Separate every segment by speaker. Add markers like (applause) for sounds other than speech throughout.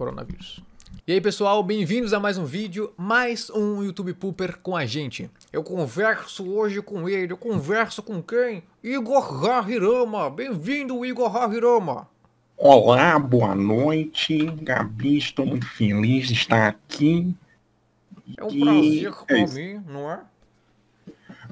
Speaker 1: coronavírus. E aí pessoal, bem-vindos a mais um vídeo, mais um YouTube Pooper com a gente. Eu converso hoje com ele, eu converso com quem? Igor Hahirama, bem-vindo Igor Hahirama.
Speaker 2: Olá, boa noite, Gabi, estou muito feliz de estar aqui.
Speaker 1: É um
Speaker 2: E
Speaker 1: prazer
Speaker 2: é
Speaker 1: pra
Speaker 2: isso.
Speaker 1: mim, não é?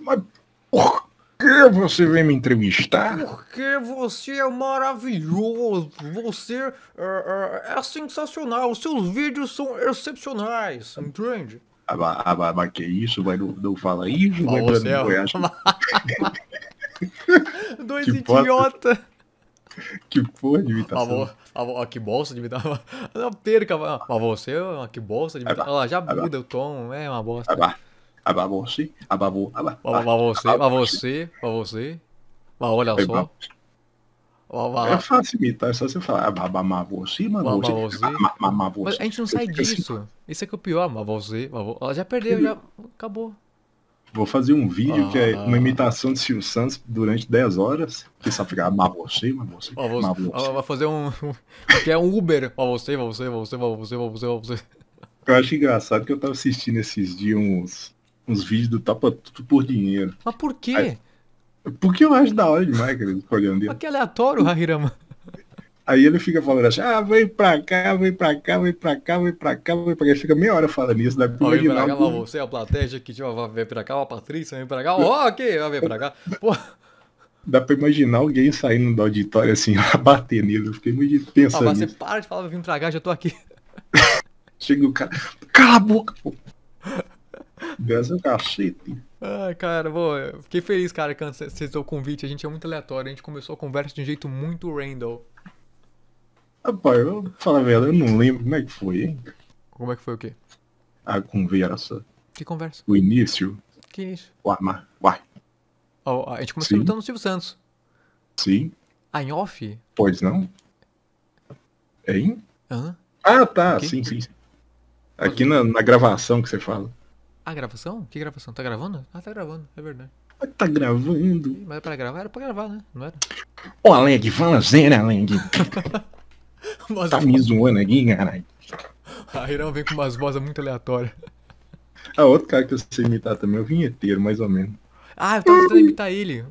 Speaker 2: Mas por que você veio me entrevistar?
Speaker 1: Porque você é maravilhoso, você é, é- é sensacional, seus vídeos são excepcionais, entende?
Speaker 2: Ah, mas- ah, mas- que isso? Vai não, não fala isso? Vai pra Goiás? (laughs)
Speaker 1: Dois
Speaker 2: Que
Speaker 1: idiota.
Speaker 2: Que porra de
Speaker 1: Ah,
Speaker 2: imitação?
Speaker 1: ah, ah, que bolsa de imitação. (laughs) Não perca, ah, mas você, ah, que bolsa de imitação. Olha lá, já
Speaker 2: Ah,
Speaker 1: muda o tom, é uma bosta.
Speaker 2: Ah, ah, mas você? Ah, mas vo- ah, mas
Speaker 1: você, mas você, mas você. Mas olha só.
Speaker 2: É fácil imitar, é só você falar. Ah, você, Mas- você.
Speaker 1: você.
Speaker 2: Ah, mas- você.
Speaker 1: a gente não sai
Speaker 2: assim,
Speaker 1: disso. Isso é que é o pior, mas você, ela já perdeu, já acabou.
Speaker 2: Vou fazer um vídeo que é
Speaker 1: Ah.
Speaker 2: uma imitação de Silvio Santos durante 10 horas. Que só ficar, mas você, mas você,
Speaker 1: Mas
Speaker 2: mas
Speaker 1: você,
Speaker 2: você.
Speaker 1: vai fazer um, que é um Uber, mas você, mas você, mas você, mas você, mas você, mas você.
Speaker 2: Eu acho engraçado que eu tava assistindo esses dias uns, uns vídeos do Topa Tudo por Dinheiro.
Speaker 1: Mas por quê?
Speaker 2: Aí- Porque eu acho da hora demais, cara, olhando
Speaker 1: Mas
Speaker 2: dele.
Speaker 1: que aleatório, Hahirama.
Speaker 2: Aí ele fica falando assim, ah, vem pra cá, vem pra cá, vem pra cá, vem pra cá, vem pra cá. Ele fica meia hora falando isso, dá pra
Speaker 1: Ó, vem pra
Speaker 2: imaginar.
Speaker 1: cá, mas você, a plateia que tipo, vai pra cá, ó, a Patrícia, vem pra cá, ó, (laughs) ok, vai vir pra cá. Pô,
Speaker 2: Dá pra imaginar alguém saindo do auditório assim, (laughs) a bater nele. Eu fiquei muito
Speaker 1: ah,
Speaker 2: pensando
Speaker 1: mas você
Speaker 2: nisso.
Speaker 1: para de falar, vir pra cá, já tô aqui. (laughs)
Speaker 2: Chega o cara, cala a boca, pô. Dessa o cacete.
Speaker 1: Ai, cara, pô, fiquei feliz, cara, você aceitou o convite. A gente é muito aleatório, a gente começou a conversa de um jeito muito random.
Speaker 2: Rapaz, eu falar verdade, eu não lembro como é que foi, hein?
Speaker 1: Como é que foi o quê?
Speaker 2: A conversa,
Speaker 1: Que conversa?
Speaker 2: o início.
Speaker 1: Que isso?
Speaker 2: Uai, mas, uai,
Speaker 1: Ó, a gente começou
Speaker 2: Sim.
Speaker 1: imitando o Silvio Santos.
Speaker 2: sim,
Speaker 1: Ah, em off?
Speaker 2: pois não? Hein?
Speaker 1: Hã?
Speaker 2: Ah, tá, sim, sim. sim. Aqui na, na gravação que você fala.
Speaker 1: Ah, gravação? Que gravação? Tá gravando? Ah, tá gravando, é verdade.
Speaker 2: Tá gravando.
Speaker 1: Ih, Mas pra gravar era pra gravar, né? Não era?
Speaker 2: Ô, Aleg, fala sério, Aleg. (laughs)
Speaker 1: Mas
Speaker 2: Tá me zoando aqui, caralho.
Speaker 1: a Irão vem com umas vozes muito aleatórias.
Speaker 2: Ah, outro cara que eu sei imitar também é o vinheteiro, mais ou menos.
Speaker 1: Ah, eu tava tentando imitar ele.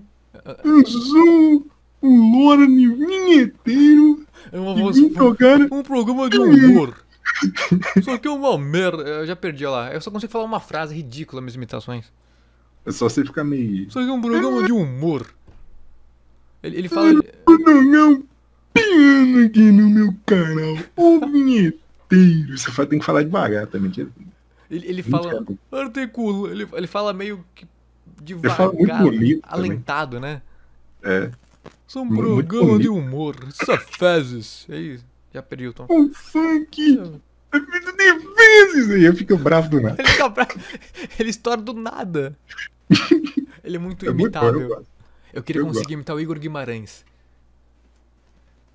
Speaker 2: Eu sou o Lorne vinheteiro
Speaker 1: É uma voz.
Speaker 2: vim tocar...
Speaker 1: Um programa de humor. Só que é uma merda. Eu já perdi lá. Eu só consigo falar uma frase ridícula nas imitações.
Speaker 2: É só você ficar meio...
Speaker 1: Só que é um programa de humor. Ele, ele fala.
Speaker 2: Um piano aqui no meu canal. O vinheteiro. Você tem que falar devagar também.
Speaker 1: Ele, ele fala. Articulo. Ele, ele fala meio que. Devagar.
Speaker 2: bonito também.
Speaker 1: alentado, né?
Speaker 2: É.
Speaker 1: Só um programa de humor. Isso fezes. É isso. Já perdi o tom.
Speaker 2: O funk é feito de vezes. Aí eu fico bravo do nada. (laughs)
Speaker 1: Ele fica bravo. Ele estoura do nada. Ele é muito
Speaker 2: É muito bom, eu
Speaker 1: imitável.
Speaker 2: gosto.
Speaker 1: Eu queria
Speaker 2: eu
Speaker 1: conseguir imitar o Igor Guimarães.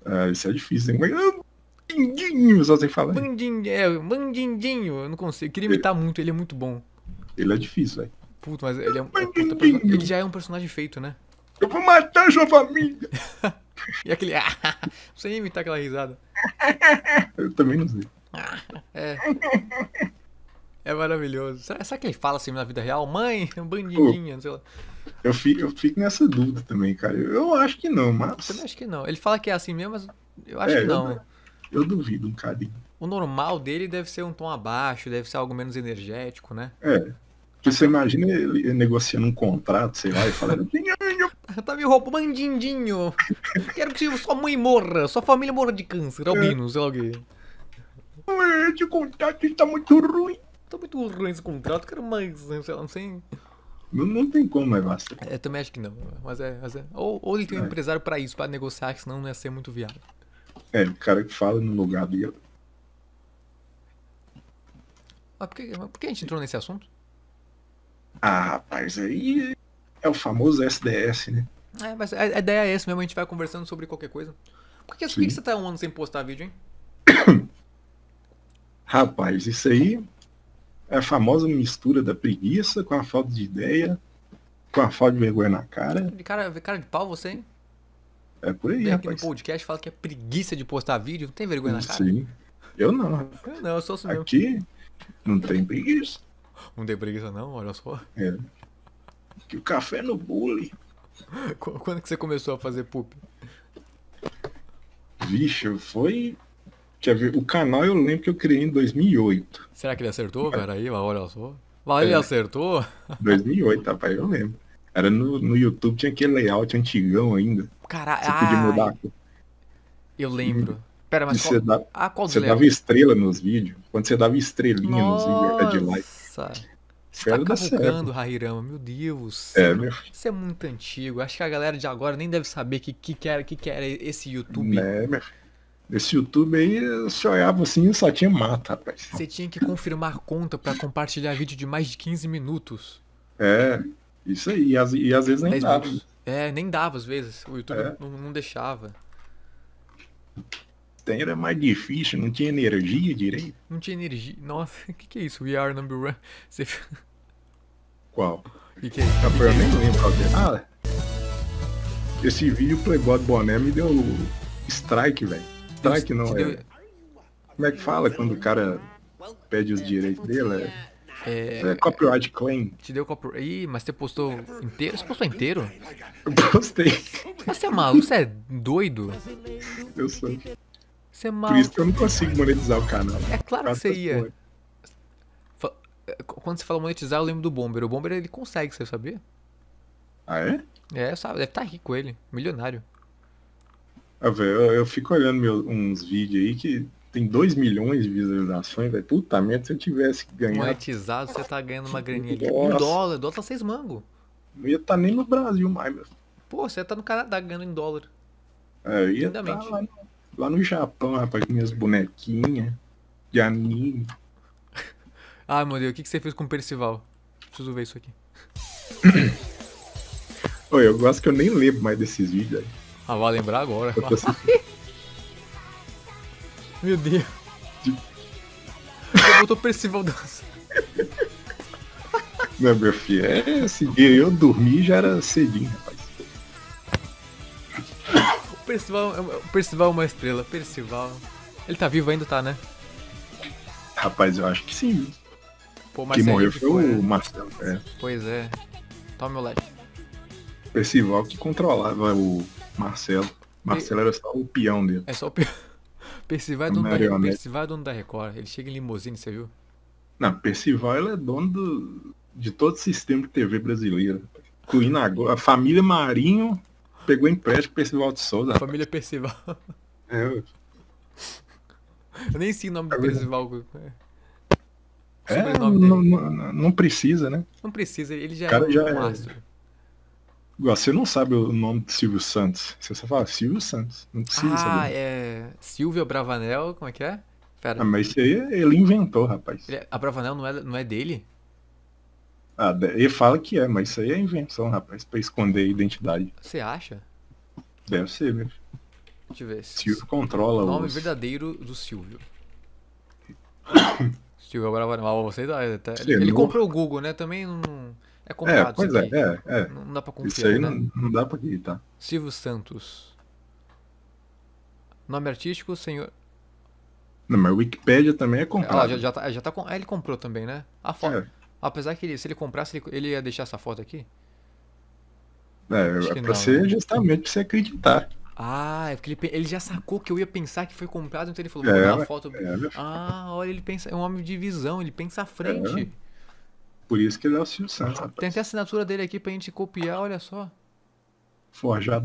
Speaker 2: Ah, isso é difícil, hein? Mas... ah, Pinguinho, só sem falar.
Speaker 1: Mandin, é, Mandindinho, eu não consigo. Eu queria imitar muito, ele é muito bom.
Speaker 2: Ele é difícil, velho.
Speaker 1: Puto, mas ele é um. é Ele já é um personagem feito, né?
Speaker 2: Eu vou matar sua família. (laughs) (laughs)
Speaker 1: E aquele. (laughs) Você ia imitar aquela risada. (laughs)
Speaker 2: Eu também não sei.
Speaker 1: É. É maravilhoso. Será, será que ele fala assim na vida real? Mãe, bandidinha, não sei lá.
Speaker 2: Eu fico, eu fico nessa dúvida também, cara. Eu, eu acho que não,
Speaker 1: Eu
Speaker 2: mas.
Speaker 1: também acho que não. Ele fala que é assim mesmo, mas eu acho
Speaker 2: É,
Speaker 1: que
Speaker 2: eu
Speaker 1: não.
Speaker 2: Eu duvido um bocadinho.
Speaker 1: O normal dele deve ser um tom abaixo, deve ser algo menos energético, né?
Speaker 2: É. Porque você imagina ele negociando um contrato, sei lá, e falando. (laughs)
Speaker 1: Tá me roubando, bandindinho. Quero que sua mãe morra, sua família morra de câncer, albino, sei lá o quê.
Speaker 2: Esse contrato está muito ruim.
Speaker 1: Tá muito ruim esse contrato, quero mais, né, sei lá, não sei.
Speaker 2: Não, não tem como levar você.
Speaker 1: Eu também acho que não, mas é. Mas é. Ou, ou ele tem um
Speaker 2: É.
Speaker 1: empresário pra isso, pra negociar, que senão não ia ser muito viável.
Speaker 2: É, o cara que fala no lugar dele.
Speaker 1: Mas por que, mas por que a gente entrou nesse assunto?
Speaker 2: Ah, rapaz, aí é o famoso SDS, né?
Speaker 1: É, mas a, ideia é essa mesmo, a gente vai conversando sobre qualquer coisa. Por que, por que você tá um ano sem postar vídeo, hein? (coughs)
Speaker 2: Rapaz, isso aí é a famosa mistura da preguiça com a falta de ideia, com a falta de vergonha na cara.
Speaker 1: De cara, cara de pau você, hein?
Speaker 2: É por aí,
Speaker 1: Vem aqui no
Speaker 2: rapaz.
Speaker 1: podcast fala que é preguiça de postar vídeo. Não tem vergonha na cara?
Speaker 2: Sim. Eu não.
Speaker 1: Eu não, eu sou assim mesmo.
Speaker 2: Aqui não tem preguiça. (laughs)
Speaker 1: Não tem preguiça não, olha só.
Speaker 2: É. Que o café no bullying.
Speaker 1: Qu- Quando que você começou a fazer poop?
Speaker 2: Vixe, foi. Quer ver? O canal eu lembro que eu criei em 2008.
Speaker 1: Será que ele acertou? Peraí, olha só. Ele
Speaker 2: É.
Speaker 1: acertou? (laughs)
Speaker 2: 2008, rapaz, eu lembro. Era no, no YouTube, tinha aquele layout antigão ainda.
Speaker 1: Caralho,
Speaker 2: Você podia mudar.
Speaker 1: eu lembro. Pera, mas
Speaker 2: você,
Speaker 1: qual...
Speaker 2: dá-
Speaker 1: Ah, qual
Speaker 2: você dava estrela nos vídeos. Quando você dava estrelinha nos vídeos, era de like.
Speaker 1: Nossa. Você tá cavucando, Rahirama, meu Deus.
Speaker 2: É, meu
Speaker 1: Isso é muito antigo. Acho que a galera de agora nem deve saber que que, que, era, que, que era esse YouTube.
Speaker 2: Né, meu? Esse YouTube aí, você olhava assim e só tinha mato, rapaz.
Speaker 1: Você tinha que confirmar conta pra compartilhar vídeo de mais de 15 minutos.
Speaker 2: É, isso aí. E às, e às vezes nem
Speaker 1: 10
Speaker 2: dava.
Speaker 1: minutos. É, nem dava às vezes. O YouTube
Speaker 2: É.
Speaker 1: não, não deixava.
Speaker 2: Era mais difícil, não tinha energia direito.
Speaker 1: Não tinha energia. Nossa, o (laughs) que, que é isso? We are number one. (laughs) Você...
Speaker 2: Qual?
Speaker 1: Que que é?
Speaker 2: Rapaz, eu nem lembro qual que é. Ah, esse vídeo Playboy Boné me deu strike, velho. Strike não é.
Speaker 1: deu-
Speaker 2: Como é que fala quando o cara pede os direitos dele? É,
Speaker 1: É,
Speaker 2: é copyright claim.
Speaker 1: te deu copy... Ih, mas você postou inteiro? Você postou inteiro? (laughs)
Speaker 2: Eu postei.
Speaker 1: Mas você é maluco? Você é doido?
Speaker 2: Eu sou.
Speaker 1: Você é
Speaker 2: Por
Speaker 1: maluco?
Speaker 2: isso que eu não consigo monetizar o canal.
Speaker 1: É claro que você ia.
Speaker 2: coisas.
Speaker 1: É, Quando você fala monetizar, eu lembro do Bomber. O Bomber ele consegue, você sabia?
Speaker 2: Ah, é?
Speaker 1: É, sabe, deve estar rico ele, milionário.
Speaker 2: Ah, velho, eu, eu fico olhando meu- uns vídeos aí que tem 2 milhões de visualizações, velho. Puta merda, se eu tivesse ganhado,
Speaker 1: Monetizado, você tá ganhando uma graninha ali. Um dólar, dólar tá seis mango.
Speaker 2: não ia estar nem no Brasil mais, meu.
Speaker 1: Pô, você tá no Canadá ganhando em dólar.
Speaker 2: É, eu ia tá lá, no- lá no Japão, rapaz, minhas bonequinhas de anime. (laughs)
Speaker 1: Ah, meu Deus, o que que você fez com o Percival? Preciso ver isso aqui. (coughs)
Speaker 2: Oi, eu gosto que eu nem lembro mais desses vídeos aí.
Speaker 1: Ah, vai lembrar agora. (laughs) Meu Deus. Você botou Percival dança. (laughs)
Speaker 2: Não, meu filho, é esse dia eu dormi já era cedinho,
Speaker 1: Percival, é o Percival é uma estrela. Percival. Ele tá vivo ainda, tá, né?
Speaker 2: Rapaz, eu acho que sim.
Speaker 1: Pô,
Speaker 2: Quem
Speaker 1: Marcelinho
Speaker 2: morreu
Speaker 1: que
Speaker 2: foi
Speaker 1: foi,
Speaker 2: o
Speaker 1: né?
Speaker 2: Marcelo. É,
Speaker 1: Pois é. Toma meu like.
Speaker 2: Percival que controlava o Marcelo. Marcelo era só o peão dele.
Speaker 1: É só o Per- (laughs) Percival é dono da,
Speaker 2: Marionete.
Speaker 1: Percival é dono da Record. Ele chega em limusine, você viu?
Speaker 2: Não, Percival é dono do- de todo o sistema de TV brasileiro. Incluindo agora. A família Marinho pegou empréstimo Percival de Souza.
Speaker 1: Família Percival.
Speaker 2: É, eu-
Speaker 1: Eu nem sei o nome do
Speaker 2: É.
Speaker 1: Percival.
Speaker 2: é,
Speaker 1: dele.
Speaker 2: não, não- não precisa, né?
Speaker 1: Não precisa, ele já
Speaker 2: cara
Speaker 1: é um
Speaker 2: já é-
Speaker 1: mastro.
Speaker 2: Você não sabe o nome do Silvio Santos. Você só fala Silvio Santos. Não precisa
Speaker 1: Ah,
Speaker 2: saber.
Speaker 1: é. Silvia Bravanel, como é que é? Pera.
Speaker 2: Ah, mas isso aí ele inventou, rapaz.
Speaker 1: Ele é- A Bravanel não é, não é dele?
Speaker 2: Ah, ele fala que é, mas isso aí é invenção, rapaz, pra esconder a identidade.
Speaker 1: Você acha?
Speaker 2: Deve ser, meu.
Speaker 1: Deixa eu ver.
Speaker 2: Silvio controla
Speaker 1: Nome
Speaker 2: os...
Speaker 1: verdadeiro do Silvio. (coughs) Silvio Bravanel. Ah, você dá. até-
Speaker 2: Sim,
Speaker 1: Ele
Speaker 2: não-
Speaker 1: comprou o Google, né? Também não. É
Speaker 2: É,
Speaker 1: comprado
Speaker 2: pois
Speaker 1: isso
Speaker 2: é,
Speaker 1: aqui.
Speaker 2: é, é.
Speaker 1: Não dá pra
Speaker 2: Isso
Speaker 1: confiar,
Speaker 2: aí
Speaker 1: né?
Speaker 2: não, não dá pra acreditar.
Speaker 1: Silvio Santos. Nome artístico, senhor.
Speaker 2: Não, mas o Wikipedia também é
Speaker 1: Ah,
Speaker 2: comprado.
Speaker 1: já, já, tá, já tá com. Ah, ele comprou também, né? A foto.
Speaker 2: É.
Speaker 1: Apesar que ele, se ele comprasse, ele, ele ia deixar essa foto aqui?
Speaker 2: É, é pra
Speaker 1: não,
Speaker 2: ser
Speaker 1: né?
Speaker 2: justamente pra você acreditar.
Speaker 1: Ah, é porque ele, ele já sacou que eu ia pensar que foi comprado, então ele falou,
Speaker 2: É,
Speaker 1: vou dar uma
Speaker 2: né?
Speaker 1: foto.
Speaker 2: É.
Speaker 1: Ah, olha, ele pensa. É um homem de visão, ele pensa à frente.
Speaker 2: Por isso que ele é o Silvio Santos,
Speaker 1: Tem
Speaker 2: rapaz.
Speaker 1: até a assinatura dele aqui pra gente copiar, olha só.
Speaker 2: Forjar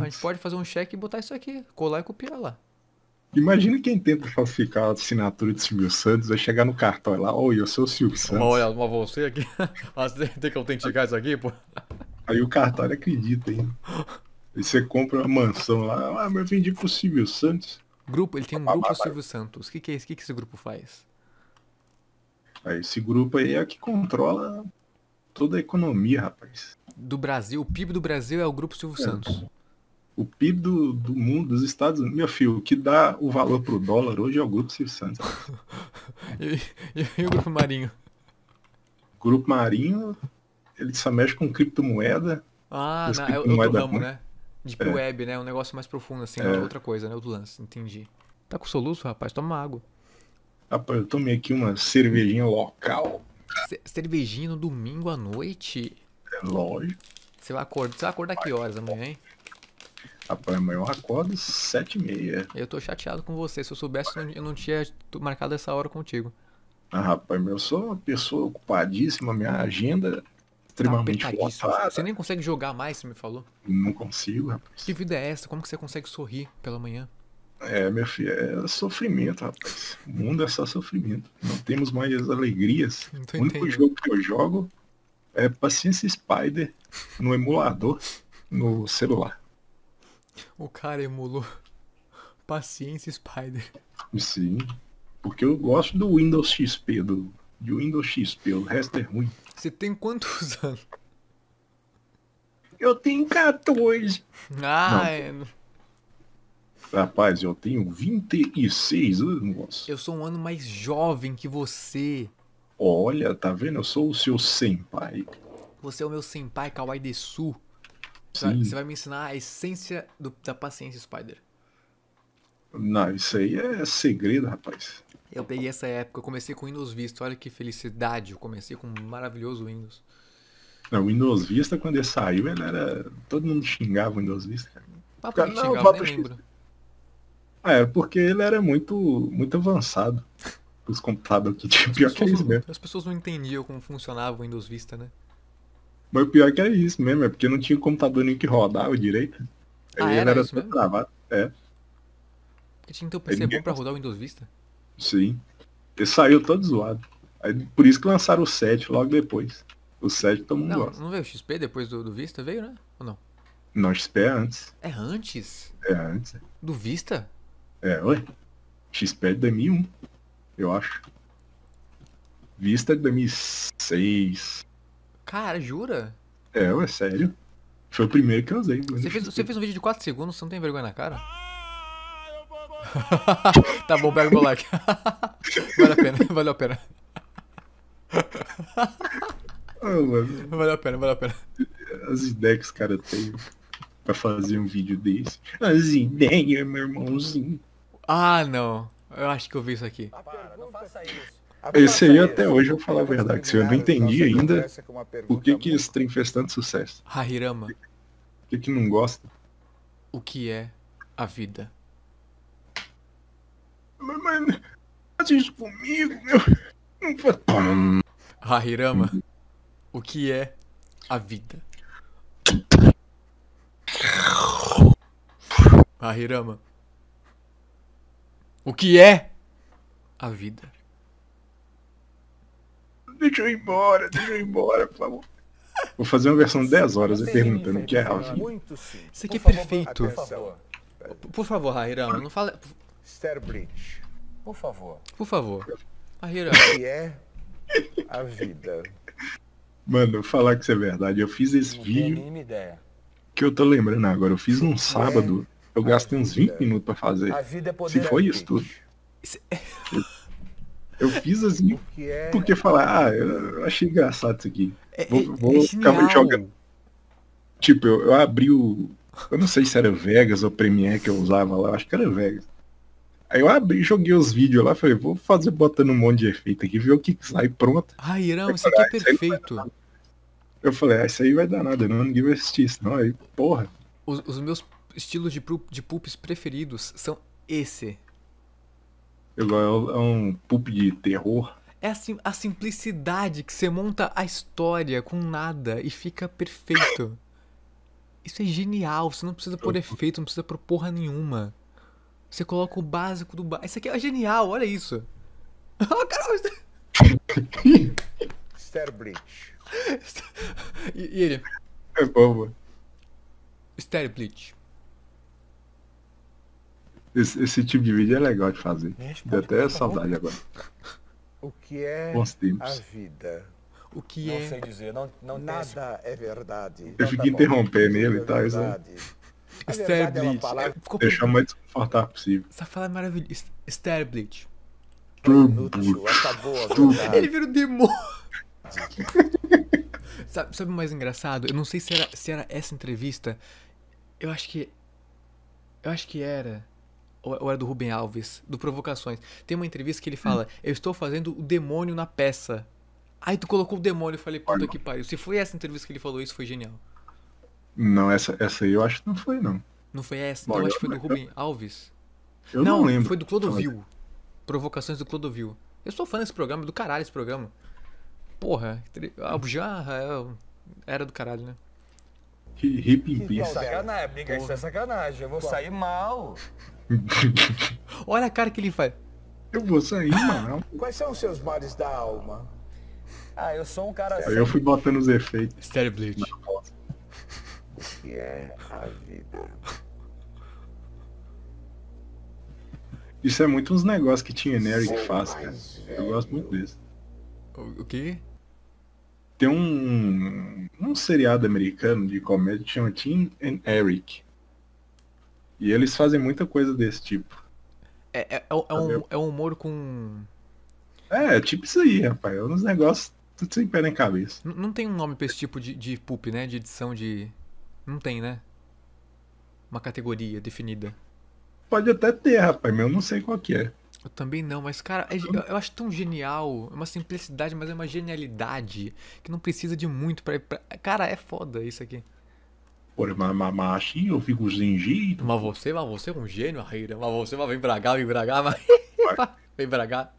Speaker 1: A gente
Speaker 2: documentos.
Speaker 1: pode fazer um cheque e botar isso aqui, colar e copiar lá.
Speaker 2: Imagina quem tenta falsificar a assinatura de Silvio Santos, vai chegar no cartório lá, oi, eu sou o Silvio
Speaker 1: Mas
Speaker 2: Santos.
Speaker 1: olha, mas você aqui. (laughs) Ah, tem que autenticar isso aqui, pô.
Speaker 2: Aí o cartório acredita, hein? Aí você compra uma mansão lá, ah, mas eu vendi pro Silvio Santos.
Speaker 1: Grupo, ele tem um grupo Silvio Santos. O que, que é isso? O que, que esse grupo faz?
Speaker 2: Aí esse grupo aí é que controla toda a economia, rapaz.
Speaker 1: Do Brasil, o PIB do Brasil é o grupo Silvio
Speaker 2: É.
Speaker 1: Santos.
Speaker 2: O PIB do, do mundo, dos Estados Unidos, meu filho, o que dá o valor pro dólar hoje é o grupo Silvio Santos. (laughs)
Speaker 1: E, e- e o grupo Marinho?
Speaker 2: O grupo Marinho, ele só mexe com criptomoeda.
Speaker 1: Ah, não, é, é outro ramo, né? Deep Web, né? Um negócio mais profundo, assim,
Speaker 2: É.
Speaker 1: outra coisa, né? Outro lance, entendi. Tá com soluço, rapaz? Toma água.
Speaker 2: Rapaz, eu tomei aqui uma cervejinha local.
Speaker 1: Ce- Cervejinha no domingo à noite?
Speaker 2: É lógico.
Speaker 1: Você vai acordar, você vai acordar que horas amanhã, hein?
Speaker 2: Rapaz, amanhã eu acordo sete e meia.
Speaker 1: Eu tô chateado com você. Se eu soubesse, eu não- tinha marcado essa hora contigo.
Speaker 2: Ah, rapaz, eu sou uma pessoa ocupadíssima, minha agenda
Speaker 1: Tá
Speaker 2: extremamente
Speaker 1: apertadíssimo.
Speaker 2: lotada.
Speaker 1: Você nem consegue jogar mais, você me falou.
Speaker 2: Não consigo, rapaz.
Speaker 1: Que vida é essa? Como que você consegue sorrir pela manhã?
Speaker 2: É, meu filho, é sofrimento, rapaz. O mundo é só sofrimento. Não temos mais alegrias. O único
Speaker 1: entendendo.
Speaker 2: jogo que eu jogo é Paciência Spider no emulador no celular.
Speaker 1: O cara emulou Paciência Spider.
Speaker 2: Sim. Porque eu gosto do Windows XP, do, de Windows XP, o resto é ruim.
Speaker 1: Você tem quantos (laughs) anos?
Speaker 2: Eu tenho 14.
Speaker 1: Ah, é-
Speaker 2: Rapaz, eu tenho 26 anos.
Speaker 1: eu sou um ano mais jovem que você.
Speaker 2: Olha, tá vendo? Eu sou o seu senpai.
Speaker 1: Você é o meu senpai Kawaii Desu. Você vai, você vai me ensinar a essência do- da paciência Spider.
Speaker 2: Não, isso aí é segredo, rapaz.
Speaker 1: Eu peguei essa época, eu comecei com Windows Vista. Olha que felicidade, eu comecei com um maravilhoso Windows.
Speaker 2: Não, o Windows Vista, quando ele saiu, ele era. Todo mundo xingava o Windows Vista, cara.
Speaker 1: Papo
Speaker 2: Cara, não,
Speaker 1: xingava,
Speaker 2: papo
Speaker 1: nem
Speaker 2: X.
Speaker 1: lembro.
Speaker 2: Ah, é porque ele era muito, muito avançado. (laughs) Os computadores que tinha. Pior que é isso
Speaker 1: não,
Speaker 2: mesmo.
Speaker 1: as pessoas não entendiam como funcionava o Windows Vista, né?
Speaker 2: Mas o pior é que era isso mesmo, é porque não tinha computador nem que rodava direito.
Speaker 1: Ah,
Speaker 2: Aí ele
Speaker 1: era
Speaker 2: era
Speaker 1: mesmo?
Speaker 2: travado. É,
Speaker 1: Porque tinha que ter um PC
Speaker 2: ninguém
Speaker 1: bom pra rodar o Windows Vista.
Speaker 2: sim. Ele saiu todo zoado. Aí, por isso que lançaram o 7 logo depois. O 7 todo mundo
Speaker 1: Não,
Speaker 2: gosta.
Speaker 1: não veio o XP depois do, do Vista? Veio, né? Ou não?
Speaker 2: Não, XP é antes.
Speaker 1: É antes?
Speaker 2: É antes.
Speaker 1: Do Vista?
Speaker 2: É, ué. XP é de 2001, eu acho. Vista é de 2006.
Speaker 1: Cara, jura?
Speaker 2: É, ué, sério. Foi o primeiro que eu usei.
Speaker 1: Você fez, você fez um vídeo de 4 segundos, você não tem vergonha na cara? (laughs) tá bom, pega o meu like. (laughs) vale a pena, valeu a pena.
Speaker 2: Ah, mano,
Speaker 1: Valeu a pena, valeu a pena.
Speaker 2: as ideias que os caras têm pra fazer um vídeo desse. As ideias, meu irmãozinho.
Speaker 1: Ah, não. Eu acho que eu vi isso aqui.
Speaker 3: Para, não faça isso.
Speaker 2: Esse aí até hoje eu vou falar a verdade. Se eu não entendi ainda por que, que esse trem fez tanto sucesso.
Speaker 1: Hahirama,
Speaker 2: Por que, que não gosta?
Speaker 1: o que é a vida?
Speaker 2: Mas, mano, faz isso comigo, meu. Não faz...
Speaker 1: Hahirama, o que é a vida? Hahirama, o que é a vida?
Speaker 2: Deixa eu ir embora, deixa eu ir embora, por favor. Vou fazer uma versão de 10 horas e perguntando o que é a vida.
Speaker 3: Muito sim.
Speaker 1: Isso aqui é perfeito.
Speaker 3: Por favor.
Speaker 1: Por favor, Hahirama, não fala.
Speaker 3: Sterbridge. Por favor.
Speaker 1: Por favor. Hahirama,
Speaker 3: O que é a vida?
Speaker 2: Mano, eu vou falar que isso é verdade. Eu fiz esse
Speaker 3: Não
Speaker 2: vídeo que eu tô lembrando agora. Eu fiz num sábado. Eu gastei uns 20 minutos pra fazer.
Speaker 3: A vida é poder.
Speaker 2: Se foi isso tudo. Eu fiz assim,
Speaker 3: é
Speaker 2: porque falar, ah, eu achei engraçado isso aqui.
Speaker 1: é,
Speaker 2: Vou-
Speaker 1: é-
Speaker 2: vou
Speaker 1: é
Speaker 2: ficar
Speaker 1: genial.
Speaker 2: jogando. Tipo, eu, eu abri o. Eu não sei se era Vegas ou Premiere que eu usava lá, eu acho que era Vegas. Aí eu abri, joguei os vídeos lá, falei, vou fazer botando um monte de efeito aqui, ver o que, sai pronto.
Speaker 1: Hahirama, isso aqui é
Speaker 2: Ah,
Speaker 1: perfeito.
Speaker 2: Eu falei, ah, isso aí vai dar nada, não, ninguém vai assistir isso, não. Aí, porra.
Speaker 1: Os, os meus estilos de, de pulps preferidos são esse.
Speaker 2: Eu, é um pulp de terror.
Speaker 1: É assim, a simplicidade que você monta a história com nada e fica perfeito. Isso é genial, você não precisa pôr efeito, não precisa pôr porra nenhuma. Você coloca o básico do básico. Isso aqui é genial, olha isso. Ah, caramba!
Speaker 3: Sterbridge?
Speaker 1: E, e ele?
Speaker 2: É bobo.
Speaker 1: Stereo Bleach.
Speaker 2: Esse, esse tipo de vídeo é legal de fazer. Deu até saudade agora.
Speaker 3: O que é
Speaker 2: Bons
Speaker 3: a vida?
Speaker 1: O que
Speaker 4: Não
Speaker 1: é.
Speaker 4: sei dizer, não, não tem
Speaker 3: Nada é verdade.
Speaker 2: Eu
Speaker 3: Então
Speaker 2: fico
Speaker 3: tá
Speaker 2: interrompendo ele e tal,
Speaker 3: é
Speaker 2: isso
Speaker 3: é palavra
Speaker 1: Ficou
Speaker 2: Deixar o mais desconfortável possível.
Speaker 1: Essa fala é maravilhosa.
Speaker 3: A verdade.
Speaker 1: Ele vira o demônio. (laughs) sabe, sabe o mais engraçado? Eu não sei se era, se era essa entrevista. Eu acho que. Eu acho que era. Ou era do Rubem Alves? Do Provocações. Tem uma entrevista que ele fala: Eu estou fazendo o demônio na peça. Aí tu colocou o demônio. Eu falei: Puta que pariu. Se foi essa entrevista que ele falou isso, foi genial.
Speaker 2: Não, essa, essa aí eu acho que não foi, não.
Speaker 1: Não foi essa?
Speaker 2: Bom,
Speaker 1: Então
Speaker 2: eu-
Speaker 1: acho que foi do Rubem Alves.
Speaker 2: Eu não, lembro.
Speaker 1: foi do Clodovil. Provocações do Clodovil. Eu sou fã desse programa, do caralho esse programa. Porra, ah, o Jarra é- era do caralho, né?
Speaker 2: Peace.
Speaker 4: Sacanagem, brinca, isso é sacanagem. Eu vou sair mal. (laughs)
Speaker 1: Olha a cara que ele faz.
Speaker 2: Eu vou sair, mano.
Speaker 3: Quais são os seus males da alma?
Speaker 4: Ah, eu sou um cara
Speaker 2: Aí
Speaker 4: assim.
Speaker 2: eu fui botando os efeitos.
Speaker 1: Stereo Bleach.
Speaker 3: Que é a vida.
Speaker 2: Isso é muito uns negócios que tinha Neri que faz, cara. Eu gosto muito desse.
Speaker 1: O, o quê?
Speaker 2: Tem um, um seriado americano de comédia que chama Tim and Eric. E eles fazem muita coisa desse tipo.
Speaker 1: É, é, é, um- é um, é um humor com.
Speaker 2: É, é tipo isso aí, rapaz. É uns negócios tudo sem pé nem cabeça.
Speaker 1: N- Não tem um nome pra esse tipo de, de poop, né? De edição de. Não tem, né? Uma categoria definida.
Speaker 2: Pode até ter, rapaz, mas eu não sei qual que é.
Speaker 1: Eu também não, mas, cara, é eu, eu acho tão genial. É uma simplicidade, mas é uma genialidade. Que não precisa de muito pra. pra... Cara, é foda isso aqui.
Speaker 2: Pô, mas, mas, mas assim eu fico sem jeito.
Speaker 1: Mas você, mas você é um gênio, Arreira. Mas você vai vir pra cá, vem pra cá, mas. (laughs) vem pra cá.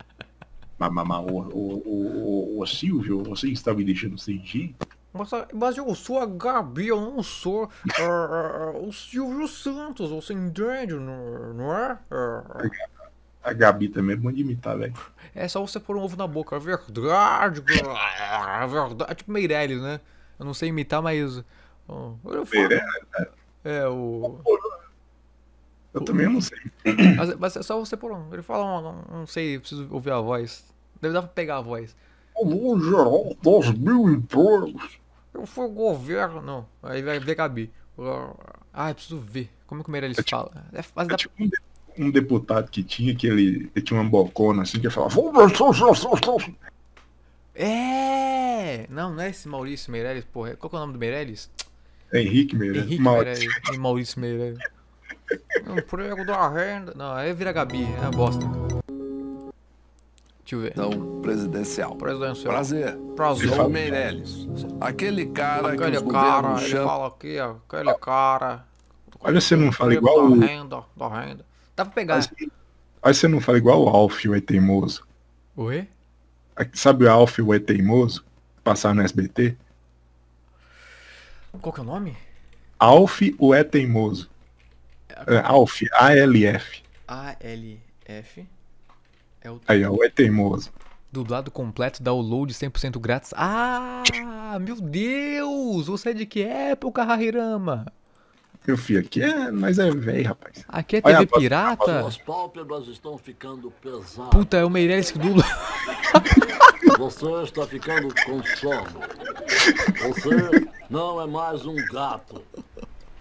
Speaker 2: Mas, mas, mas o, o, o, o, Silvio, você está me deixando sem jeito?
Speaker 1: Mas, mas eu sou a Gabi, eu não sou ah, (laughs) o Silvio Santos, você entende, não, não é? Ah,
Speaker 2: A Gabi também é bom de imitar, velho.
Speaker 1: É só você pôr um ovo na boca, é verdade, é verdade. Tipo Meirelles, né? Eu não sei imitar, mas. Ó, eu falo-
Speaker 2: Meirelles,
Speaker 1: É, o.
Speaker 2: Eu também não sei.
Speaker 1: Mas, mas é só você pôr um. Ele fala, um, um- não sei, preciso ouvir a voz. Deve dar pra pegar a voz.
Speaker 2: Alô, geral, 2 mil empregos.
Speaker 1: Eu fui governo. Não, aí vai ver Gabi. Ah, eu preciso ver. Como é que o Meirelles fala? É, mas
Speaker 2: É
Speaker 1: dá
Speaker 2: tipo um, de- um deputado que tinha, que ele, ele tinha uma bocona assim, que ele falava, "Vou ver se- se- se- se-"
Speaker 1: É! Não, não é esse Maurício Meirelles, porra. Qual que é o nome do Meirelles?
Speaker 2: Henrique Meirelles.
Speaker 1: Henrique
Speaker 2: Maurício.
Speaker 1: Meirelles e Maurício Meirelles. Emprego da renda. Não, aí vira Gabi, é uma bosta. Deixa eu ver.
Speaker 5: Então, presidencial.
Speaker 1: Presidencial.
Speaker 5: Prazer.
Speaker 1: Prazer.
Speaker 5: Sou o Meirelles. Aquele cara que
Speaker 1: Aquele
Speaker 5: os
Speaker 1: cara,
Speaker 5: governos
Speaker 1: ele fala aqui, ó. Aquele cara.
Speaker 2: Olha, você não fala igual o...
Speaker 1: Da renda, da renda. Dá pra pegar.
Speaker 2: Aí você não fala igual o Alf, o é teimoso.
Speaker 1: Oi?
Speaker 2: Sabe o Alf, o é teimoso? Passar no SBT?
Speaker 1: Qual que é o nome?
Speaker 2: Alf, o é teimoso. É, Alf, A-L-F.
Speaker 1: A-L-F. É o
Speaker 2: Aí, ó, o é teimoso.
Speaker 1: dublado completo, download 100% grátis. Ah, meu Deus! Você é de que época, Hahirama?
Speaker 2: Meu filho, aqui é... Nós é velho, rapaz.
Speaker 1: Aqui é
Speaker 2: Olha,
Speaker 1: TV
Speaker 2: pode-
Speaker 1: pirata?
Speaker 6: As pálpebras estão ficando pesadas.
Speaker 1: Puta, é o Meirelles que dubla.
Speaker 6: Você está ficando com sono. Você não é mais um gato.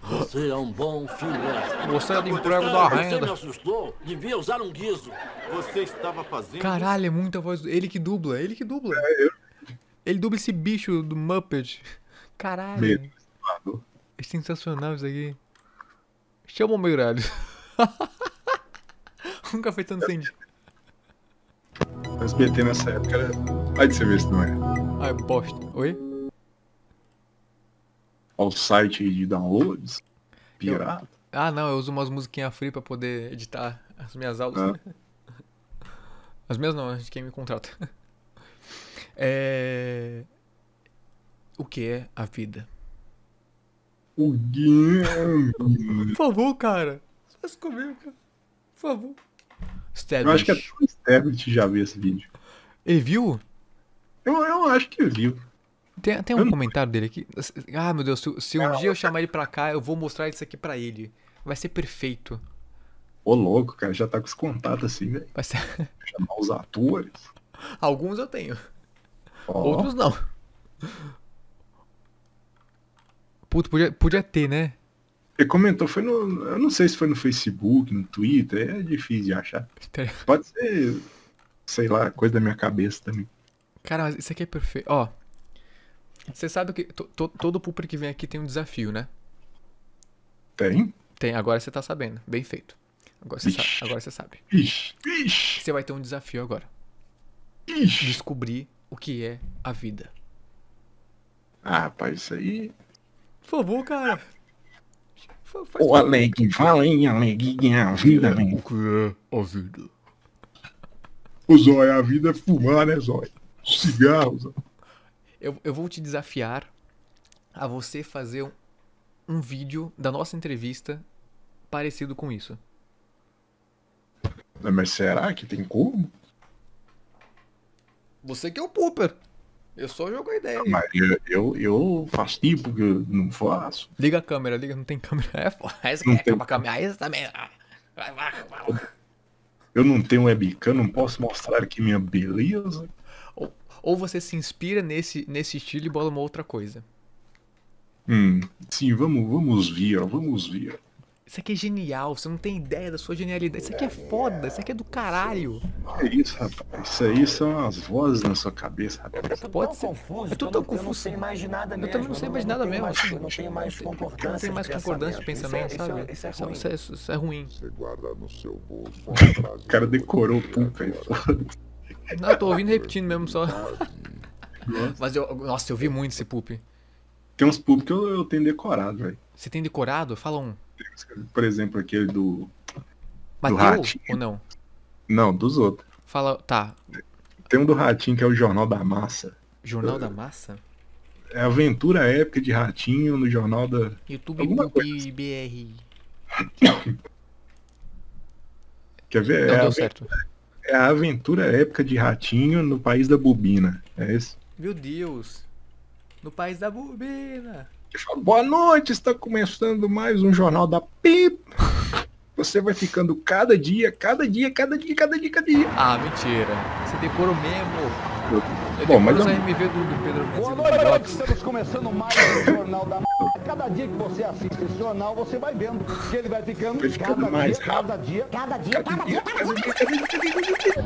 Speaker 6: Você é um bom filhote.
Speaker 1: Você é do emprego da
Speaker 6: Você me
Speaker 1: renda.
Speaker 6: assustou? Devia usar um guizo.
Speaker 7: Você estava fazendo.
Speaker 1: Caralho, é muita voz. Ele que dubla, ele que dubla. Ele dubla esse bicho do Muppet. Caralho.
Speaker 2: Medo.
Speaker 1: É sensacional isso aqui. Chama o Meirelles. (laughs) Nunca fez tanto sentido.
Speaker 2: O SBT nessa época era... Vai de você ver se não é.
Speaker 1: Ai, bosta. Oi?
Speaker 2: Ó, o site de downloads. Pirata.
Speaker 1: Ah, não, eu uso umas musiquinhas free pra poder editar as minhas aulas. (laughs) As minhas não, de quem me contrata. (laughs) É... O que é a vida?
Speaker 2: O game.
Speaker 1: Por favor, cara. Faz comigo, cara. Por favor.
Speaker 2: Eu acho que até o já viu esse vídeo.
Speaker 1: Ele viu?
Speaker 2: Eu, eu acho que viu.
Speaker 1: Tem, tem um comentário dele aqui. Ah, meu Deus, se, se um dia eu chamar ele pra cá, eu vou mostrar isso aqui pra ele. Vai ser perfeito.
Speaker 2: Ô louco, cara, já tá com os contatos assim, velho.
Speaker 1: Vai ser... (laughs)
Speaker 2: Chamar os atores.
Speaker 1: Alguns eu tenho,
Speaker 2: Ó,
Speaker 1: outros não. Puta, podia, podia ter, né?
Speaker 2: Ele comentou, foi no. Eu não sei se foi no Facebook, no Twitter, é difícil de achar. Pode ser, sei lá, coisa da minha cabeça também.
Speaker 1: Cara, mas isso aqui é perfeito. Ó. Você sabe que to- to- todo pooper que vem aqui tem um desafio, né?
Speaker 2: Tem?
Speaker 1: Tem, agora você tá sabendo. Bem feito. Agora você sabe.
Speaker 2: Vixe.
Speaker 1: Agora você sabe.
Speaker 2: Ixi, ixi,
Speaker 1: Você vai ter um desafio agora.
Speaker 2: ixi.
Speaker 1: Descobrir o que é a vida.
Speaker 2: Ah, rapaz, isso aí.
Speaker 1: Por favor, cara. Faz
Speaker 2: Ô, Aleguinho, fala aí, Aleguinho, a vida, velho.
Speaker 1: O que é a vida?
Speaker 2: O Zóio, a vida é fumar, né, Zóio? Cigarro, Zóio.
Speaker 1: Eu, eu vou te desafiar a você fazer um, um vídeo da nossa entrevista parecido com isso.
Speaker 2: Mas será que tem como?
Speaker 1: Você que é o Pooper. Eu só jogo a ideia. aí.
Speaker 2: Mas eu, eu, eu faço tipo que eu não faço.
Speaker 1: Liga a câmera, liga, não tem câmera. (laughs) É, foda. Essa
Speaker 2: Não
Speaker 1: é
Speaker 2: tem.
Speaker 1: câmera. Essa também. ah.
Speaker 2: Eu não tenho webcam, não posso mostrar aqui minha beleza.
Speaker 1: Ou, ou você se inspira nesse, nesse estilo e bola uma outra coisa.
Speaker 2: Hum, sim, vamos, vamos ver, ó, vamos ver.
Speaker 1: Isso aqui é genial, você não tem ideia da sua genialidade. Isso aqui é foda, isso aqui é do caralho.
Speaker 2: É isso, rapaz. Isso aí são as vozes na sua cabeça, rapaz.
Speaker 1: Pode ser.
Speaker 4: confuso.
Speaker 1: Eu tô tão
Speaker 4: não- Eu não
Speaker 1: confuso.
Speaker 4: sei mais de nada
Speaker 1: Eu
Speaker 4: mesmo.
Speaker 1: também não sei mais de nada
Speaker 4: tenho
Speaker 1: mesmo.
Speaker 4: Eu não tenho mais concordância.
Speaker 1: Não tem mais
Speaker 4: de
Speaker 1: concordância de pensamento,
Speaker 4: Isso é-
Speaker 1: sabe?
Speaker 4: Isso é, isso é
Speaker 1: Isso,
Speaker 4: ruim.
Speaker 1: isso é, isso é ruim.
Speaker 3: Você guarda no seu bolso uma frase. (laughs)
Speaker 2: O cara decorou o pupa aí, foda.
Speaker 1: Não, eu tô ouvindo repetindo mesmo só. Mas eu. Nossa, eu vi muito esse poop.
Speaker 2: Tem uns pup que eu, eu tenho decorado, velho.
Speaker 1: Você tem decorado? Fala um.
Speaker 2: Por exemplo, aquele do.
Speaker 1: Bateu
Speaker 2: ratinho.
Speaker 1: ou não?
Speaker 2: Não, dos outros.
Speaker 1: Fala. Tá.
Speaker 2: Tem um do Ratinho que é o Jornal da Massa.
Speaker 1: Jornal da Massa?
Speaker 2: É aventura épica de Ratinho no Jornal da.
Speaker 1: YouTube Poop BR. (coughs)
Speaker 2: Quer ver?
Speaker 1: Não
Speaker 2: é,
Speaker 1: deu certo.
Speaker 2: É a aventura épica de Ratinho no país da bobina. É esse.
Speaker 1: Meu Deus. No país da bobina.
Speaker 2: Boa noite, está começando mais um Jornal da Pip. (laughs) Você vai ficando cada dia, cada dia, cada dia, cada dia, cada dia.
Speaker 1: Ah, mentira. Você decorou mesmo. Eu
Speaker 2: Bom, mas eu-
Speaker 1: os RMV do, do Pedro
Speaker 8: Boa noite,
Speaker 1: Bigotes.
Speaker 8: estamos começando mais um Jornal da M****. Cada dia que você assiste esse jornal, você vai vendo que ele vai ficando,
Speaker 2: Vai ficando
Speaker 8: cada
Speaker 2: mais
Speaker 8: dia,
Speaker 2: rápido.
Speaker 8: cada dia, cada dia, cada dia, cada dia.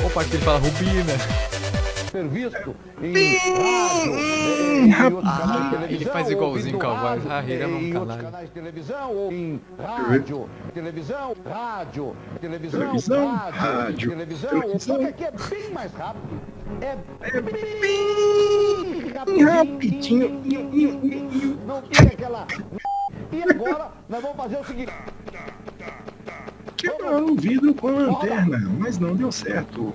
Speaker 1: Qual parte que ele fala Rubina?
Speaker 8: Ser visto em rádio, em,
Speaker 1: Ah, ele faz igualzinho
Speaker 8: ouvindo
Speaker 1: com a voz.
Speaker 8: rádio,
Speaker 1: Ah, ele é um canalha.
Speaker 8: canais de televisão, ou em rádio, televisão, rádio, televisão, rádio, televisão, só que aqui é bem mais rápido. É
Speaker 2: bem rapidinho.
Speaker 8: Não tem aquela. E agora nós vamos fazer o seguinte.
Speaker 2: Quebrar o vidro com a lanterna, mas não deu certo.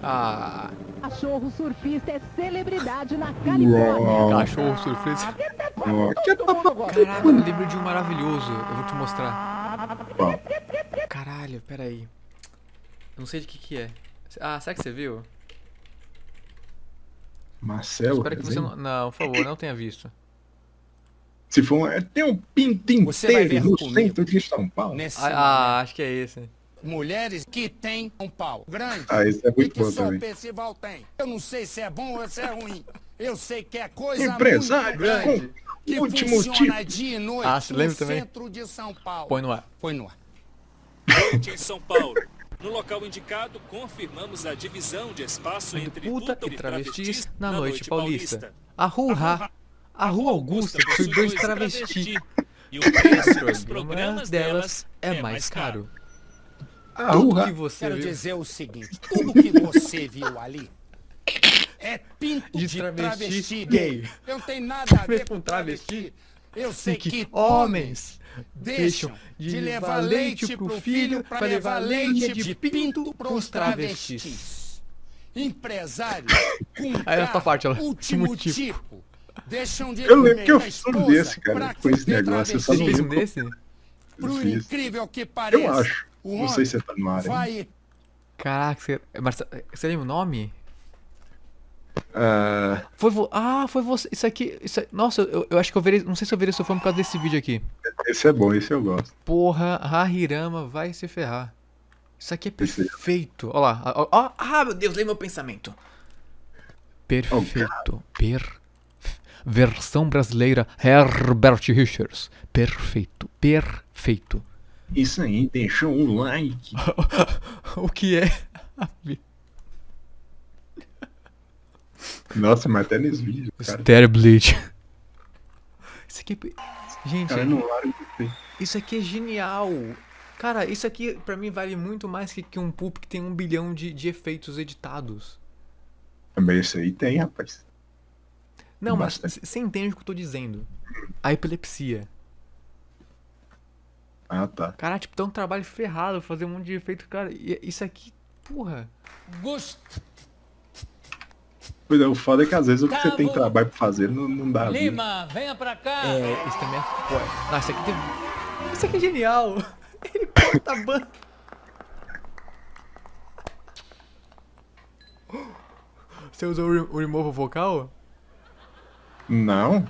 Speaker 1: Ah,
Speaker 9: Cachorro surfista é celebridade na Califórnia.
Speaker 1: Cachorro surfista.
Speaker 8: mundo agora.
Speaker 1: Caraca, eu lembro de um maravilhoso. Eu vou te mostrar. Caralho, peraí. Eu não sei de que que é. Ah, será que você viu?
Speaker 2: Marcelo.
Speaker 1: Espero que você
Speaker 2: Rezende?
Speaker 1: não... Não, por favor, não tenha visto.
Speaker 2: Se for, um- é, tem um pinto
Speaker 10: Você vai
Speaker 2: inteiro no
Speaker 10: comigo.
Speaker 2: centro de São Paulo.
Speaker 10: Nesse
Speaker 1: Ah, ah, acho que é esse.
Speaker 10: Mulheres que têm um pau grande
Speaker 2: Ah, esse é
Speaker 10: e
Speaker 2: muito
Speaker 10: que
Speaker 2: bom
Speaker 10: só
Speaker 2: também.
Speaker 10: o festival tem. Eu não sei se é bom ou se é ruim. Eu sei que é coisa
Speaker 2: Empresário
Speaker 10: muito grande que
Speaker 2: último
Speaker 10: funciona
Speaker 2: tipo.
Speaker 10: dia e noite
Speaker 1: Ah,
Speaker 10: no
Speaker 1: lembra também?
Speaker 10: centro de São Paulo.
Speaker 1: Põe no ar.
Speaker 10: Põe no ar.
Speaker 11: Noite em São Paulo. No local indicado, confirmamos a divisão de espaço entre
Speaker 1: Puta e travestis na
Speaker 11: na
Speaker 1: noite paulista. A Rua a Rua Augusta possui dois travestis.
Speaker 11: E o preço dos
Speaker 1: Programas delas
Speaker 11: delas
Speaker 1: é mais caro.
Speaker 2: Ah,
Speaker 1: Tudo que você
Speaker 10: Quero
Speaker 1: viu
Speaker 10: dizer o seguinte, tudo que você viu ali é pinto
Speaker 1: De
Speaker 10: de,
Speaker 1: travesti
Speaker 10: travesti,
Speaker 1: gay.
Speaker 10: Eu não tenho nada a ver
Speaker 1: Com travesti.
Speaker 10: Eu sei
Speaker 1: que
Speaker 10: que
Speaker 1: homens
Speaker 10: deixam de levar leite pro filho para levar leite de pinto pros travestis. Empresários (coughs) com
Speaker 1: Aí essa parte, ela,
Speaker 10: último
Speaker 1: tipo.
Speaker 10: tipo. Deixam de
Speaker 2: Eu lembro que eu fiz um desse, cara, com esse negócio, eu só não
Speaker 10: travesti.
Speaker 1: fez um
Speaker 2: lembro.
Speaker 1: desse?
Speaker 2: Fiz.
Speaker 10: incrível que pareça,
Speaker 2: Eu acho.
Speaker 10: O
Speaker 2: Não sei se você tá no ar.
Speaker 10: vai
Speaker 1: Caraca, você... Mas, você lembra o nome?
Speaker 2: Ah,
Speaker 1: Foi vo... Ah, foi você. Isso aqui. Isso... Nossa, eu, eu acho que eu virei. Não sei se eu virei seu fã por causa desse vídeo aqui.
Speaker 2: esse é bom, esse eu gosto.
Speaker 1: Porra, Hahirama vai se ferrar. Isso aqui é
Speaker 2: aí.
Speaker 1: perfeito. Olha lá. ó, ó, ah, meu Deus, leia meu pensamento. Perfeito. Per... Versão brasileira Herbert Richards. Perfeito. Perfeito.
Speaker 2: Isso aí, deixa um like. (laughs)
Speaker 1: o que é?
Speaker 2: Nossa, mas até nesse vídeo.
Speaker 1: Stereo Bleach. Isso aqui é... Gente,
Speaker 2: Cara, ter.
Speaker 1: isso aqui é genial. Cara, isso aqui pra mim vale muito mais que, que um poop que tem um bilhão de, de efeitos editados.
Speaker 2: Mas esse aí tem, rapaz.
Speaker 1: Não, mas
Speaker 2: Bastante.
Speaker 1: c- você entende o que eu tô dizendo. A epilepsia.
Speaker 2: Ah, tá.
Speaker 1: Cara, tipo, dá um trabalho ferrado fazer um monte de efeito, cara. E isso aqui, porra.
Speaker 10: Gost...
Speaker 2: Pois é, o foda é que às vezes o que você tem trabalho pra fazer não, não dá. vida.
Speaker 10: Lima, venha pra cá.
Speaker 1: É, isso também é foda. Ah, isso aqui tem. Isso aqui é genial. (laughs) Ele corta a banda. Você usou o, o removal vocal?
Speaker 2: Não,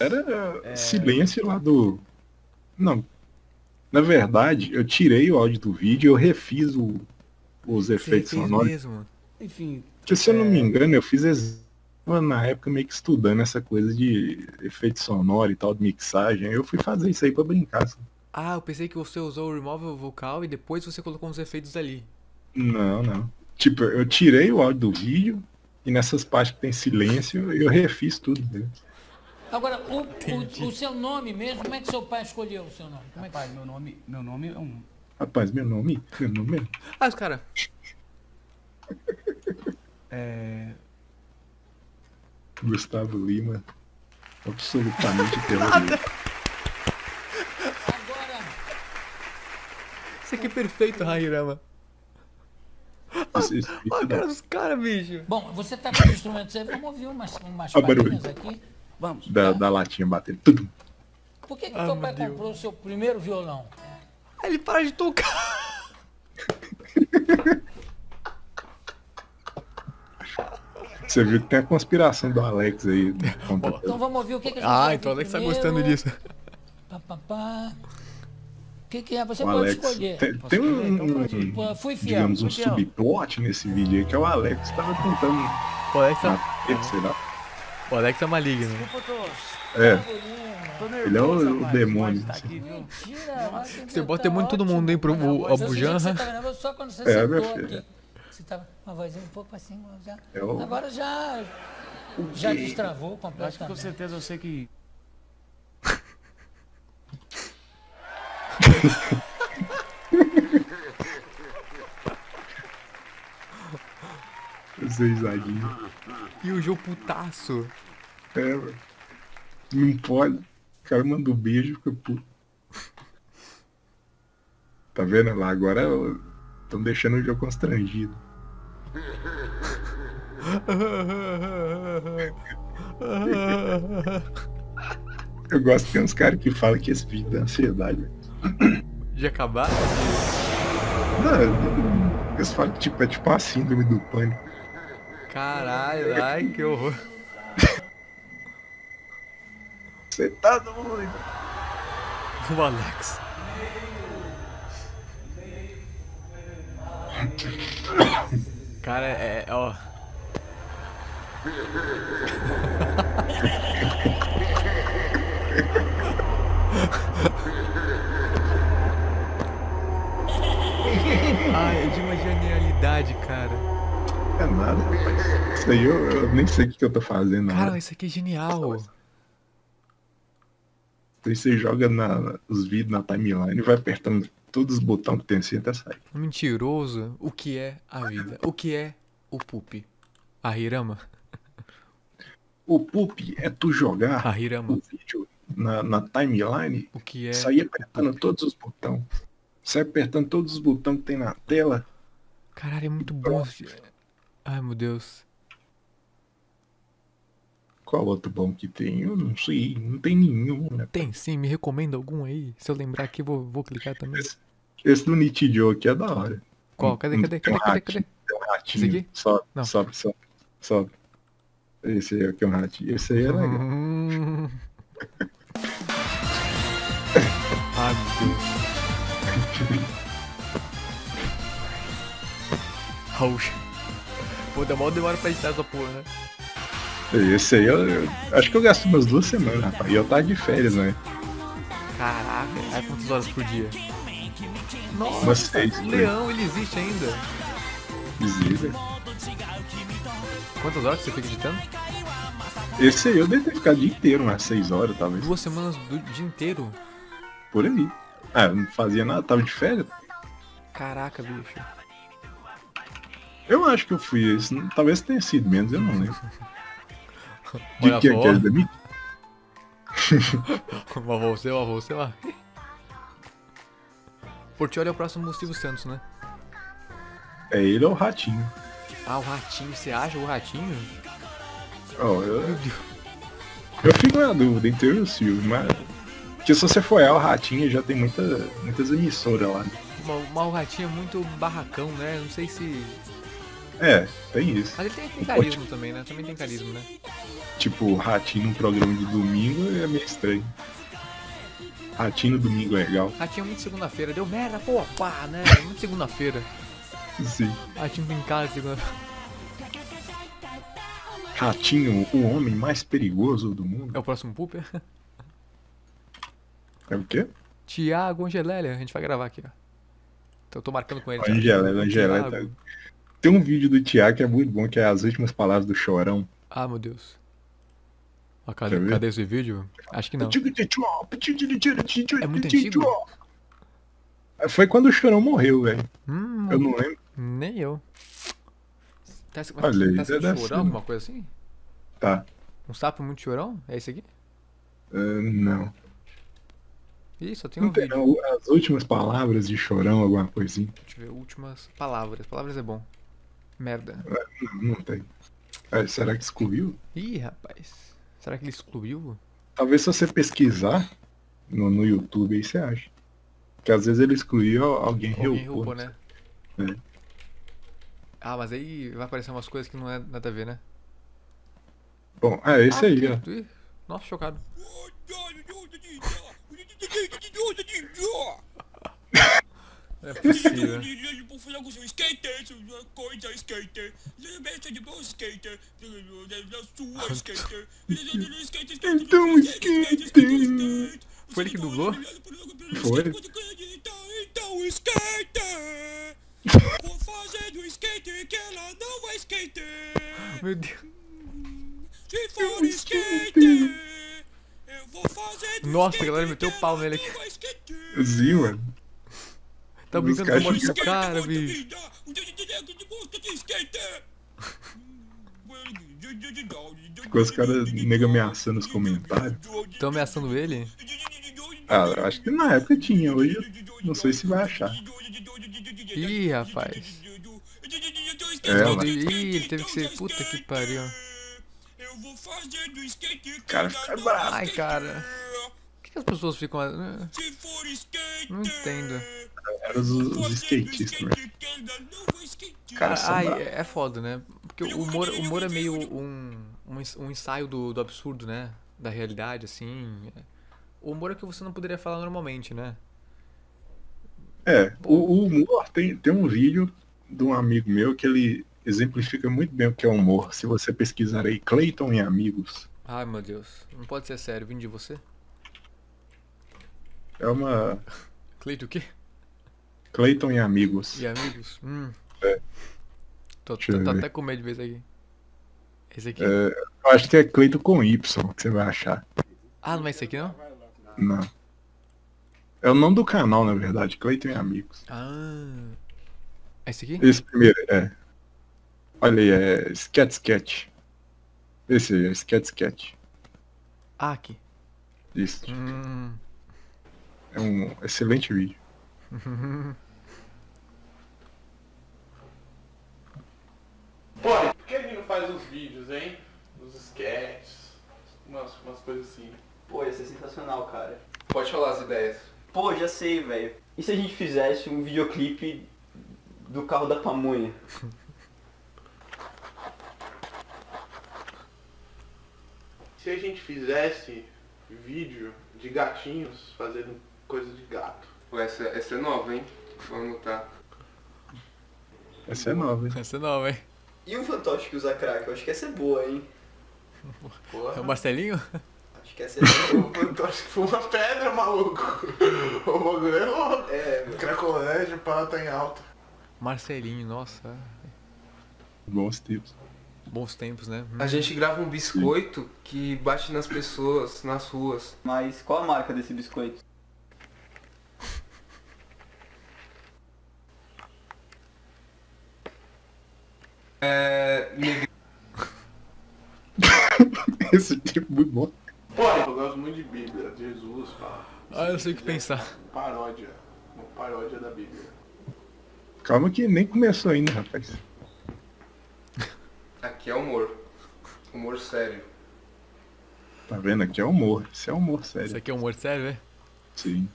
Speaker 2: era silêncio lá do. Não. Na verdade, eu tirei o áudio do vídeo e eu refiz o- os efeitos sonoros.
Speaker 1: mesmo.
Speaker 10: Enfim,
Speaker 2: Porque se eu não me engano, eu fiz ex- na época meio que estudando essa coisa de efeito sonoro e tal, de mixagem. Eu fui fazer isso aí pra brincar. assim.
Speaker 1: Ah, eu pensei que você usou o removal vocal e depois você colocou uns efeitos ali.
Speaker 2: Não, não. Tipo, eu tirei o áudio do vídeo e nessas partes que tem silêncio, eu refiz tudo. entendeu?
Speaker 10: Agora, o, o, o seu nome mesmo, como é que seu pai escolheu o seu nome? Como é que...
Speaker 12: Pai, meu nome, meu nome é um.
Speaker 2: Rapaz, meu nome, meu nome é...
Speaker 1: Ah, os cara.
Speaker 12: É.
Speaker 2: Gustavo Lima. Absolutamente (laughs) terrorista.
Speaker 10: Agora,
Speaker 1: Isso aqui é perfeito,
Speaker 2: vídeo
Speaker 1: Olha a cara dos caras, bicho.
Speaker 10: bom, você tá com os instrumentos aí, vamos ouvir umas, umas palhinhas aqui.
Speaker 12: Vamos.
Speaker 2: da, da latinha batendo. Tudo.
Speaker 10: Por que, que
Speaker 1: Ah,
Speaker 10: teu pai
Speaker 1: Deus.
Speaker 10: comprou o seu primeiro violão?
Speaker 1: Aí ele para de tocar. (laughs)
Speaker 2: Você viu que tem a conspiração do Alex aí. contra-
Speaker 10: Então vamos ouvir o que, que a gente
Speaker 1: Ah, então o Alex tá gostando disso.
Speaker 10: Pá, pá, pá. O que, que é? Você
Speaker 2: O
Speaker 10: pode
Speaker 2: Alex.
Speaker 10: escolher.
Speaker 2: Tem, tem um, um-
Speaker 10: Pô, Fui fiel.
Speaker 2: digamos, um
Speaker 10: fui fiel.
Speaker 2: subplot nesse vídeo aí, que é o Alex tava tentando
Speaker 1: O Alex é,
Speaker 2: sei lá.
Speaker 1: O Alex é maligno.
Speaker 2: É, ele é o, o demônio.
Speaker 12: Tá aqui?
Speaker 10: Mentira,
Speaker 1: Você bota
Speaker 10: tá
Speaker 1: demônio em todo mundo, hein, pro- o- Bujanra.
Speaker 10: Você tava nervoso só quando você
Speaker 2: É, meu
Speaker 10: sentou
Speaker 2: filho.
Speaker 10: aqui. Você tava uma vozinha um pouco assim, já.
Speaker 2: É o-
Speaker 10: Agora já. Já destravou
Speaker 12: Eu acho que com
Speaker 10: completamente.
Speaker 12: certeza eu sei que. (laughs)
Speaker 2: Essa risadinha.
Speaker 1: E o Joe putaço.
Speaker 2: É, mano. Não pode. O cara manda um beijo, fica puto. Tá vendo lá? Agora estão deixando o jogo constrangido. Eu gosto que tem uns caras que falam que esse vídeo dá ansiedade. velho.
Speaker 1: De acabar?
Speaker 2: Não, eles falam que tipo, é tipo a síndrome do pânico.
Speaker 1: Caralho, ai que horror.
Speaker 2: Você tá doido.
Speaker 1: O Alex. Cara, é. é, Ó. Ai, é de uma genialidade, cara.
Speaker 2: É nada, rapaz. Isso aí eu, eu nem sei o que, que eu tô fazendo.
Speaker 1: Cara,
Speaker 2: hora.
Speaker 1: isso aqui é genial.
Speaker 2: Aí você joga na- os vídeos na timeline e vai apertando todos os botões que tem assim até sair.
Speaker 1: Mentiroso. O que é a vida? O que é o poop? A Hirama?
Speaker 2: O poop é tu jogar
Speaker 1: A Hirama.
Speaker 2: o vídeo na, na timeline,
Speaker 1: O que é.
Speaker 2: sair apertando todos os botões. Sai apertando todos os botões que tem na tela.
Speaker 1: Caralho, é muito bom. esse- Ai, meu Deus.
Speaker 2: Qual outro bom que tem? Eu não sei, não tem nenhum. Né?
Speaker 1: Tem sim, me recomenda algum aí? Se eu lembrar aqui, vou, vou clicar também.
Speaker 2: Esse, esse do Nichijou aqui é da hora.
Speaker 1: Qual? Cadê, cadê, cadê, cadê, cadê?
Speaker 2: Tem um ratinho.
Speaker 1: Esse aqui?
Speaker 2: Sobe,
Speaker 1: Não.
Speaker 2: sobe, sobe, sobe. Esse aí aqui é um ratinho. Esse aí é legal.
Speaker 1: Hum. (laughs) Ai, meu Deus. (laughs) Raul. Pô, deu mal demora pra editar essa porra, né?
Speaker 2: Esse aí eu, eu acho que eu gasto umas duas semanas, rapaz. E eu tava de férias, né?
Speaker 1: Caraca, é quantas horas por dia? Nossa,
Speaker 2: Umas seis, por aí.
Speaker 1: Leão, ele existe ainda.
Speaker 2: Visível.
Speaker 1: Quantas horas você fica editando?
Speaker 2: Esse aí eu devo ter ficado o dia inteiro, umas 6 horas, talvez.
Speaker 1: Duas semanas do dia inteiro?
Speaker 2: Por aí. Ah, eu não fazia nada, tava de férias.
Speaker 1: Caraca, bicho.
Speaker 2: Eu acho que eu fui esse. não- Talvez tenha sido menos, eu não lembro. (laughs) De
Speaker 1: Olha
Speaker 2: que
Speaker 1: só.
Speaker 2: aquele da Mickey?
Speaker 1: Mas você, mas você lá. Portioli é o próximo Silvio Santos, né?
Speaker 2: É ele ou o Ratinho?
Speaker 1: Ah, o Ratinho, você acha o Ratinho?
Speaker 2: Ó, eu, eu fico na dúvida entre eu e o Silvio, mas. Porque se você for o Ratinho, já tem muita, muitas emissoras lá. né?
Speaker 1: Mas o Ratinho é muito barracão, né? Não sei se.
Speaker 2: É, tem isso.
Speaker 1: Mas ele tem, tem carisma também, né? Também tem carisma, né?
Speaker 2: Tipo, Ratinho num programa de domingo é meio estranho. Ratinho no domingo é legal.
Speaker 1: Ratinho é muito segunda-feira. Deu merda, pô, pá, né? Muito segunda-feira.
Speaker 2: Sim.
Speaker 1: Ratinho em casa segunda
Speaker 2: Ratinho, o homem mais perigoso do mundo.
Speaker 1: É o próximo Pooper?
Speaker 2: É o quê?
Speaker 1: Tiago Angelélia, a gente vai gravar aqui, ó. Então eu tô marcando com ele.
Speaker 2: tá-
Speaker 1: Thiago.
Speaker 2: Tem um vídeo do Tiago que é muito bom, que é as últimas palavras do Chorão.
Speaker 1: Ah, meu Deus. Ah, cadê, cadê esse vídeo? Acho que não.
Speaker 2: É
Speaker 1: muito antigo?
Speaker 2: Foi quando o Chorão morreu, velho.
Speaker 1: Hum,
Speaker 2: Eu não lembro.
Speaker 1: Nem eu. Tá, tá,
Speaker 2: Olha
Speaker 1: tá sendo chorão,
Speaker 2: ser.
Speaker 1: alguma coisa assim?
Speaker 2: Tá.
Speaker 1: Um sapo muito chorão? É esse aqui?
Speaker 2: Ah, não.
Speaker 1: Ih, só tem
Speaker 2: Não
Speaker 1: um
Speaker 2: tem
Speaker 1: vídeo.
Speaker 2: não. As últimas palavras de Chorão, alguma coisinha.
Speaker 1: Deixa eu ver, últimas palavras. Palavras é bom. Merda.
Speaker 2: Não tem. Ah, será que excluiu?
Speaker 1: Ih, rapaz. Será que ele excluiu?
Speaker 2: Talvez se você pesquisar no, no YouTube aí você acha. Que às vezes ele excluiu, alguém
Speaker 1: Alguém
Speaker 2: reupou.
Speaker 1: né?
Speaker 2: É.
Speaker 1: Ah, mas aí vai aparecer umas coisas que não é nada a ver, né?
Speaker 2: Bom, é esse
Speaker 1: Ah,
Speaker 2: aí, ó.
Speaker 1: tu- Nossa, chocado. É possível. (laughs)
Speaker 2: Então, skater.
Speaker 1: Foi ele que dublou?
Speaker 2: Foi.
Speaker 11: Então, skater! Vou fazer do skater que ela não vai skater!
Speaker 1: Meu Deus.
Speaker 11: Se for skater, eu vou fazer do
Speaker 1: Nossa, a galera meteu o pau nele aqui.
Speaker 2: Sim, mano.
Speaker 1: Tá brincando com a morte do cara, bicho.
Speaker 2: Ficou os caras mega ameaçando os comentários.
Speaker 1: Estão ameaçando ele?
Speaker 2: Ah, eu acho que na época tinha, hoje eu não sei se vai achar.
Speaker 1: Ih, rapaz.
Speaker 2: É, mano.
Speaker 1: Ih, ele teve que ser. Puta que pariu.
Speaker 2: cara fica bravo.
Speaker 1: Ai, cara. Que, as pessoas ficam. né? Não entendo.
Speaker 2: Eram os, os skatistas, velho. Cara,
Speaker 1: Ai, é é foda, né? Porque o humor, o humor é meio um, um, ens- ensaio do, do absurdo, né? Da realidade, assim. O humor é que você não poderia falar normalmente, né?
Speaker 2: É, o, o humor tem, tem um vídeo de um amigo meu que ele exemplifica muito bem o que é humor. Se você pesquisar aí, Clayton e amigos.
Speaker 1: Ai, meu Deus. Não pode ser sério. Vindo de você?
Speaker 2: É uma.
Speaker 1: Cleito o quê?
Speaker 2: Clayton e amigos.
Speaker 1: E amigos? Hum.
Speaker 2: É.
Speaker 1: Tô, tô, tô até com medo de ver isso aqui. Esse aqui?
Speaker 2: É, eu acho que é Clayton com Y que você vai achar.
Speaker 1: Ah, não é esse aqui não?
Speaker 2: Não. É o nome do canal, na verdade, Clayton e amigos.
Speaker 1: Ah. É esse aqui?
Speaker 2: Esse primeiro, é. Olha aí, é Sketch Sketch. Esse aí, é Sketch Sketch.
Speaker 1: Ah, aqui.
Speaker 2: Isso.
Speaker 1: Hum.
Speaker 2: É um excelente vídeo.
Speaker 13: Pô, por que ele não faz os vídeos, hein? Os sketches, umas, umas coisas assim.
Speaker 14: Pô, ia ser sensacional, cara.
Speaker 13: Pode falar as ideias.
Speaker 14: Pô, já sei, velho. E se a gente fizesse um videoclipe do carro da pamonha?
Speaker 13: Se a gente fizesse vídeo de gatinhos fazendo coisa de gato. Essa, essa é nova, hein? Vou anotar.
Speaker 2: Essa é nova, hein?
Speaker 1: Essa é nova, hein?
Speaker 14: E o fantoche que usa crack? Eu acho que essa é boa, hein?
Speaker 1: É o Marcelinho?
Speaker 14: Acho que essa é boa. (laughs)
Speaker 13: O fantoche que foi uma pedra, maluco. O bagulho é louco.
Speaker 14: É,
Speaker 13: Cracolégio, pá, tá em alta.
Speaker 1: Marcelinho, nossa.
Speaker 2: Bons tipos.
Speaker 1: Bons tempos, né?
Speaker 13: A gente grava um biscoito que bate nas pessoas, nas ruas.
Speaker 14: Mas qual a marca desse biscoito?
Speaker 13: É. (laughs)
Speaker 2: Esse tipo muito bom.
Speaker 13: Eu gosto muito de Bíblia, Jesus, pá.
Speaker 1: Ah, eu sei o que pensar.
Speaker 13: Paródia. Uma paródia da Bíblia.
Speaker 2: Calma que nem começou ainda, rapaz.
Speaker 13: Aqui é humor. Humor sério.
Speaker 2: Tá vendo? Aqui é humor. Isso é humor
Speaker 1: Isso
Speaker 2: sério.
Speaker 1: aqui é humor sério, é?
Speaker 2: Sim.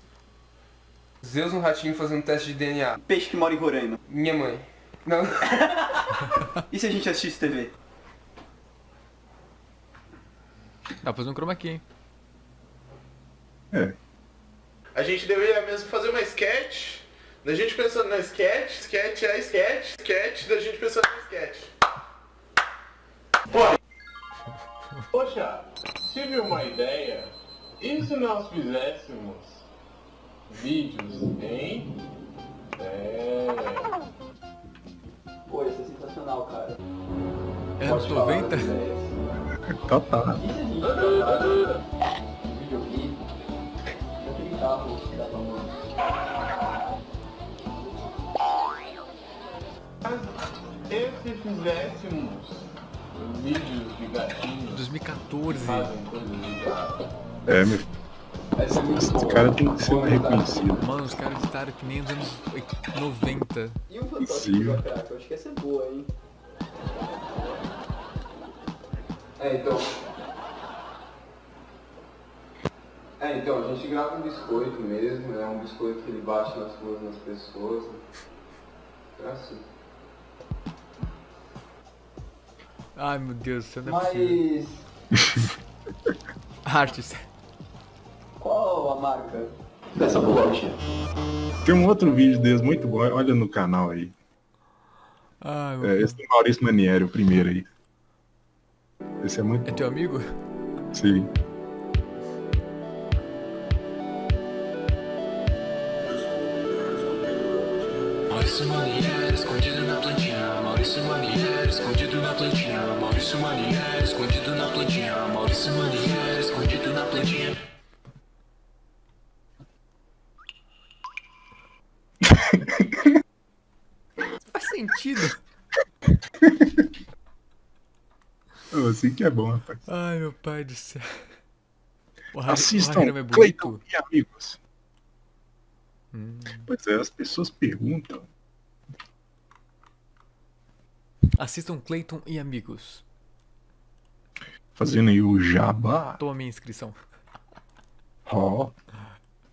Speaker 13: Zeus no ratinho fazendo teste de DNA.
Speaker 14: Peixe que mora em Roraima.
Speaker 13: Minha mãe. Não. (laughs)
Speaker 14: E se a gente assistisse TV?
Speaker 1: Dá pra fazer um chroma aqui, hein?
Speaker 2: É.
Speaker 13: A gente deveria mesmo fazer uma sketch. Da gente pensando na sketch, sketch é sketch, sketch da gente pensando na sketch.
Speaker 15: Poxa, tive uma ideia. E se nós fizéssemos vídeos em... É...
Speaker 14: É sensacional, cara.
Speaker 1: É anos 90?
Speaker 2: Total.
Speaker 14: E gente gravar videoclipe daquele carro da tua mãe?
Speaker 15: E se fizéssemos vídeos de gatinhos
Speaker 1: 2014.
Speaker 15: que fazem coisas de gato?
Speaker 2: É, meu. Esse cara tem que ser um reconhecido.
Speaker 1: Mano, os caras editaram que nem nos anos 90.
Speaker 14: E o fantástico
Speaker 2: Sim.
Speaker 14: Eu acho que essa é boa, hein? É, então.
Speaker 13: É, então, a gente grava um biscoito mesmo, é um biscoito que ele bate nas ruas nas pessoas. né? É assim.
Speaker 1: Ai meu Deus, isso não é possível.
Speaker 14: Mas (laughs)
Speaker 1: Artes.
Speaker 14: Qual a marca dessa bolacha?
Speaker 2: Tem um outro vídeo deles muito bom, olha no canal aí.
Speaker 1: Ai, meu
Speaker 2: É, esse do Maurício Manieri, o primeiro aí. Esse é muito
Speaker 1: É teu amigo?
Speaker 2: Sim.
Speaker 16: Maurício Mania escondido na plantinha. Maurício Mania escondido na plantinha. Maurício Mania
Speaker 1: sentido.
Speaker 2: Ô, assim que é bom, rapaz.
Speaker 1: Ai meu pai do céu. O o
Speaker 2: Assistam
Speaker 1: Harry é bonito.
Speaker 2: e amigos.
Speaker 1: Hum.
Speaker 2: Pois é, as pessoas perguntam.
Speaker 1: Assistam Clayton e amigos.
Speaker 2: Fazendo aí o jabá.
Speaker 1: Toma minha inscrição.
Speaker 2: Ó.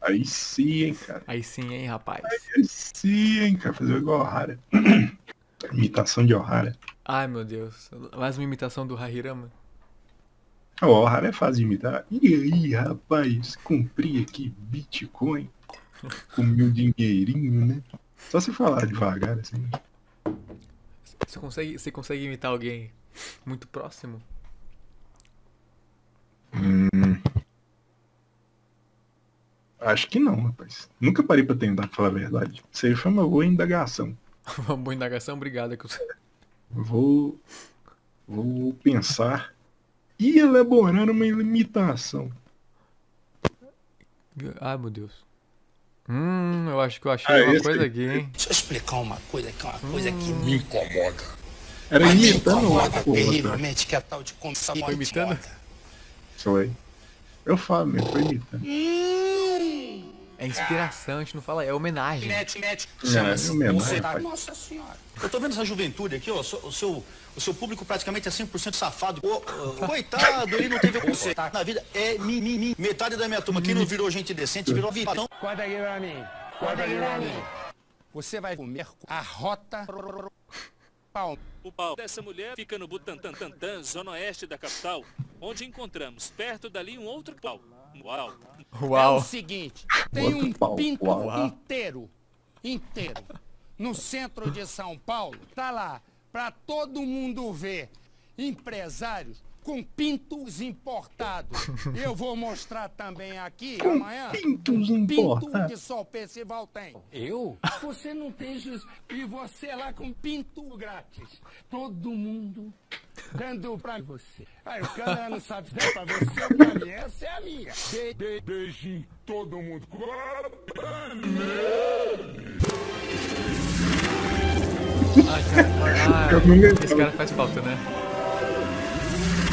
Speaker 2: Aí sim, hein, cara.
Speaker 1: Aí sim, hein, rapaz.
Speaker 2: Aí sim, hein, cara. Fazer igual o Ohara. (clears throat) Imitação de Ohara.
Speaker 1: Ai meu Deus. Mais uma imitação do Hahirama.
Speaker 2: O Ohara é fácil de imitar. E aí, rapaz, comprei aqui Bitcoin. (laughs) Com meu dinheirinho, né? Só se falar devagar, assim.
Speaker 1: Você consegue, você consegue imitar alguém muito próximo?
Speaker 2: Hum. Acho que não, rapaz. Nunca parei pra tentar falar a verdade. Isso aí foi uma boa indagação. (laughs)
Speaker 1: Uma boa indagação, obrigado. que (laughs) eu-
Speaker 2: Vou. Vou pensar e elaborar uma imitação.
Speaker 1: Ai meu Deus. Hum, eu acho que eu achei
Speaker 2: Ah,
Speaker 1: uma coisa aqui, hein?
Speaker 16: Deixa eu explicar uma coisa que é uma coisa que me incomoda.
Speaker 2: Era imitando
Speaker 16: incomoda
Speaker 2: porra,
Speaker 16: terrivelmente que é a tal de comissão
Speaker 1: Foi imitando?
Speaker 2: Foi. Eu falo mesmo, foi imitando.
Speaker 1: É inspiração, a gente não fala, é homenagem.
Speaker 16: Mete.
Speaker 2: É,
Speaker 16: Chama-se
Speaker 2: é.
Speaker 16: Nossa senhora. Eu tô vendo essa juventude aqui, ó. O seu, o seu público praticamente é 100% safado. Ô, ô, coitado, ele não teve você. Na vida é mim, mim, mim. Metade da minha turma. Quem não virou gente decente virou vilão.
Speaker 10: Conta aqui pra mim. Conta aqui pra mim. Você vai comer a rota pau.
Speaker 11: O pau dessa mulher fica no Butantantantã, zona oeste da capital, onde encontramos perto dali um outro pau. Uau!
Speaker 10: É
Speaker 1: Uau.
Speaker 10: o seguinte, tem um
Speaker 2: pau,
Speaker 10: pinto
Speaker 2: uau.
Speaker 10: inteiro, inteiro, no centro de São Paulo, tá lá, pra todo mundo ver, empresários com pintos importados. Eu vou mostrar também aqui
Speaker 2: Com
Speaker 10: amanhã.
Speaker 2: pintos
Speaker 10: um pinto
Speaker 2: importados.
Speaker 10: que só o Percival tem. Eu? Você não tem juízo. E você lá com pinto grátis. Todo mundo Dando pra você. Aí o cara não sabe se der pra você ou pra mim. Essa é a minha. Be be beijinho, todo mundo.
Speaker 1: Ai, cara,
Speaker 2: lembro.
Speaker 1: esse cara faz falta, né?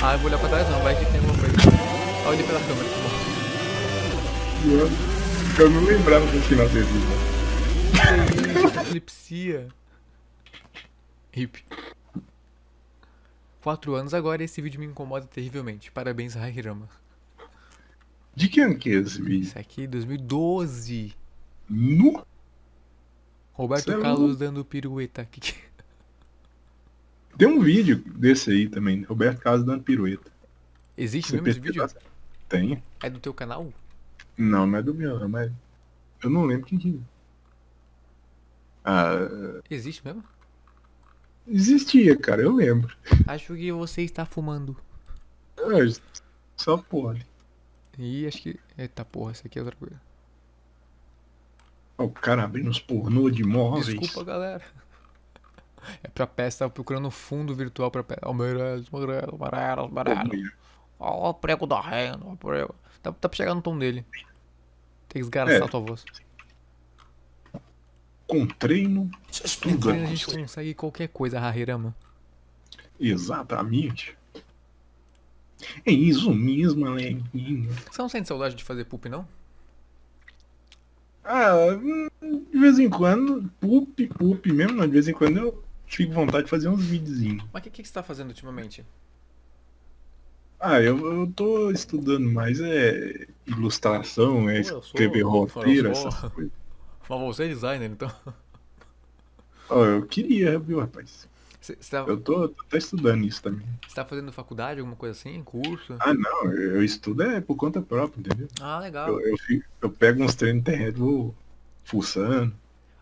Speaker 1: Ah, eu vou olhar pra trás não, vai que tem alguma coisa. Olha ele pela câmera, que bom.
Speaker 2: Eu, eu não lembrava do final desse vídeo.
Speaker 1: Epilepsia. Hip. Quatro anos agora e esse vídeo me incomoda terrivelmente. Parabéns, Hahirama.
Speaker 2: De que ano que é esse vídeo?
Speaker 1: Isso aqui, 2012.
Speaker 2: Nu?
Speaker 1: Roberto
Speaker 2: Cê é
Speaker 1: Carlos dando pirueta. Que que...
Speaker 2: Tem um vídeo desse aí também, Roberto Carlos dando pirueta.
Speaker 1: Existe
Speaker 2: Você
Speaker 1: mesmo esse vídeo?
Speaker 2: Tem.
Speaker 1: É do teu canal?
Speaker 2: Não, não é do meu, mas. Eu não lembro quem que. Ah,
Speaker 1: Existe mesmo?
Speaker 2: Existia, cara, eu lembro.
Speaker 1: Acho que você está fumando.
Speaker 2: É, só pode.
Speaker 1: Ih, acho que. Eita porra, isso aqui é outra coisa.
Speaker 2: O cara abrindo os pornô de móveis.
Speaker 1: Desculpa, galera. É pra peça, tava procurando um fundo virtual pra peça. Ó, Meirelles, Meirelles, Meirelles, Meirelles. Ó, o prego da renda, ó, o prego. Tá, tá chegar no tom dele. Tem que esgarçar
Speaker 2: É.
Speaker 1: a tua voz.
Speaker 2: Com treino,
Speaker 1: Com treino a
Speaker 2: estudando.
Speaker 1: gente consegue qualquer coisa, Hahirama.
Speaker 2: Exatamente. É isso mesmo, Aleguinho.
Speaker 1: Você não sente saudade de fazer poop, não?
Speaker 2: Ah, de vez em quando, pup, pup mesmo, não, de vez em quando eu fico com vontade de fazer uns videozinhos.
Speaker 1: Mas o que, que você tá fazendo ultimamente?
Speaker 2: Ah, eu, eu tô estudando mais é ilustração, é escrever roteiro, essas coisas.
Speaker 1: Mas você é designer, então. (laughs)
Speaker 2: Ó, eu queria, viu, rapaz?
Speaker 1: Você você tá,
Speaker 2: Eu tô, tô até estudando isso também.
Speaker 1: você tá fazendo faculdade, alguma coisa assim? Curso?
Speaker 2: Ah, não, eu, estudo é por conta própria, entendeu?
Speaker 1: Ah, legal.
Speaker 2: Eu, eu, fico- eu pego uns treinos na internet, vou fuçando.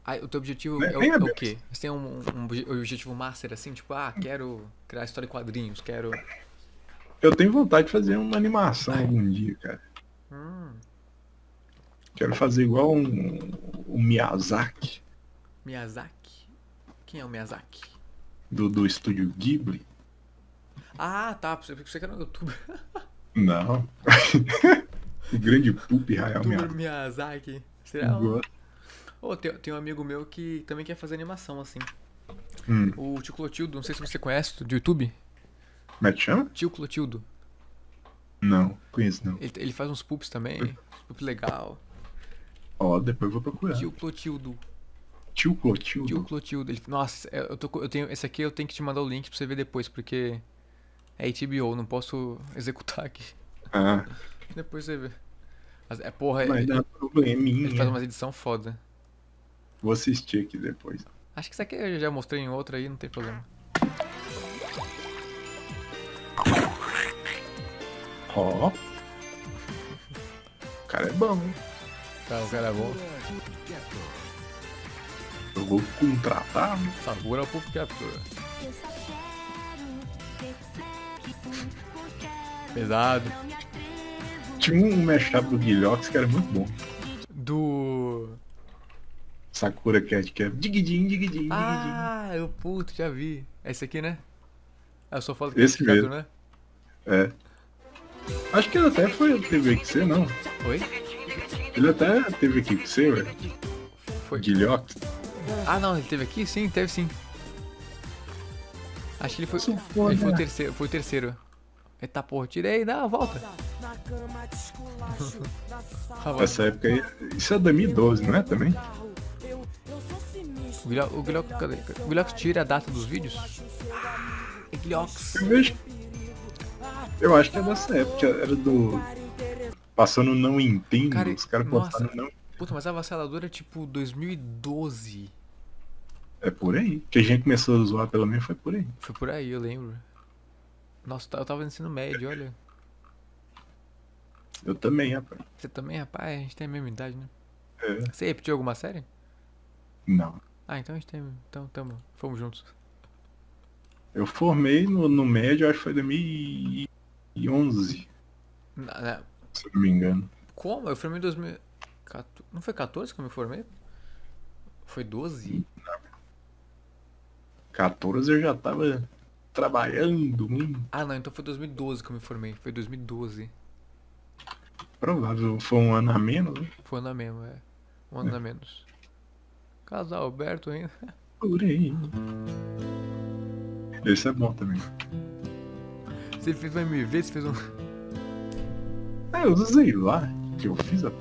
Speaker 1: Ah, o teu objetivo
Speaker 2: Nem-
Speaker 1: é, o, é
Speaker 2: é
Speaker 1: o quê? Você tem um, um obje- objetivo master assim, tipo, ah, quero criar história em quadrinhos, quero.
Speaker 2: Eu tenho vontade de fazer uma animação algum dia, cara.
Speaker 1: Hum,
Speaker 2: Quero fazer igual um, um Miyazaki,
Speaker 1: Miyazaki? Quem é o Miyazaki?
Speaker 2: do, do estúdio Ghibli.
Speaker 1: Ah, tá, você que era no YouTube.
Speaker 2: Não. (laughs) o grande Pup Hayao Miyazaki.
Speaker 1: Miyazaki. Será? um-. Ô, tem, tem um amigo meu que também quer fazer animação assim.
Speaker 2: Hum.
Speaker 1: O Tio Clotildo, não sei se você conhece, do YouTube.
Speaker 2: Como é que chama?
Speaker 1: Tio Clotildo.
Speaker 2: Não, conheço não.
Speaker 1: Ele, ele faz uns poops também. uns Poop legal.
Speaker 2: Ó, depois eu vou procurar.
Speaker 1: Tio Clotildo.
Speaker 2: Tio Clotildo.
Speaker 1: Tio Clotildo. Ele, nossa, é, eu, tô, eu tenho. Esse aqui eu tenho que te mandar o link pra você ver depois, porque é HBO, não posso (laughs) executar aqui.
Speaker 2: Ah,
Speaker 1: Depois você vê. Mas é porra, ele,
Speaker 2: dar probleminha.
Speaker 1: ele faz umas edição foda.
Speaker 2: Vou assistir aqui depois.
Speaker 1: Acho que isso aqui eu já mostrei em outra aí, não tem problema.
Speaker 2: Ó. O cara é bom, hein?
Speaker 1: Tá, o cara é bom.
Speaker 2: Eu vou contratar. né?
Speaker 1: Sagura Poop Capture. Pesado.
Speaker 2: Tinha um mashup do Guilhox que era muito bom.
Speaker 1: Do.
Speaker 2: Sakura Cat Cap. Diguidim, diguidim, diguidim.
Speaker 1: Ah, eu puto, já vi. É esse aqui, né? Eu só falo que
Speaker 2: Esse
Speaker 1: é Capture,
Speaker 2: mesmo.
Speaker 1: né?
Speaker 2: É. Acho que ele até foi, teve aqui ser, não.
Speaker 1: Oi?
Speaker 2: Ele até teve aqui com você, velho.
Speaker 1: Foi.
Speaker 2: Guilhox.
Speaker 1: Ah, não, ele teve aqui? Sim, teve sim. Acho que ele foi.
Speaker 2: Foda.
Speaker 1: Ele foi o terceiro. Foi o terceiro. Eita porra, tirei, dá a volta. (laughs)
Speaker 2: Nessa época aí. Isso é 2012, não é também?
Speaker 1: O Guilhox, o Guilhox, cadê? O Guilhox tira a data dos vídeos? Ah, Guilhox.
Speaker 2: Eu vejo. Eu acho que é dessa época. Era do. Passando não entendo.
Speaker 1: Cara,
Speaker 2: os caras postaram não.
Speaker 1: Puta, mas a avassaladora é tipo 2012.
Speaker 2: É por aí. Que a gente começou a zoar, pelo menos foi por aí.
Speaker 1: Foi por aí, eu lembro. Nossa, eu tava no ensino médio, olha.
Speaker 2: Eu também, rapaz.
Speaker 1: Você também, rapaz? A gente tem a mesma idade, né?
Speaker 2: É.
Speaker 1: Você repetiu alguma série?
Speaker 2: Não.
Speaker 1: Ah, então a gente tem. Então, tamo. Fomos juntos.
Speaker 2: Eu formei no, no médio, acho que foi 2011,
Speaker 1: Na- na-
Speaker 2: se eu não me engano.
Speaker 1: Como? Eu formei em 2014. Não foi 14 que eu me formei? Foi 12?
Speaker 2: 14 eu já tava trabalhando muito.
Speaker 1: Ah, não, então foi 2012 que eu me formei. Foi 2012.
Speaker 2: Provável, foi um ano a menos, né?
Speaker 1: Foi um ano a mesmo, é. Um ano a menos. Casal Alberto ainda. (laughs)
Speaker 2: Por aí. Esse é bom também.
Speaker 1: Você fez um MV, você fez um.
Speaker 2: É, eu sei lá que eu fiz a.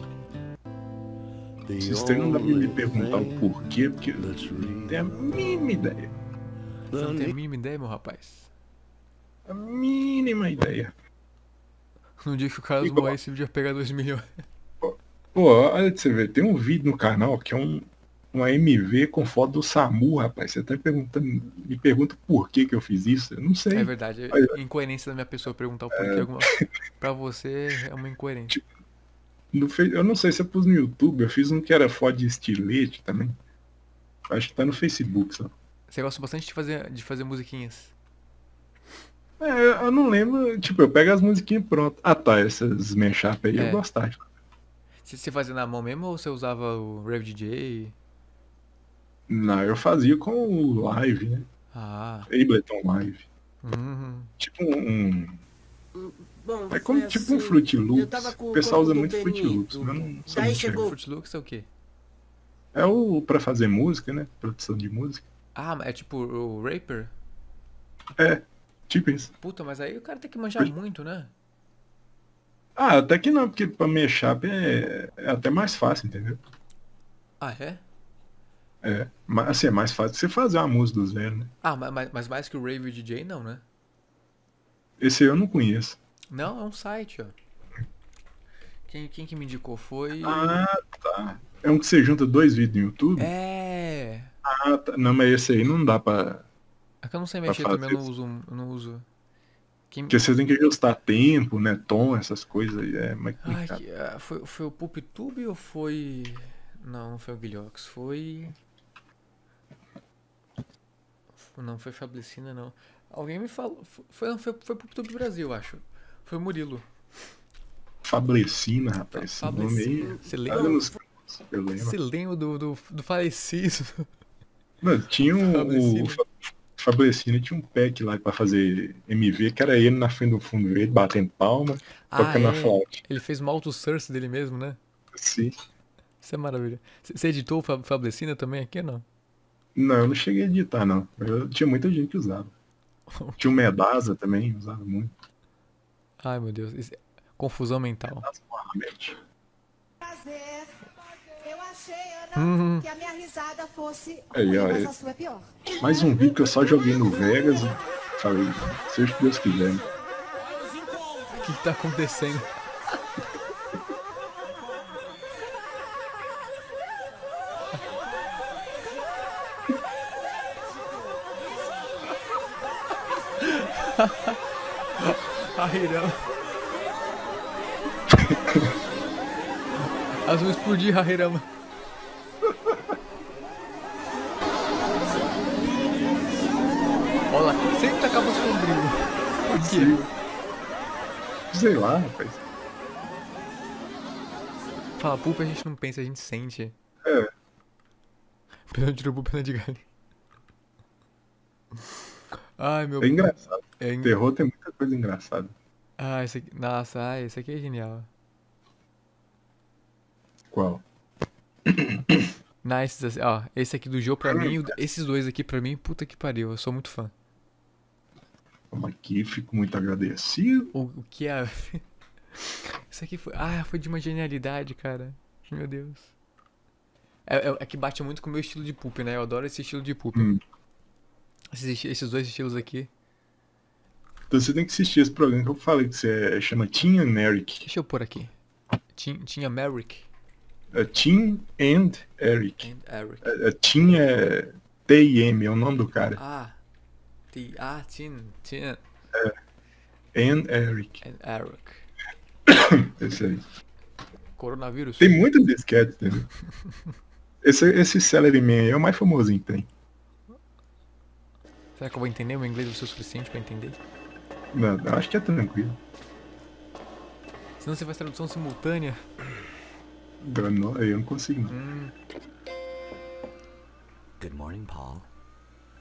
Speaker 2: Vocês têm não dá pra me perguntar o porquê, porque eu não tenho a mínima ideia.
Speaker 1: Você não tem a mínima ideia, meu rapaz?
Speaker 2: A mínima ideia.
Speaker 1: No dia que o Carlos vídeo ia pegar 2 milhões.
Speaker 2: Pô, olha pra você ver, tem um vídeo no canal que é um, uma MV com foto do Samu, rapaz. Você tá me perguntando, me pergunta por que que eu fiz isso? Eu não sei.
Speaker 1: É verdade, é incoerência da minha pessoa perguntar o porquê. Alguma... Pra você é uma incoerência.
Speaker 2: no Fe- eu não sei se eu pus no YouTube, eu fiz um que era foto de estilete também. Acho que tá no Facebook só.
Speaker 1: Você gosta bastante de fazer, de fazer musiquinhas.
Speaker 2: É, eu não lembro, tipo, eu pego as musiquinhas e pronto. Ah tá, essas mashup aí
Speaker 1: É.
Speaker 2: eu gostava.
Speaker 1: Você, fazia na mão mesmo ou você usava o Rev DJ?
Speaker 2: Não, eu fazia com o live, né?
Speaker 1: Ah.
Speaker 2: Ableton Live.
Speaker 1: Uhum.
Speaker 2: Tipo um.
Speaker 17: Bom,
Speaker 2: É como tipo um
Speaker 17: assim,
Speaker 2: Fruit Loops. O pessoal usa muito Fruit. Loops, mas eu não sou
Speaker 17: Daí chegou-.
Speaker 1: Fruit Loops é o quê?
Speaker 2: É o pra fazer música, né? Produção de música.
Speaker 1: Ah, mas é tipo o Raper?
Speaker 2: É, tipo isso.
Speaker 1: Puta, mas aí o cara tem que manjar muito, né?
Speaker 2: Ah, até que não, porque pra mashup é, é até mais fácil, entendeu?
Speaker 1: Ah, é?
Speaker 2: É, mas assim, é mais fácil você fazer uma música do zero, né?
Speaker 1: Ah, ma- ma- mas, mais que o Rave DJ, não, né?
Speaker 2: Esse aí eu não conheço.
Speaker 1: Não, é um site, ó. Quem, quem que me indicou foi.
Speaker 2: Ah, tá. É um que você junta dois vídeos no YouTube?
Speaker 1: É.
Speaker 2: Ah, tá. Não, mas esse aí não dá pra.
Speaker 1: É que eu não sei mexer também, eu não uso. Eu não uso. Quem...
Speaker 2: Porque você tem que ajustar tempo, né? Tom, essas coisas aí. É mais
Speaker 1: Ai,
Speaker 2: complicado.
Speaker 1: que, ah, foi, foi o PulpTube ou foi. Não, não foi o Guilhox, foi. Não, foi Fablecina, não. Alguém me falou. Foi, não, foi, foi PulpTube Brasil, eu acho. Foi o Murilo.
Speaker 2: Fablecina, rapaz.
Speaker 1: Fablecina. Você lembra?
Speaker 2: Eu lembro.
Speaker 1: Você lembra do, do, do falecido?
Speaker 2: Mano, tinha um,
Speaker 1: Fablecina.
Speaker 2: o Fa- Fablecina tinha um pack lá pra fazer MV, que era ele na frente do fundo verde, batendo palma, tocando a flauta.
Speaker 1: Ele fez uma auto-source dele mesmo, né?
Speaker 2: Sim.
Speaker 1: Isso é maravilha. Você editou o Fab- Fablecina também aqui ou não?
Speaker 2: Não, eu não cheguei a editar, não. Eu, tinha muita gente que usava. (laughs) Tinha o Medasa também, usava muito.
Speaker 1: Ai, meu Deus. isso é- Confusão mental.
Speaker 18: Prazer. Eu achei,
Speaker 1: Uhum.
Speaker 18: Ana, que a minha risada fosse
Speaker 2: Aí,
Speaker 18: ruim,
Speaker 2: ó,
Speaker 18: mas
Speaker 2: é-
Speaker 18: a sua é pior.
Speaker 2: Mais um vídeo que eu só joguei no Vegas e falei, seja o que Deus quiser.
Speaker 1: O que, que tá acontecendo? (laughs) Rairama. Elas vão explodir, (laughs) Rairama. Olha lá, sempre acaba sombrio. Por quê?
Speaker 2: Sei lá, rapaz.
Speaker 1: Fala, pulpa a gente não pensa, a gente sente.
Speaker 2: É.
Speaker 1: Pena de urubu, pena de galinha. Ai, meu
Speaker 2: É engraçado.
Speaker 1: É en-
Speaker 2: Terror tem muita coisa engraçada.
Speaker 1: Ah, esse aqui. Nossa, ai, esse aqui é genial.
Speaker 2: Qual?
Speaker 1: Nice, assim, ó, esse aqui do jogo pra mim, o- esses dois aqui pra mim, puta que pariu, eu sou muito fã.
Speaker 2: Vamos aqui, fico muito agradecido.
Speaker 1: O, o que é. (laughs) Isso aqui foi. Ah, foi de uma genialidade, cara. Meu Deus. É, é, é que bate muito com o meu estilo de poop, né? Eu adoro esse estilo de poop.
Speaker 2: Hum.
Speaker 1: Esses, esses dois estilos aqui.
Speaker 2: Então você tem que assistir esse programa que eu falei, que você chama Tim and Eric.
Speaker 1: Deixa eu pôr aqui. Tin- Tinha Merrick.
Speaker 2: É Tim and Eric.
Speaker 1: And Eric.
Speaker 2: É, é, Tim é T-I-M, é o nome do cara.
Speaker 1: Ah. T, ah, Tin. Tin.
Speaker 2: And Eric.
Speaker 1: And Eric. (coughs)
Speaker 2: Esse aí.
Speaker 1: Coronavírus.
Speaker 2: Tem muitos disquetes, entendeu? (laughs) Esse, esse Celery Man aí é o mais famosinho que tem.
Speaker 1: Será que eu vou entender? O inglês vai ser o suficiente pra entender?
Speaker 2: Não, eu acho que é tranquilo.
Speaker 1: Senão você faz tradução simultânea.
Speaker 2: Eu não, eu não consigo. não.
Speaker 1: Hum.
Speaker 19: Good morning, Paul.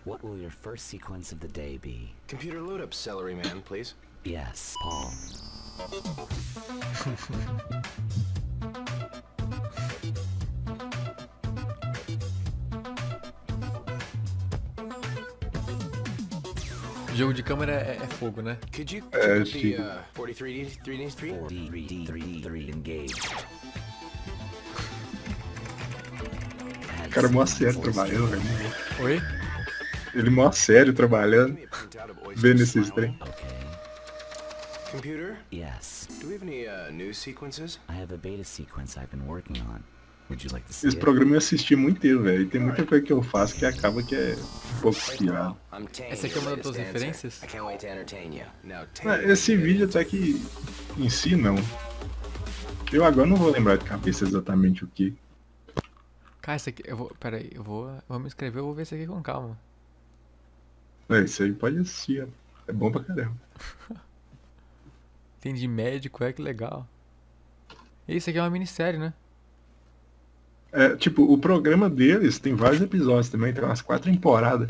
Speaker 17: What will your first sequence of the day be?
Speaker 19: Computer load up celery man, please.
Speaker 17: Yes, Paul. (laughs)
Speaker 1: Jogo de câmera é, é fogo, né?
Speaker 19: Could you
Speaker 2: É,
Speaker 19: the
Speaker 2: Chico.
Speaker 19: uh, 43D 3D3?
Speaker 17: 4D3 engaged.
Speaker 2: O cara mó sério trabalhando, velho.
Speaker 1: Oi?
Speaker 2: Ele mó sério trabalhando. Vendo esses trem.
Speaker 19: Computer?
Speaker 17: Yes.
Speaker 19: Do we have any uh, news sequences?
Speaker 17: I have a beta sequence I've been working on. Would you like to see
Speaker 2: Esse
Speaker 17: it?
Speaker 2: programa eu assisti muito inteiro, velho. E tem muita coisa que eu faço que acaba que é um pouco piada.
Speaker 1: Essa aqui é uma das tuas referências?
Speaker 2: Esse vídeo até que em si não. Eu agora não vou lembrar de cabeça exatamente o que.
Speaker 1: Cara, esse aqui. Eu vou. Pera aí, eu vou. Eu vou me inscrever, eu vou ver isso aqui com calma.
Speaker 2: É, isso aí pode assistir. É bom pra caramba. (laughs)
Speaker 1: Tem de médico, é que legal. Isso aqui é uma minissérie, né?
Speaker 2: É, tipo, o programa deles tem vários episódios também, tem umas quatro temporadas.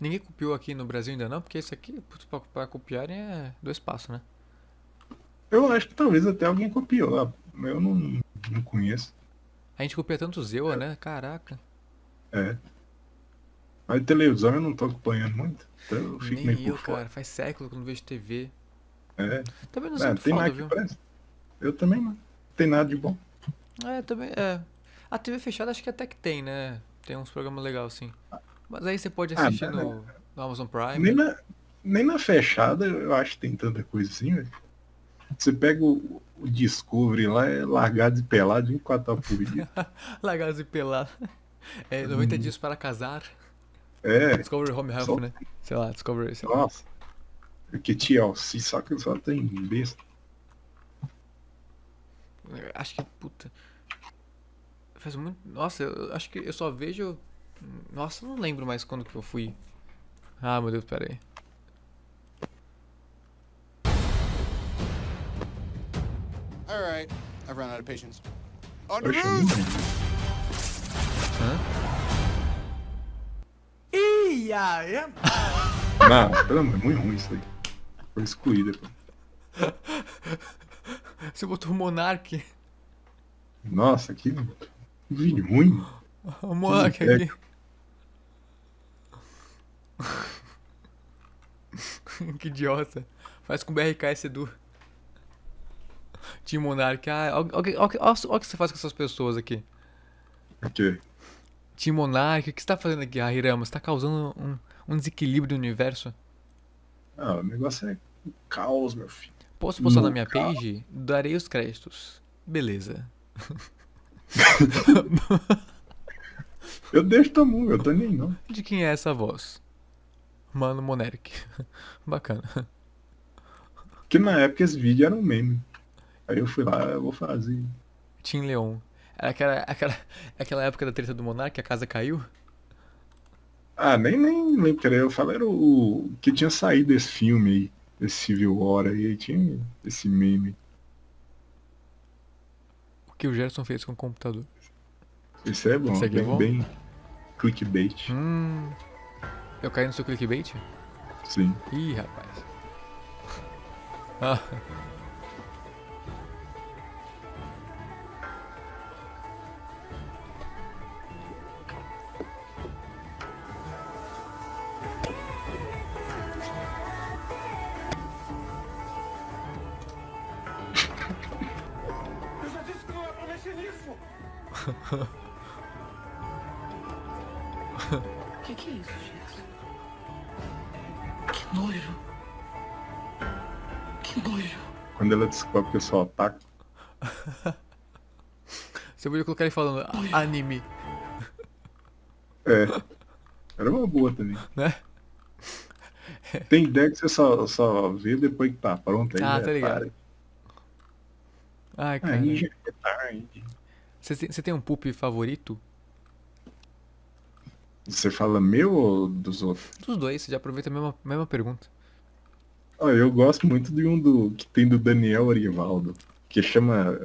Speaker 1: Ninguém copiou aqui no Brasil ainda não, porque esse aqui, pra, pra copiarem é do espaço, né?
Speaker 2: Eu acho que talvez até alguém copiou, eu não, não conheço.
Speaker 1: A gente copia tanto Zewa, né? Caraca.
Speaker 2: É. Mas televisão eu não tô acompanhando muito, então eu fico
Speaker 1: Nem
Speaker 2: meio
Speaker 1: eu, cara. Faz século que eu não vejo TV.
Speaker 2: É.
Speaker 1: Também não
Speaker 2: É,
Speaker 1: sinto
Speaker 2: tem
Speaker 1: falta,
Speaker 2: nada
Speaker 1: viu?
Speaker 2: Eu também não. Tem nada de bom.
Speaker 1: É, também, é. A TV fechada acho que até que tem, né? Tem uns programas legais, sim. Mas aí você pode
Speaker 2: Ah,
Speaker 1: assistir
Speaker 2: mas-
Speaker 1: no, no Amazon Prime.
Speaker 2: Nem na, nem na fechada eu acho que tem tanta coisa assim, velho. Você pega o, o Discovery lá, é largado e pelado 24 horas por dia. (laughs)
Speaker 1: Lagados e pelado. É, 90 dias para casar.
Speaker 2: É.
Speaker 1: Discovery Home Health,
Speaker 2: Só-
Speaker 1: né? Sei lá, Discovery, sei lá.
Speaker 2: Nossa. Que TLC, só que só tem besta.
Speaker 1: Acho que, puta. Faz muito. Nossa, eu acho que eu só vejo. Nossa, eu não lembro mais quando que eu fui. Ah, meu Deus, pera aí.
Speaker 10: All right, I've run out of patience.
Speaker 2: Eu não lembro.
Speaker 10: E aí? (laughs)
Speaker 2: Não, pelo amor, é muito ruim isso aí. Foi excluída, pô. (laughs)
Speaker 1: Você botou o Monark.
Speaker 2: Nossa, que vídeo ruim.
Speaker 1: O Monark
Speaker 2: É.
Speaker 1: aqui. (laughs) que idiota. Faz com BRKS Edu. Team Monark. Ah, olha o que você faz com essas pessoas aqui.
Speaker 2: O quê?
Speaker 1: Team Monark, o que você tá fazendo aqui, ah, Hirama? Você tá causando um, um desequilíbrio no universo.
Speaker 2: Ah, o negócio é caos, meu filho.
Speaker 1: Posso postar na
Speaker 2: No
Speaker 1: minha
Speaker 2: caos.
Speaker 1: page? Darei os créditos. Beleza. (laughs) (laughs)
Speaker 2: Eu deixo todo mundo, eu tô nem não.
Speaker 1: De quem é essa voz? Mano Monark. (laughs) Bacana.
Speaker 2: Porque na época esse vídeo era um meme. Aí eu fui lá, eu vou fazer.
Speaker 1: Tim Leon. Era aquela, aquela, aquela época da treta do Monark, que a casa caiu?
Speaker 2: Ah, nem, nem lembro que. Eu falei, era o, o que tinha saído desse filme aí, desse Civil War aí tinha esse meme.
Speaker 1: Que o Gerson fez com o computador.
Speaker 2: Esse é bom,
Speaker 1: é
Speaker 2: bem,
Speaker 1: bom?
Speaker 2: bem clickbait.
Speaker 1: Hum. Eu caí no seu clickbait?
Speaker 2: Sim.
Speaker 1: Ih, rapaz. (laughs) Ah.
Speaker 2: Ela descobre que eu sou otaku. (laughs)
Speaker 1: Você podia colocar ele falando "A- anime,
Speaker 2: É. Era uma boa também.
Speaker 1: né? (laughs)
Speaker 2: Tem ideia que você só, só vê depois que tá pronto aí.
Speaker 1: Ah, tá ligado. Ai, cara.
Speaker 2: Aí já é tarde.
Speaker 1: Você tem, você tem um poop favorito?
Speaker 2: Você fala meu ou dos outros?
Speaker 1: Dos dois, você já aproveita a mesma, mesma pergunta.
Speaker 2: Olha, eu gosto muito de um do que tem do Daniel Arivaldo, que chama.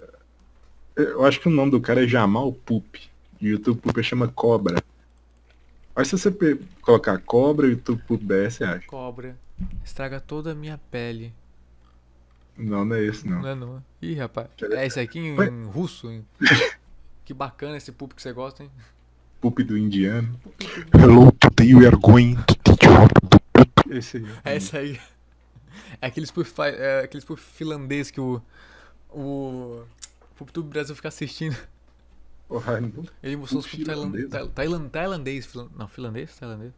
Speaker 2: Eu acho que o nome do cara é Jamal Poop. E o YouTube Poop chama Cobra. Mas se você colocar cobra e YouTube Poop BR, você acha?
Speaker 1: Cobra. Estraga toda a minha pele.
Speaker 2: Não, não é esse não.
Speaker 1: Não é não. Ih, rapaz. É esse aqui em, em russo, hein? (laughs) Que bacana esse poop que você gosta, hein?
Speaker 2: Poop do indiano. Hello, how to do. Esse aí.
Speaker 1: É esse aí. É aquele spoof, é aquele spoof finlandês que o. O. PoopTube Brasil fica assistindo.
Speaker 2: Porra, não-
Speaker 1: Ele mostrou os
Speaker 2: Spoof
Speaker 1: tailan- tailandês. filan- Não, finlandês? Tailandês?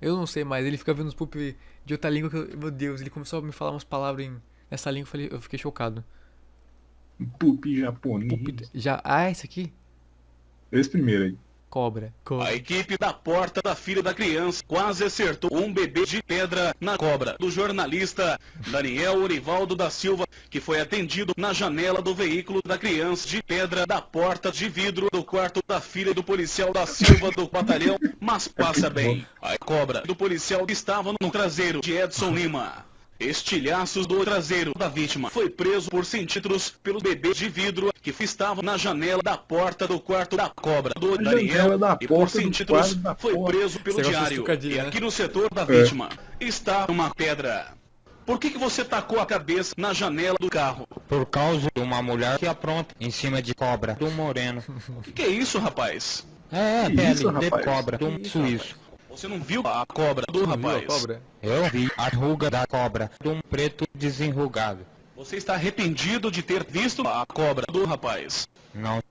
Speaker 1: Eu não sei, mas ele fica vendo os poop de outra língua que eu, Meu Deus, ele começou a me falar umas palavras em, nessa língua eu, falei, eu fiquei chocado.
Speaker 2: Poop japonês.
Speaker 1: Já. Ah, esse aqui?
Speaker 2: Esse primeiro aí.
Speaker 1: Cobra. Cobra.
Speaker 20: A equipe da porta da filha da criança quase acertou um bebê de pedra na cobra do jornalista Daniel Orivaldo da Silva, que foi atendido na janela do veículo da criança de pedra da porta de vidro do quarto da filha do policial da Silva do batalhão, mas passa (laughs) bem. A cobra do policial estava no traseiro de Edson Lima. Estilhaços do traseiro da vítima foi preso por centímetros pelo bebê de vidro que estava na janela da porta do quarto da cobra do
Speaker 2: Na
Speaker 20: Daniel
Speaker 2: da
Speaker 20: e por centímetros foi preso pelo
Speaker 1: de
Speaker 20: diário. E
Speaker 1: né?
Speaker 20: aqui no setor da
Speaker 2: É.
Speaker 20: vítima está uma pedra. Por que, que você tacou a cabeça na janela do carro?
Speaker 21: Por causa de uma mulher que apronta em cima de cobra, do moreno.
Speaker 20: O que, que é isso, rapaz?
Speaker 21: É,
Speaker 2: Que
Speaker 21: pele
Speaker 2: isso,
Speaker 21: de
Speaker 2: rapaz?
Speaker 21: cobra, do suíço.
Speaker 20: Você não viu a cobra do rapaz?
Speaker 1: cobra?
Speaker 21: Eu vi a ruga da cobra, de um preto desenrugado.
Speaker 20: Você está arrependido de ter visto a cobra do rapaz?
Speaker 21: Não,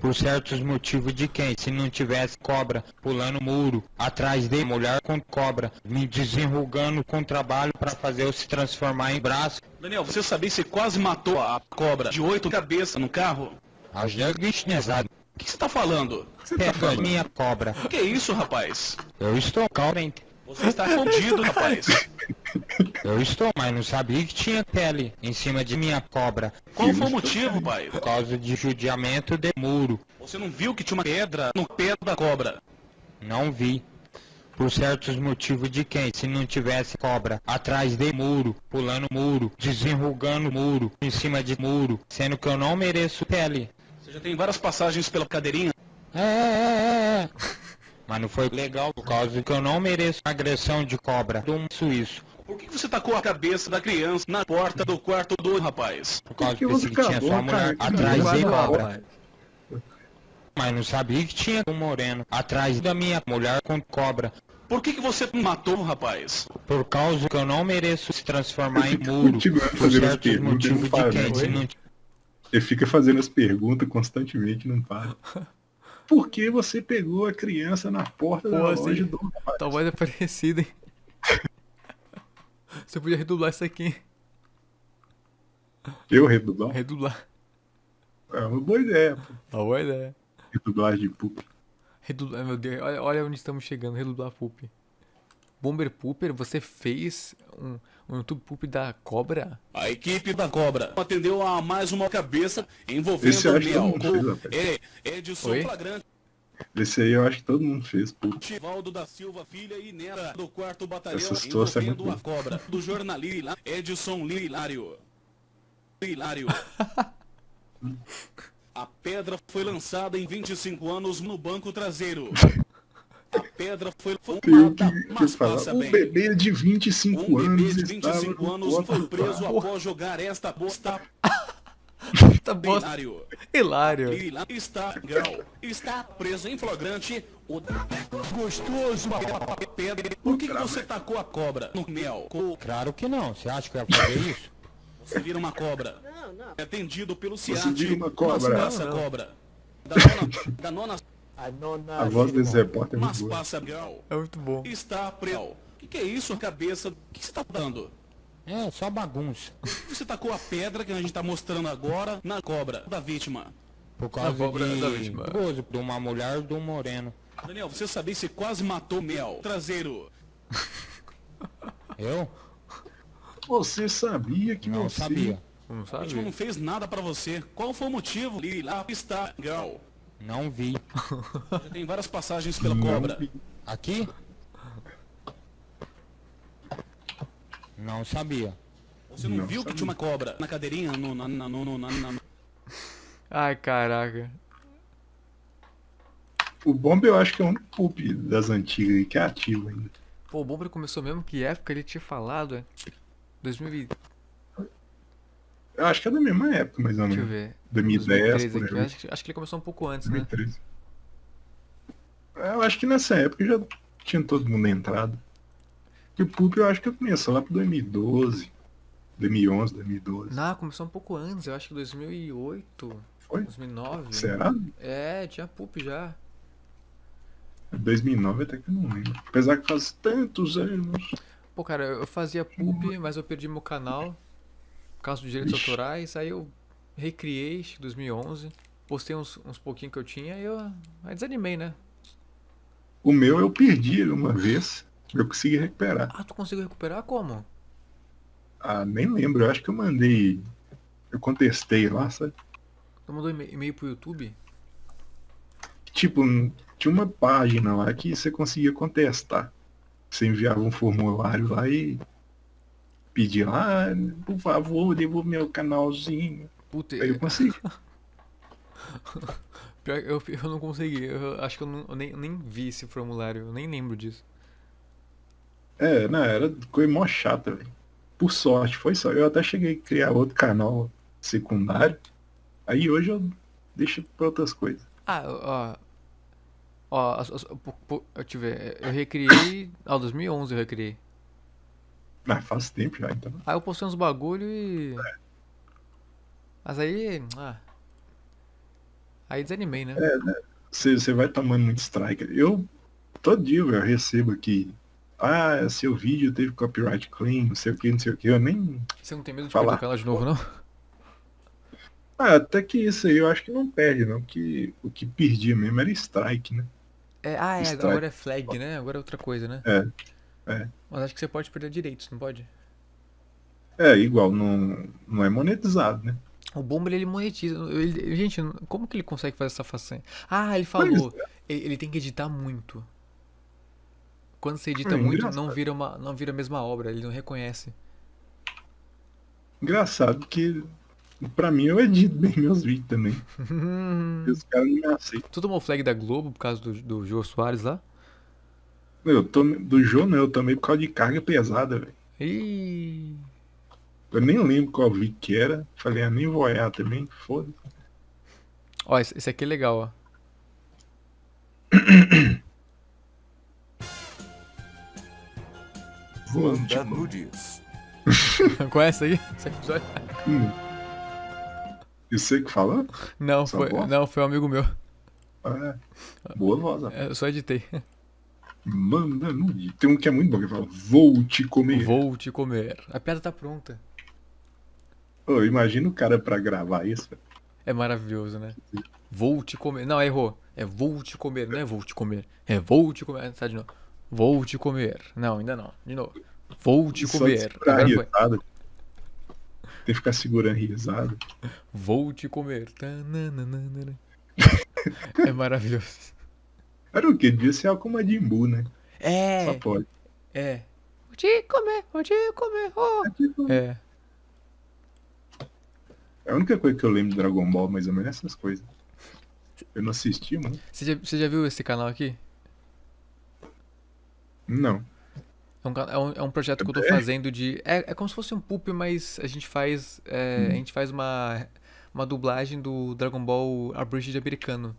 Speaker 21: por certos motivos de quem? Se não tivesse cobra pulando muro, atrás de mulher com cobra, me desenrugando com trabalho para fazer eu se transformar em braço.
Speaker 20: Daniel, você sabia que você quase matou a cobra de oito cabeças no carro?
Speaker 21: A jaguinhezado.
Speaker 20: O que você está falando?
Speaker 21: Pega a minha cobra.
Speaker 20: O que é isso, rapaz?
Speaker 21: Eu estou calmente.
Speaker 20: Você está fundido, rapaz.
Speaker 21: Eu estou, mas não sabia que tinha pele em cima de minha cobra.
Speaker 20: Qual foi o motivo, pai?
Speaker 21: Por causa de judiamento de muro.
Speaker 20: Você não viu que tinha uma pedra no pé da cobra?
Speaker 21: Não vi. Por certos motivos de quem? Se não tivesse cobra atrás de muro, pulando muro, desenrugando muro, em cima de muro, sendo que eu não mereço pele.
Speaker 20: Você já tem várias passagens pela cadeirinha?
Speaker 21: É, é, é, é. Mas não foi legal por causa que eu não mereço agressão de cobra de um suíço.
Speaker 20: Por que que você tacou a cabeça da criança na porta do quarto do rapaz?
Speaker 21: Por causa
Speaker 2: que
Speaker 21: que
Speaker 2: você
Speaker 21: pensei que tinha só mulher
Speaker 2: cara?
Speaker 21: atrás de cobra.
Speaker 1: rapaz.
Speaker 21: Mas não sabia que tinha um moreno atrás da minha mulher com cobra.
Speaker 20: Por que, que você matou o rapaz?
Speaker 21: Por causa que eu não mereço se transformar em muro. Por certos motivos
Speaker 2: não
Speaker 21: de quem?
Speaker 2: não. Ele fica fazendo as perguntas constantemente, não para. (laughs) Por que você pegou a criança na porta da
Speaker 1: Pô,
Speaker 2: loja
Speaker 1: assim,
Speaker 2: do rapaz?
Speaker 1: tua voz é parecida, hein? (laughs) Você podia redublar isso aqui.
Speaker 2: Eu redublar?
Speaker 1: Redublar.
Speaker 2: É uma boa ideia, pô.
Speaker 1: Uma boa ideia.
Speaker 2: Redublagem de poop.
Speaker 1: Redublar, meu Deus, olha, olha onde estamos chegando, redublar poop. Bomber Pooper, você fez um, um YouTube Poop da cobra?
Speaker 20: A equipe da Cobra atendeu a mais uma cabeça envolvendo
Speaker 2: Esse eu
Speaker 20: o
Speaker 2: acho que todo mundo fez.
Speaker 20: É, Edson
Speaker 1: Oi?
Speaker 20: Flagrante,
Speaker 2: Esse aí eu acho que todo mundo fez, poop.
Speaker 20: Valdo da Silva Filha e Nera do quarto batalhão
Speaker 2: Essa situação é muito
Speaker 20: a Cobra do jornalista Edson Lilário. Lilário. (laughs) A pedra foi lançada em 25 anos no banco traseiro. (laughs) A pedra foi fumada,
Speaker 2: que,
Speaker 20: mas passa
Speaker 2: Um
Speaker 20: bem.
Speaker 2: bebê de 25
Speaker 20: Um
Speaker 2: anos
Speaker 20: bebê de
Speaker 2: estava
Speaker 20: 25
Speaker 2: no
Speaker 20: anos foi preso
Speaker 2: carro.
Speaker 20: após jogar esta bosta
Speaker 1: Tá bosta.
Speaker 20: Hilário.
Speaker 1: Hilário.
Speaker 20: Lila está, girl, está preso em flagrante o gostoso pedra. Por que, que você tacou a cobra no mel? Co-
Speaker 21: Claro que não. Você acha que eu ia fazer (laughs) isso?
Speaker 20: Você vira uma cobra. É atendido pelo
Speaker 2: Você
Speaker 20: CIAT.
Speaker 2: vira uma
Speaker 20: Mas
Speaker 2: cobra.
Speaker 20: passa
Speaker 2: Não, não.
Speaker 20: cobra. (laughs) Da nona, da nona
Speaker 2: A voz desse repórter é
Speaker 20: mas
Speaker 2: muito boa.
Speaker 20: passa.
Speaker 1: É muito bom.
Speaker 20: Está preso. O que, que é isso, cabeça? O que você tá dando?
Speaker 21: É, só bagunça. (laughs)
Speaker 20: Você tacou a pedra que a gente tá mostrando agora na cobra da vítima.
Speaker 21: Por causa
Speaker 1: cobra
Speaker 21: de
Speaker 1: da vítima.
Speaker 21: de uma mulher de um moreno.
Speaker 20: Daniel, você sabia que você quase matou Mel? Traseiro. (laughs)
Speaker 21: Eu?
Speaker 2: Você sabia que
Speaker 21: Não
Speaker 2: você...
Speaker 21: sabia.
Speaker 1: Não
Speaker 20: A vítima não fez nada pra você. Qual foi o motivo? Lá está, girl.
Speaker 21: Não vi.
Speaker 20: Já tem várias passagens pela cobra.
Speaker 21: Aqui? Não sabia.
Speaker 20: Você não,
Speaker 2: Não
Speaker 20: viu que
Speaker 2: sabia.
Speaker 20: tinha uma cobra na cadeirinha? No, na, na, no, na, na-
Speaker 1: Ai, caraca.
Speaker 2: O Bomb eu acho que é único poop das antigas aí que é ativo ainda.
Speaker 1: Pô, o Bomber começou mesmo, que época ele tinha falado, é? 2000
Speaker 2: Eu acho que é da mesma época, mais ou
Speaker 1: Deixa eu ver.
Speaker 2: 2010,
Speaker 1: 2013
Speaker 2: por.
Speaker 1: Acho, que- acho que ele começou um pouco antes, né?
Speaker 2: 2013. Eu acho que nessa época já tinha todo mundo entrado. E o Poop eu acho que começou lá pro 2012, 2011, 2012.
Speaker 1: Não, começou um pouco antes, eu acho que 2008.
Speaker 2: Foi?
Speaker 1: 2009.
Speaker 2: Será?
Speaker 1: É, tinha poop já.
Speaker 2: 2009 até que eu não lembro. Apesar que faz tantos anos.
Speaker 1: Pô, cara, eu fazia poop, mas eu perdi meu canal por causa dos direitos
Speaker 2: Ixi.
Speaker 1: autorais. Aí eu recriei, acho que 2011. Postei uns, uns pouquinhos que eu tinha e eu aí desanimei, né?
Speaker 2: O meu eu perdi ele uma vez. Eu consegui recuperar.
Speaker 1: Ah, tu conseguiu recuperar como?
Speaker 2: Ah, nem lembro. Eu acho que eu mandei. Eu contestei lá, sabe?
Speaker 1: Tu mandou e-mail pro YouTube?
Speaker 2: Tipo, tinha uma página lá que você conseguia contestar. Você enviava um formulário lá e pedia lá, ah, por favor, devolva meu canalzinho.
Speaker 1: Puta,
Speaker 2: Aí eu consegui. (laughs)
Speaker 1: Pior eu, eu não consegui. Eu acho que eu, não- eu nem, nem vi esse formulário, eu nem lembro disso.
Speaker 2: É, não, era coisa mó chata, velho. Por sorte, foi só. Eu até cheguei a criar outro canal secundário. Aí hoje eu deixo pra outras coisas.
Speaker 1: Ah, ó. Ó, eu ver. Eu recriei. Ah, 2011 eu recriei.
Speaker 2: Mas (laughs) faz tempo já, então.
Speaker 1: Aí eu postei uns bagulho e. Mas aí. Ah. Aí desanimei, né?
Speaker 2: É, né? Você, vai tomando muito strike. Eu, todo dia, eu recebo aqui. Ah, seu vídeo teve copyright claim, não sei o que, não sei o que. Eu nem.
Speaker 1: Você não tem medo de
Speaker 2: Falar.
Speaker 1: canal de novo, não? (laughs)
Speaker 2: Ah, até que isso aí eu acho que não perde, não. Porque o que perdia mesmo era strike, né?
Speaker 1: É, ah, é,
Speaker 2: Strike.
Speaker 1: agora é flag, né? Agora é outra coisa, né?
Speaker 2: É. É.
Speaker 1: Mas acho que você pode perder direitos, não pode?
Speaker 2: É, igual, não, não é monetizado, né?
Speaker 1: O Bomber ele monetiza. Ele- gente, como que ele consegue fazer essa façanha? Ah, ele falou. Ele, ele tem que editar muito. Quando você edita
Speaker 2: É,
Speaker 1: muito,
Speaker 2: engraçado.
Speaker 1: não vira, uma, não vira a mesma obra, ele não reconhece.
Speaker 2: Engraçado que, pra mim, eu edito bem (laughs) meus vídeos também. (laughs) Os caras não me aceitam.
Speaker 1: Tu tomou flag da Globo por causa do, do Jô Soares lá?
Speaker 2: Eu tomei, do Jô não, eu tomei por causa de carga pesada, velho.
Speaker 1: Ih.
Speaker 2: Eu nem lembro qual vídeo que era. Falei, ah, nem vou olhar também, foda
Speaker 1: Ó, esse, aqui é legal, ó. (coughs)
Speaker 2: Manda
Speaker 7: nudes. (laughs)
Speaker 1: Conhece aí? Esse episódio?
Speaker 2: Hum. E você que falou?
Speaker 1: Não, foi,
Speaker 2: voz?
Speaker 1: não, foi um amigo meu.
Speaker 2: Ah, boa voz, ó.
Speaker 1: É, Eu só editei.
Speaker 2: Manda nude. Tem um que é muito bom que fala, vou te comer.
Speaker 1: Vou te comer. A piada tá pronta.
Speaker 2: Ô, imagina o cara pra gravar isso.
Speaker 1: É maravilhoso, né? Vou te comer. Não, errou. É vou te comer, não é vou te comer. É vou te comer. Tá de novo. Vou te comer. Não, ainda não. De novo. Vou te
Speaker 2: Só
Speaker 1: comer. Agora
Speaker 2: risada. Tem que ficar segurando risada.
Speaker 1: Vou te comer. (laughs) É maravilhoso.
Speaker 2: Era o quê? Devia ser algo como a Jimbu, né?
Speaker 1: É.
Speaker 2: Só pode.
Speaker 1: É. Vou te comer, vou te comer. Oh. É.
Speaker 2: É a única coisa que eu lembro de Dragon Ball, mais ou menos, essas coisas. Eu não assisti, mano.
Speaker 1: Você já, você já viu esse canal aqui?
Speaker 2: Não.
Speaker 1: É um, é um, é um projeto que eu tô
Speaker 2: É?
Speaker 1: fazendo de. É, é como se fosse um poop, mas a gente faz. é,
Speaker 2: Hum.
Speaker 1: A gente faz uma, uma dublagem do Dragon Ball Abridged americano.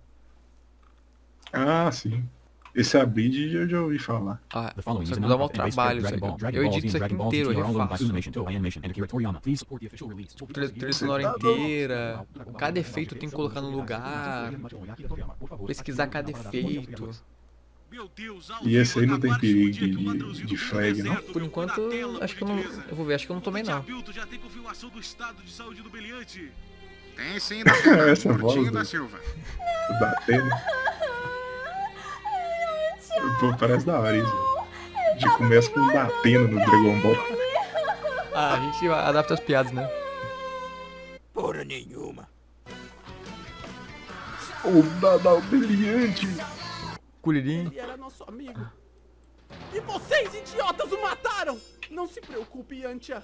Speaker 2: Ah, sim. Esse Abrid eu já ouvi falar.
Speaker 1: Ah,
Speaker 17: a
Speaker 1: me dá
Speaker 17: based
Speaker 1: trabalho isso aqui.
Speaker 17: Dragon
Speaker 1: Eu edito isso aqui inteiro, eu refaço. Trilha, sonora inteira. Cada efeito tem que colocar no lugar. Pesquisar cada efeito.
Speaker 2: E esse aí não tem perigo de, de, de flag, não?
Speaker 1: Por enquanto, acho que eu não. Eu vou ver, acho que eu não tomei não.
Speaker 22: tem confirmação do estado de saúde do Beliante.
Speaker 23: Tem sim,
Speaker 2: Essa voz do-
Speaker 23: da Silva.
Speaker 2: Da Atena. Pô, parece da hora isso. Já começa com um batendo no Dragon Ball.
Speaker 1: Ah, a gente adapta as piadas, né?
Speaker 22: Porra nenhuma.
Speaker 2: O Dadal Brilhante.
Speaker 1: Curirim.
Speaker 24: Ele era nosso amigo. E vocês, idiotas, o mataram! Não se preocupe, Yantia.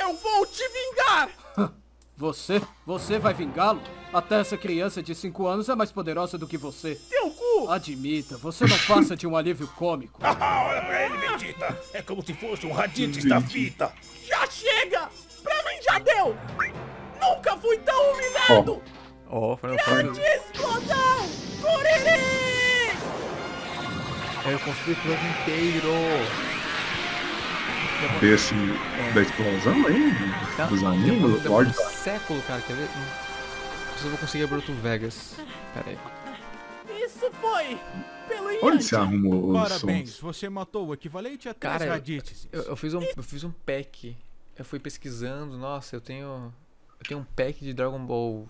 Speaker 24: Eu vou te vingar! (laughs)
Speaker 25: Você? Você vai vingá-lo? Até essa criança de 5 anos é mais poderosa do que você.
Speaker 24: Teu cu! Admita, você não passa de um alívio cômico. (laughs)
Speaker 22: Olha pra ele, Vegeta. É como se fosse um radite da fita.
Speaker 24: Já chega! Pra mim já deu! Nunca fui tão humilhado!
Speaker 1: Ó, oh, Final
Speaker 24: Grande explosão! Curiri!
Speaker 1: É, Eu construí o jogo inteiro.
Speaker 2: Desse. Da explosão aí?
Speaker 1: Tá?
Speaker 2: Dos animes?
Speaker 1: demorou
Speaker 2: Lorde
Speaker 1: um século, cara, quer ver? Hum. Não sei se eu vou conseguir abrir outro Vegas. Pera aí.
Speaker 24: Isso foi! Pelo
Speaker 2: Onde
Speaker 24: Yanti!
Speaker 2: você arrumou os
Speaker 26: Parabéns,
Speaker 2: sons?
Speaker 26: você matou o equivalente a três
Speaker 1: Cara, eu,
Speaker 26: radites.
Speaker 1: eu, eu fiz um, eu fiz um pack. Eu fui pesquisando, nossa, eu tenho. Eu tenho um pack de Dragon Ball.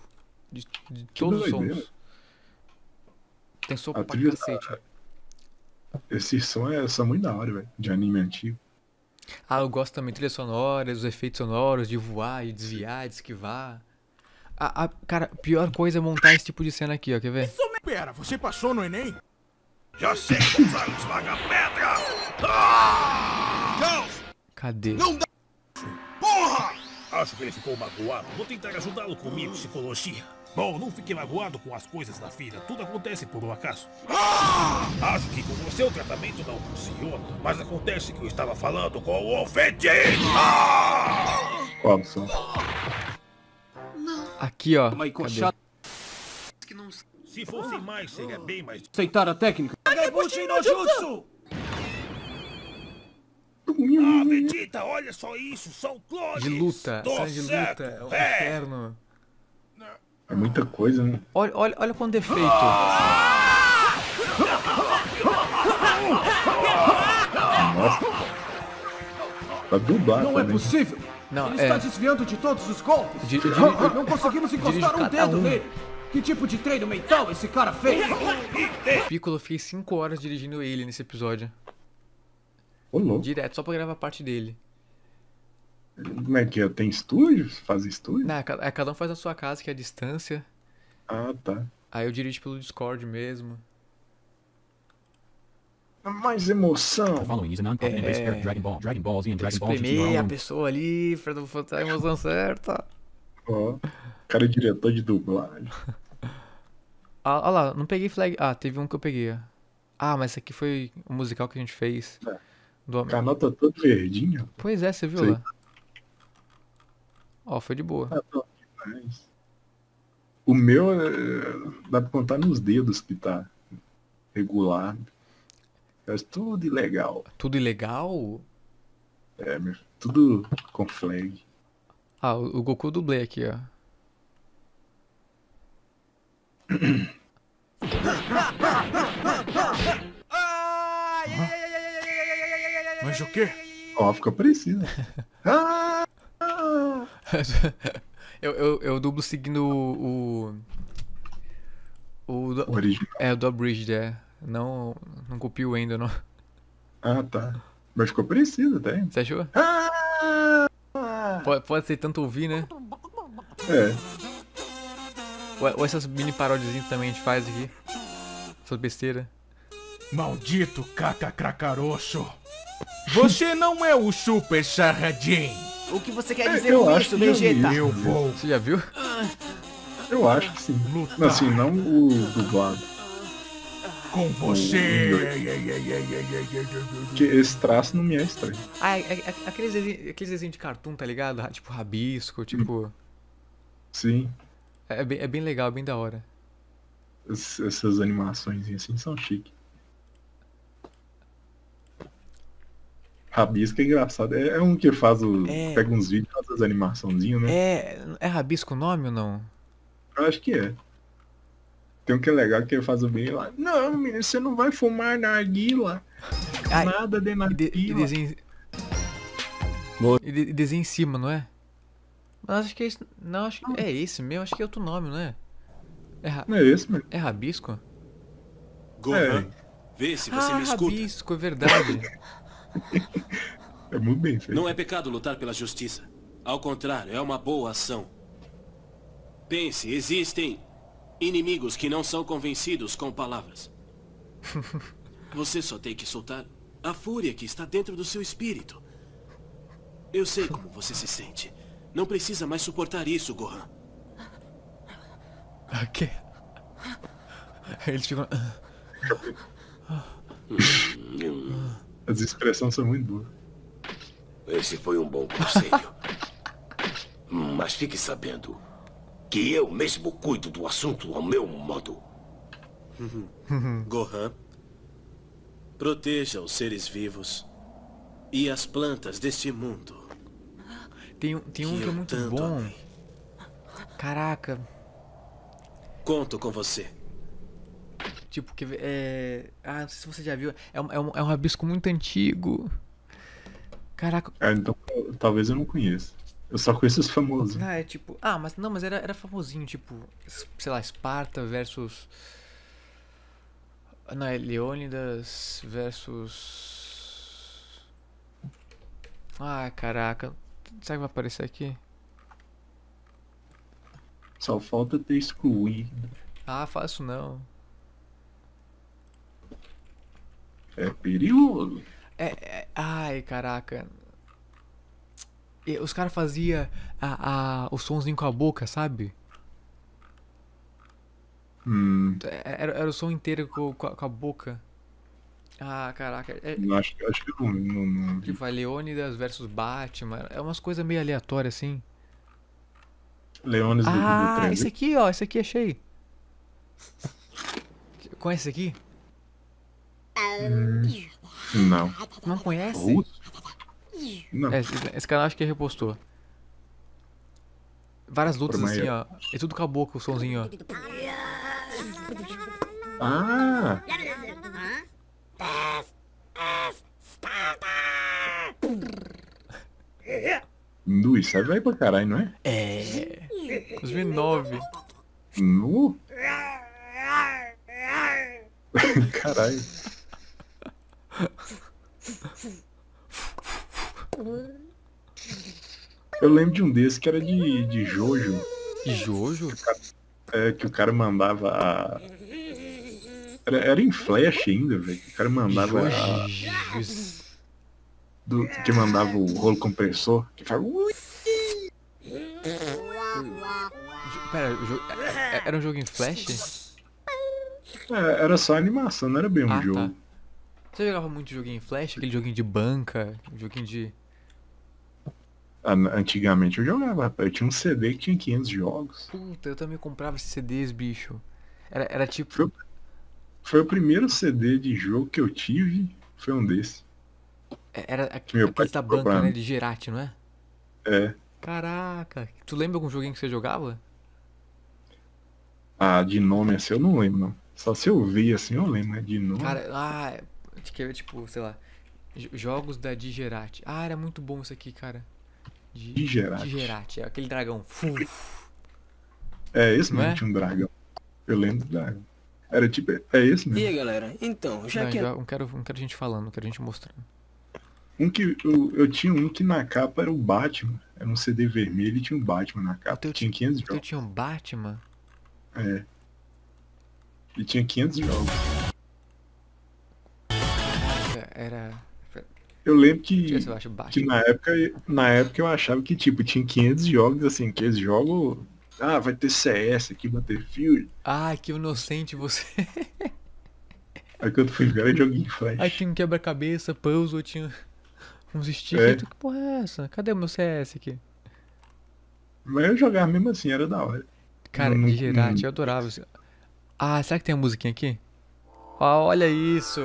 Speaker 1: De, de todos os sons. Tem som
Speaker 2: A
Speaker 1: pra
Speaker 2: trilha-
Speaker 1: cacete.
Speaker 2: Esse som é, são muito da hora, velho. De anime antigo.
Speaker 1: Ah, eu gosto também de trilhas sonoras, os efeitos sonoros, de voar, de desviar, de esquivar. A, a- cara, a pior coisa é montar esse tipo de cena aqui, ó. Quer ver?
Speaker 26: Pera, você passou no Enem?
Speaker 22: Já sei como usar o esmaga-pedra. Ah!
Speaker 1: Cadê?
Speaker 22: Não dá! Porra! Acho que ele ficou magoado. Vou tentar ajudá-lo com minha psicologia. Bom, não fique magoado com as coisas da vida. Tudo acontece por um acaso. Acho que com você o tratamento não funciona. Mas acontece que eu estava falando com o Vegeta!
Speaker 2: Qual som?
Speaker 1: Aqui, ó.
Speaker 24: Uma
Speaker 1: Cadê?
Speaker 22: Se fosse mais, seria bem mais...
Speaker 24: Aceitar a técnica.
Speaker 22: Kagebushi no Jutsu! Ah, Vegeta, olha só isso, são clones!
Speaker 1: De luta,
Speaker 22: Tô
Speaker 1: de luta, é um
Speaker 22: é.
Speaker 1: inferno.
Speaker 2: É muita coisa, né?
Speaker 1: Olha, olha, olha quanto defeito.
Speaker 2: Nossa. Pra dublar
Speaker 24: Não é
Speaker 2: também.
Speaker 24: possível!
Speaker 1: Não,
Speaker 24: Ele
Speaker 1: é-
Speaker 24: está desviando de todos os golpes!
Speaker 1: Di- di-
Speaker 24: Não conseguimos encostar um dedo
Speaker 1: um.
Speaker 24: nele! Que tipo de treino mental esse cara fez?
Speaker 1: Piccolo, eu fiquei 5 horas dirigindo ele nesse episódio.
Speaker 2: Ô, louco.
Speaker 1: Direto, só pra gravar a parte dele.
Speaker 2: Como é que é? Tem estúdio? Faz estúdio?
Speaker 1: Não, ca- é, cada um faz a sua casa, que é a distância.
Speaker 2: Ah, tá.
Speaker 1: Aí eu dirijo pelo Discord mesmo.
Speaker 2: Mais emoção.
Speaker 17: Following is a non-profit embrace
Speaker 1: É. Espremer a pessoa ali pra botar a emoção certa.
Speaker 2: Ó. Cara é diretor de dublagem. (laughs)
Speaker 1: Ah, olha lá, não peguei flag. Ah, teve um que eu peguei. Ah, mas esse aqui foi o musical que a gente fez. Do...
Speaker 2: O canal tá todo verdinho.
Speaker 1: Pois é, você viu
Speaker 2: Sei.
Speaker 1: lá. Ó, foi de boa.
Speaker 2: Ah, top demais. O meu é, dá pra contar nos dedos que tá regular. É tudo ilegal.
Speaker 1: Tudo ilegal?
Speaker 2: É, meu, tudo com flag.
Speaker 1: Ah, o, Goku dublei aqui, ó.
Speaker 26: Mas o quê?
Speaker 2: Ó, fica parecido. (laughs) Ah!
Speaker 1: eu, eu, eu dublo seguindo o. O. o do,
Speaker 2: O original.
Speaker 1: É, o do Abridged, é. Não, não copio ainda, não.
Speaker 2: Ah, tá. Mas ficou parecido até.
Speaker 1: Você achou?
Speaker 2: Ah!
Speaker 1: Pode, pode ser tanto ouvir, né?
Speaker 2: É.
Speaker 1: Ou, ou essas mini parodiazinhas também a gente faz aqui. Essas besteiras.
Speaker 26: Maldito caca cracarosso! Você não é o Super Saiyajin!
Speaker 27: O que você quer
Speaker 2: É,
Speaker 27: dizer
Speaker 2: eu
Speaker 27: com
Speaker 2: acho
Speaker 27: isso, Vegeta?
Speaker 26: Eu vou
Speaker 1: Você já viu?
Speaker 2: Eu acho que sim. Assim, não o dublado.
Speaker 26: Com você!
Speaker 2: Porque esse traço não me é estranho.
Speaker 1: Ah, aqueles, desenhos, aqueles desenhos de cartoon, tá ligado? Tipo rabisco, tipo.
Speaker 2: Sim.
Speaker 1: É bem, é bem legal, bem da hora.
Speaker 2: Es- Essas animações assim são chiques. Rabisco é engraçado. É, é um que faz o.
Speaker 1: É.
Speaker 2: Pega uns vídeos e faz as animaçãozinhas, né?
Speaker 1: É. É rabisco o nome ou não?
Speaker 2: Eu acho que é. Tem um que é legal que ele faz o bem lá. Não, menino, você não vai fumar narguila.
Speaker 1: Ai,
Speaker 2: Nada de
Speaker 1: E,
Speaker 2: narguila.
Speaker 1: de, e desenha. E, de- e desenha em cima, não é? Mas acho que é esse. Não, acho que é esse mesmo, acho que é outro nome, não é? É, ra-
Speaker 2: Não é esse, mas.
Speaker 1: é rabisco?
Speaker 22: Gohan, vê se você
Speaker 1: ah,
Speaker 22: me escuta.
Speaker 1: rabisco, é verdade. (laughs)
Speaker 2: É muito bem feito.
Speaker 22: Não é pecado lutar pela justiça. Ao contrário, é uma boa ação. Pense, existem inimigos que não são convencidos com palavras. (laughs) Você só tem que soltar a fúria que está dentro do seu espírito. Eu sei como você se sente. Não precisa mais suportar isso, Gohan. (laughs)
Speaker 1: Ok. Eles ficam. (laughs)
Speaker 2: As expressões são muito boas.
Speaker 27: Esse foi um bom conselho. Mas fique sabendo que eu mesmo cuido do assunto ao meu modo. (laughs)
Speaker 22: Gohan, proteja os seres vivos e as plantas deste mundo.
Speaker 1: Tem, um- tem um
Speaker 22: Que
Speaker 1: que é
Speaker 22: eu
Speaker 1: muito bom. Caraca.
Speaker 22: Conto com você.
Speaker 1: Tipo, que é. Ah, não sei se você já viu. É um, é um, é um rabisco muito antigo. Caraca.
Speaker 2: Ah, então talvez eu não conheça. Eu só conheço os famosos.
Speaker 1: Ah, é tipo. Ah, mas não, mas era, era famosinho, tipo, sei lá, Esparta versus. Não, é Leônidas versus. Ah, caraca. Será que vai aparecer aqui?
Speaker 2: Só falta ter excluído.
Speaker 1: Ah, faço não.
Speaker 2: É perigoso.
Speaker 1: É, é- ai, caraca. E os caras faziam a, a, o somzinho com a boca, sabe?
Speaker 2: Hum,
Speaker 1: Era, era o som inteiro com, com a, com a boca. Ah, caraca. É,
Speaker 2: acho, acho que não, não, não
Speaker 1: tipo, a Leônidas versus Batman. É umas coisas meio aleatórias assim.
Speaker 2: Leones do, do
Speaker 1: Ah, esse aqui, ó. Esse aqui achei. Conhece esse aqui?
Speaker 2: Não.
Speaker 1: Não conhece?
Speaker 2: Russo? Não.
Speaker 1: É, esse, canal acho que repostou. Várias lutas assim, ó. É tudo com a boca o somzinho, ó.
Speaker 2: Ah! Nu, isso aí vai pra caralho, não é?
Speaker 1: É. 2009.
Speaker 2: Nu? (laughs) Caralho. Eu lembro de um desses que era de, de Jojo.
Speaker 1: Jojo?
Speaker 2: É, que o cara mandava a... Era, era em flash ainda, velho. que O cara mandava a... Do, que mandava o rolo compressor. Que fala...
Speaker 1: Pera, o é- era um jogo em flash?
Speaker 2: É, era só animação, não era bem um
Speaker 1: Ah,
Speaker 2: jogo.
Speaker 1: tá. Você jogava muito joguinho em flash? Aquele joguinho de banca? Joguinho de.
Speaker 2: Antigamente eu jogava, rapaz. Eu tinha um CD que tinha 500 jogos.
Speaker 1: Puta, eu também comprava esses CDs, bicho. Era, era tipo.
Speaker 2: Foi, foi o primeiro CD de jogo que eu tive. Foi um desses.
Speaker 1: Era aqu-
Speaker 2: Meu
Speaker 1: da banca, né? De Gerati, não é?
Speaker 2: É.
Speaker 1: Caraca. Tu lembra algum joguinho que você jogava?
Speaker 2: Ah, de nome assim eu não lembro, não. Só se eu vi assim eu lembro, mas de nome.
Speaker 1: Cara, ah, quer ver, tipo, sei lá. jo- Jogos da Digerati. Ah, era muito bom isso aqui, cara.
Speaker 2: Digerati.
Speaker 1: Digerati, é aquele dragão.
Speaker 2: É esse
Speaker 1: não
Speaker 2: mesmo,
Speaker 1: é?
Speaker 2: tinha um dragão. Eu lembro do dragão. Era tipo, é esse
Speaker 19: E
Speaker 2: mesmo.
Speaker 19: aí, galera? Então, já
Speaker 1: Não,
Speaker 19: que...
Speaker 1: já- não quero, não quero gente falando, não quero gente mostrando.
Speaker 2: Um que eu, eu tinha um que na capa era o Batman. Era um CD vermelho e tinha um Batman na capa. Tinha 500
Speaker 1: Eu
Speaker 2: jogos.
Speaker 1: tinha um Batman.
Speaker 2: É. E tinha 500 jogos.
Speaker 1: Era.
Speaker 2: Eu lembro que,
Speaker 1: eu
Speaker 2: que na época, na época eu achava que tipo tinha 500 jogos assim, que esse jogo, ah, vai ter CS aqui, Battlefield.
Speaker 1: Ai, que inocente você. (laughs)
Speaker 2: Aí quando fui ver era joguinho flash.
Speaker 1: Aí tinha um quebra-cabeça, puzzle, tinha uns stickers.
Speaker 2: É.
Speaker 1: Que porra é essa? Cadê o meu CS aqui?
Speaker 2: Mas eu jogava mesmo assim, era da hora.
Speaker 1: Cara,
Speaker 2: Não-
Speaker 1: de Gerati,
Speaker 2: não-
Speaker 1: eu adorava isso. Ah, será que tem a musiquinha aqui? Ah, olha isso!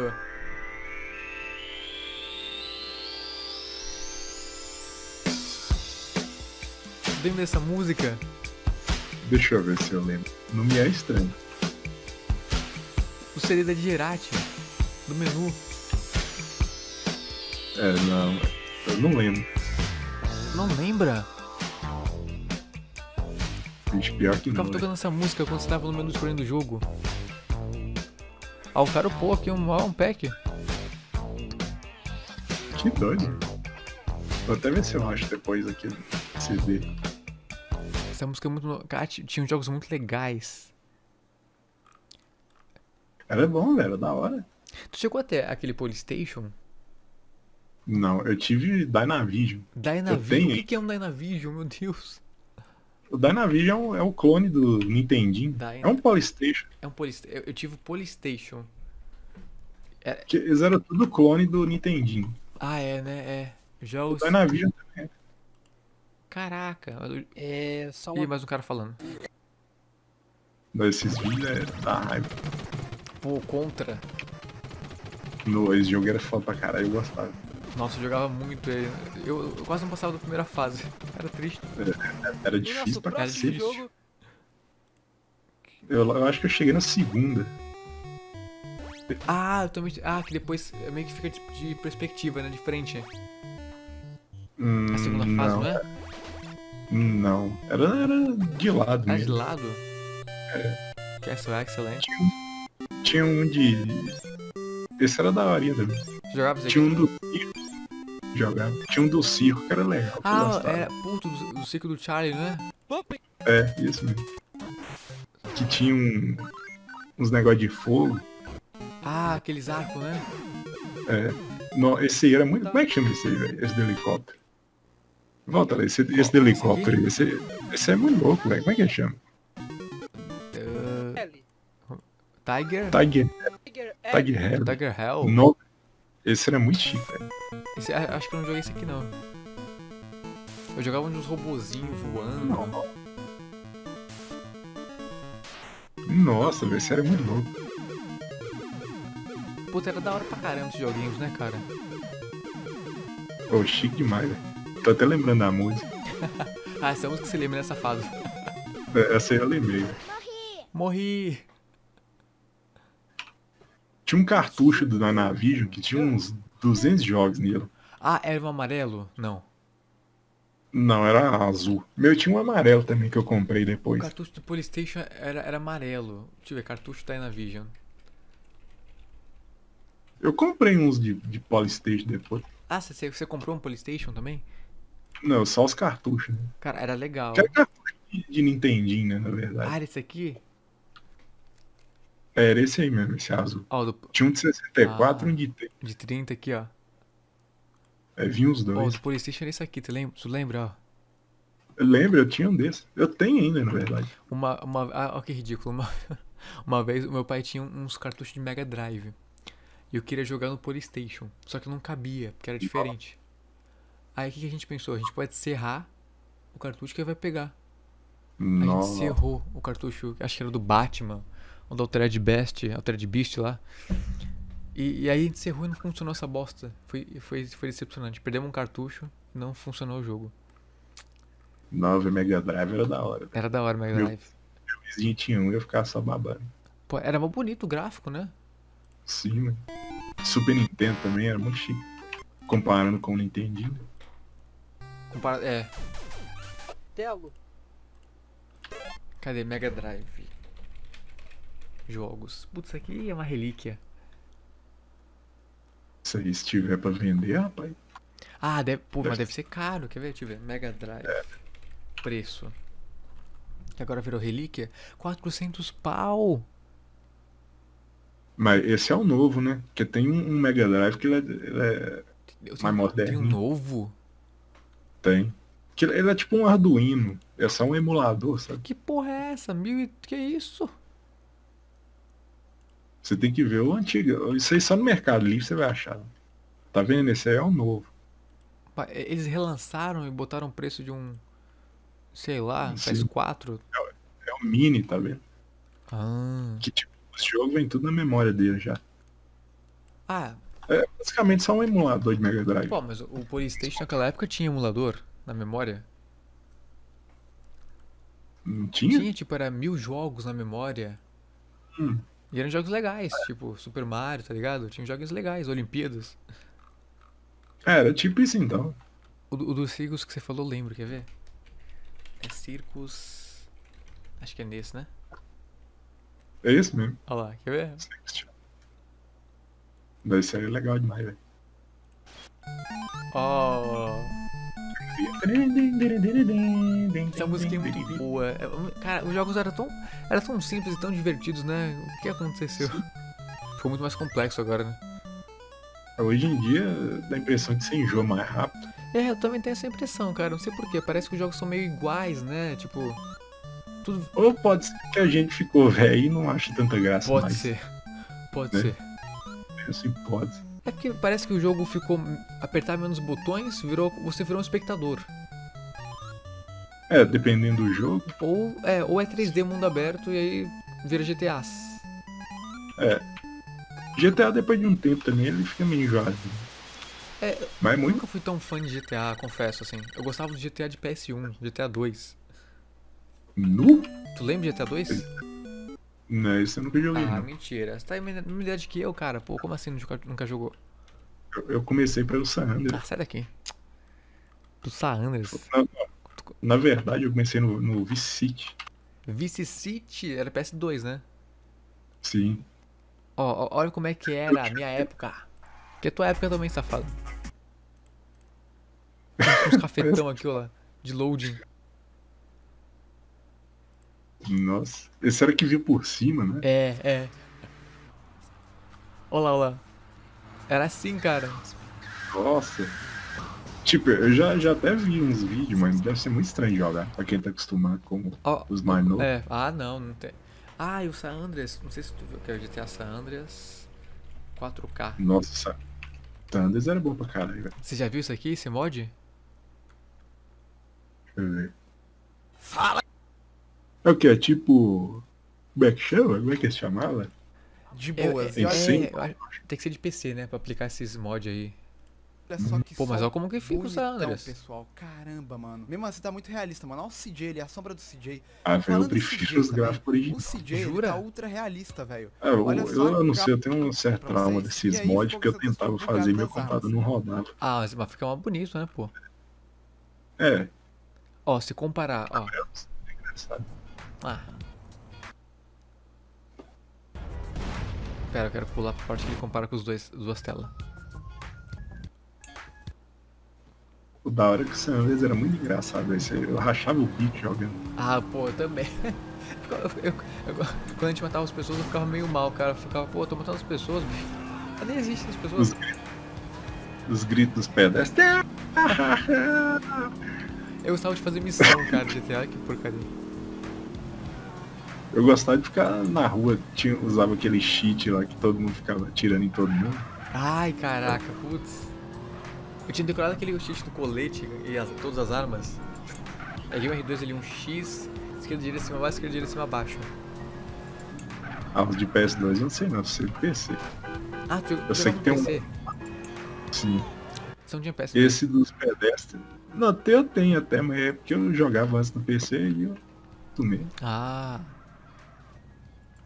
Speaker 1: Lembra dessa música?
Speaker 2: Deixa eu ver se eu lembro. Não me é estranho.
Speaker 1: O CD da Digerati, do menu.
Speaker 2: É, não. Eu não lembro.
Speaker 1: Não lembra?
Speaker 2: Bicho, pior que não.
Speaker 1: Ficava tocando essa música quando você tava no menu escolhendo o jogo. Ah, o cara pô aqui um, um pack.
Speaker 2: Que doido. Vou até ver se eu acho depois aqui no CD.
Speaker 1: Essa música é muito. no- Cara, ti- tinha jogos muito legais.
Speaker 2: Era bom, velho, da hora.
Speaker 1: Tu chegou até aquele Polystation?
Speaker 2: Não, eu tive Dynavision.
Speaker 1: Dynavision?
Speaker 2: tenho.
Speaker 1: O que, é um Dynavision, meu Deus?
Speaker 2: O Dynavision é um, é o clone do Nintendinho.
Speaker 1: Dyna-
Speaker 2: É um Polystation.
Speaker 1: É um Polystation. Eu, eu tive o Polystation. É.
Speaker 2: Eles eram tudo clone do Nintendinho.
Speaker 1: Ah, é, né? É. Jogos.
Speaker 2: Vai na Vision também.
Speaker 1: Caraca.
Speaker 24: É só
Speaker 1: Ih,
Speaker 24: uma.
Speaker 1: mais um cara falando.
Speaker 2: Esses vídeos é da raiva.
Speaker 1: Pô, contra.
Speaker 2: No, esse jogo era foda pra caralho, eu gostava.
Speaker 1: Nossa, eu jogava muito ele. Eu, eu quase não passava da primeira fase. (laughs) Era triste.
Speaker 2: Era, era difícil pra
Speaker 1: Era
Speaker 2: cacete.
Speaker 1: difícil.
Speaker 2: Eu, eu acho que eu cheguei na segunda.
Speaker 1: Ah, eu também. Ah, que depois meio que fica de, de perspectiva, né? De frente.
Speaker 2: Hum,
Speaker 1: A segunda fase, não, é?
Speaker 2: Não. Era, era de lado
Speaker 1: de
Speaker 2: mesmo.
Speaker 1: lado?
Speaker 2: É.
Speaker 1: Castle Excellent.
Speaker 2: Tinha um de. Esse era da hora também.
Speaker 1: Jogava esse
Speaker 2: Tinha
Speaker 1: aqui?
Speaker 2: um do circo. Jogava. Tinha um do circo que era legal. que
Speaker 1: Ah, era. Puto, do, do ciclo do Charlie, né?
Speaker 2: É, isso mesmo. Que tinha um, uns negócios de fogo.
Speaker 1: Ah, aqueles arcos, né?
Speaker 2: É. No, esse aí era muito. Como é que chama esse aí, velho? Esse do helicóptero. Volta lá, esse, esse do helicóptero aí. Esse, esse é muito louco, velho. Como é que chama?
Speaker 1: Tiger?
Speaker 2: Tiger.
Speaker 24: Tiger
Speaker 2: Tiger Hell.
Speaker 1: Tiger Hell?
Speaker 2: No, esse era muito chique, velho.
Speaker 1: Esse- acho que eu não joguei esse aqui não. Eu jogava uns robozinhos voando.
Speaker 2: Nossa, velho, esse era muito louco.
Speaker 1: Puta, era da hora pra caramba esses joguinhos, né, cara?
Speaker 2: Pô, chique demais, velho. Tô até lembrando da música. (laughs)
Speaker 1: ah, essa música você lembra nessa fase.
Speaker 2: É, Essa aí eu lembrei.
Speaker 1: Morri!
Speaker 2: Tinha um cartucho do Navision que tinha uns 200 jogos nele.
Speaker 1: Ah, era um amarelo? Não.
Speaker 2: Não, era azul. Meu tinha um amarelo também que eu comprei
Speaker 1: O
Speaker 2: depois.
Speaker 1: cartucho do Playstation era, era amarelo. Deixa eu ver, cartucho tá aí na Vision.
Speaker 2: Eu comprei uns de, de Polystation depois.
Speaker 1: Ah, você, você comprou um Playstation também?
Speaker 2: Não, só os cartuchos, né?
Speaker 1: Cara, era legal.
Speaker 2: Era cartucho de, de Nintendinho, né, na verdade.
Speaker 1: Ah, era esse aqui?
Speaker 2: Era esse aí mesmo, esse azul.
Speaker 1: Ó, do...
Speaker 2: Tinha um de 64 e
Speaker 1: Ah,
Speaker 2: um de 30.
Speaker 1: De 30 aqui, ó.
Speaker 2: É, vinha os
Speaker 1: Ó, o
Speaker 2: dois.
Speaker 1: do Playstation era esse aqui, tu lembra? Tu lembra, ó?
Speaker 2: Eu lembro, eu tinha um desses. Eu tenho ainda, na verdade.
Speaker 1: Uma, uma, ah, ó que ridículo. (laughs) Uma, uma vez o meu pai tinha uns cartuchos de Mega Drive. E eu queria jogar no Playstation. Só que não cabia, porque era diferente. Aí o que, que a gente pensou? A gente pode serrar o cartucho que vai pegar. A gente serrou o cartucho, acho que era do Batman, ou do Altered Beast, Altered Beast lá. E, e aí a gente serrou e não funcionou essa bosta. Foi, foi, foi decepcionante. Perdemos um cartucho e não funcionou o jogo.
Speaker 2: Nova Mega Drive era da hora.
Speaker 1: Era da hora o Mega
Speaker 2: Meu-
Speaker 1: Drive.
Speaker 2: Meu vizinho tinha um e eu ficava só babando.
Speaker 1: Pô, era mó bonito o gráfico, né?
Speaker 2: Sim, mano. Super Nintendo também era muito chique. Comparando com o Nintendinho.
Speaker 1: Compara é,
Speaker 24: Telo.
Speaker 1: cadê Mega Drive? Jogos. Putz, isso aqui é uma relíquia.
Speaker 2: Se aí se tiver pra vender, rapaz.
Speaker 1: Ah, deve, pô, mas
Speaker 2: Deve-
Speaker 1: deve ser caro. Quer ver? Deixa eu ver. Mega Drive. Preço. Que agora virou relíquia. 400 pau.
Speaker 2: Mas esse é o novo, né? Porque tem um, Mega Drive que ele é, ele é mais moderno.
Speaker 1: tem um novo?
Speaker 2: Tem. Que ele é tipo um Arduino. É só um emulador, sabe?
Speaker 1: Que porra é essa? Mil e... Que isso?
Speaker 2: Você tem que ver o antigo. Isso aí só no Mercado Livre você vai achar. Tá vendo? Esse aí é o novo.
Speaker 1: Pa- Eles relançaram e botaram o preço de um... Sei lá,
Speaker 2: Sim.
Speaker 1: PS4.
Speaker 2: É o Mini, tá vendo?
Speaker 1: Ah.
Speaker 2: Que tipo, os jogos vem tudo na memória dele já.
Speaker 1: Ah,
Speaker 2: É basicamente só um emulador de Mega Drive.
Speaker 1: pô, mas o Playstation naquela época tinha emulador na memória?
Speaker 2: Não tinha?
Speaker 1: Tinha, tipo, era mil jogos na memória.
Speaker 2: Hum.
Speaker 1: E eram jogos legais, tipo Super Mario, tá ligado? Tinha jogos legais, Olimpíadas.
Speaker 2: É, era tipo isso então.
Speaker 1: O, o dos Circus que você falou, lembro, quer ver? É Circus. Acho que é nesse, né?
Speaker 2: É isso mesmo.
Speaker 1: Olha lá, quer ver?
Speaker 2: Daí seria legal demais, velho.
Speaker 1: Ó. Essa música é muito boa. É, Cara, os jogos eram tão, eram tão simples e tão divertidos, né? O que aconteceu? Ficou muito mais complexo agora, né?
Speaker 2: Hoje em dia dá a impressão que você enjoa mais rápido.
Speaker 1: É, eu também tenho essa impressão, cara. Não sei porquê. Parece que os jogos são meio iguais, né? Tipo. Tudo.
Speaker 2: Ou pode ser que a gente ficou velho e não acha tanta graça
Speaker 1: Pode
Speaker 2: mais.
Speaker 1: ser. Pode
Speaker 2: né?
Speaker 1: ser.
Speaker 2: Essa hipótese.
Speaker 1: É porque parece que o jogo ficou. apertar menos botões, virou. você virou um espectador.
Speaker 2: É, dependendo do jogo.
Speaker 1: Ou é, ou é 3D mundo aberto e aí vira GTAs.
Speaker 2: É. GTA depois de um tempo também ele fica meio enjoado.
Speaker 1: É,
Speaker 2: Mas é
Speaker 1: eu
Speaker 2: muito.
Speaker 1: nunca fui tão fã de GTA, confesso, assim. Eu gostava do GTA de PS1, GTA 2.
Speaker 2: Nu?
Speaker 1: Tu lembra de GTA 2?
Speaker 2: Não, isso eu nunca joguei.
Speaker 1: Ah,
Speaker 2: não.
Speaker 1: mentira. Você tá na mesma idade que eu, cara. Pô, como assim nunca, nunca jogou?
Speaker 2: Eu, eu comecei pelo San Andreas.
Speaker 1: Ah, sai daqui. Do San Andreas.
Speaker 2: Na, na verdade, eu comecei no, no Vice City.
Speaker 1: Vice City era PS2, né?
Speaker 2: Sim.
Speaker 1: Ó, ó, olha como é que era a minha época. Que é tua época também, safado. Tem uns (laughs) cafetão aqui, ó lá. De loading.
Speaker 2: Nossa. Esse era que via por cima, né?
Speaker 1: É, é. Olá, olá. Era assim, cara.
Speaker 2: Nossa. Tipo, eu já, já até vi uns vídeos, mas deve ser muito estranho jogar. Pra quem tá acostumado com
Speaker 1: Ó,
Speaker 2: os mais novos.
Speaker 1: É. Ah, não, não tem. Ah, e o San Andreas. Não sei se tu viu que é o GTA San Andreas 4K.
Speaker 2: Nossa, Sa- San Andreas era bom pra caralho, velho.
Speaker 1: Você já viu isso aqui, esse mod?
Speaker 2: Deixa eu ver.
Speaker 1: Fala!
Speaker 2: É o que? É tipo. Como é que chama? Como é que se chamava?
Speaker 24: De
Speaker 1: É,
Speaker 24: boas.
Speaker 1: é, eu acho- tem que ser de PC, né? Pra aplicar esses mods aí.
Speaker 24: olha só que
Speaker 1: Pô, mas olha como que fica o San Andreas.
Speaker 24: pessoal. Caramba, mano. Mesmo assim, tá muito realista, mano. Olha o CJ ali, a sombra do CJ.
Speaker 2: Ah, velho, eu prefiro
Speaker 24: CJ
Speaker 2: os
Speaker 24: também,
Speaker 2: gráficos
Speaker 24: O
Speaker 2: originais.
Speaker 24: CJ ele
Speaker 1: Jura?
Speaker 24: tá ultra realista, velho.
Speaker 2: Ah, eu,
Speaker 24: Olha só,
Speaker 2: eu não sei, eu tenho um certo trauma desses mods porque eu tentava fazer e meu computador não rodava.
Speaker 1: Ah, mas mas fica mais bonito, né, pô?
Speaker 2: É,
Speaker 1: Ó, se comparar, ó.
Speaker 2: engraçado.
Speaker 1: Ah. Pera, eu quero pular pra parte que ele compara com os dois, as duas telas.
Speaker 2: O da hora é que o San Andreas era muito engraçado. Esse, eu rachava o bico jogando.
Speaker 1: Ah, pô, eu também. (laughs) Eu- eu- eu- quando a gente matava as pessoas, eu ficava meio mal, cara. Eu ficava, pô, eu tô matando as pessoas, bicho. Mas nem existem as pessoas.
Speaker 2: Os, gritos- os gritos dos pedestres.
Speaker 1: Eu gostava de fazer missão, cara, de GTA, que porcaria.
Speaker 2: Eu gostava de ficar na rua, tinha, usava aquele cheat lá que todo mundo ficava atirando em todo mundo.
Speaker 1: Ai, caraca, putz. Eu tinha decorado aquele cheat do colete e as- todas as armas. Aí o R2 ali, um X, esquerda, direita, cima, baixo, esquerda, direita, cima, baixo.
Speaker 2: Ah, os de PS2 eu não sei não, sei do PC.
Speaker 1: Ah, tu
Speaker 2: Eu sei que tem um.
Speaker 1: PC?
Speaker 2: Sim.
Speaker 1: Você não tinha PS2?
Speaker 2: Esse dos pedestres. Não, até eu tenho até, mas é porque eu jogava antes no PC e eu tomei.
Speaker 1: Ah,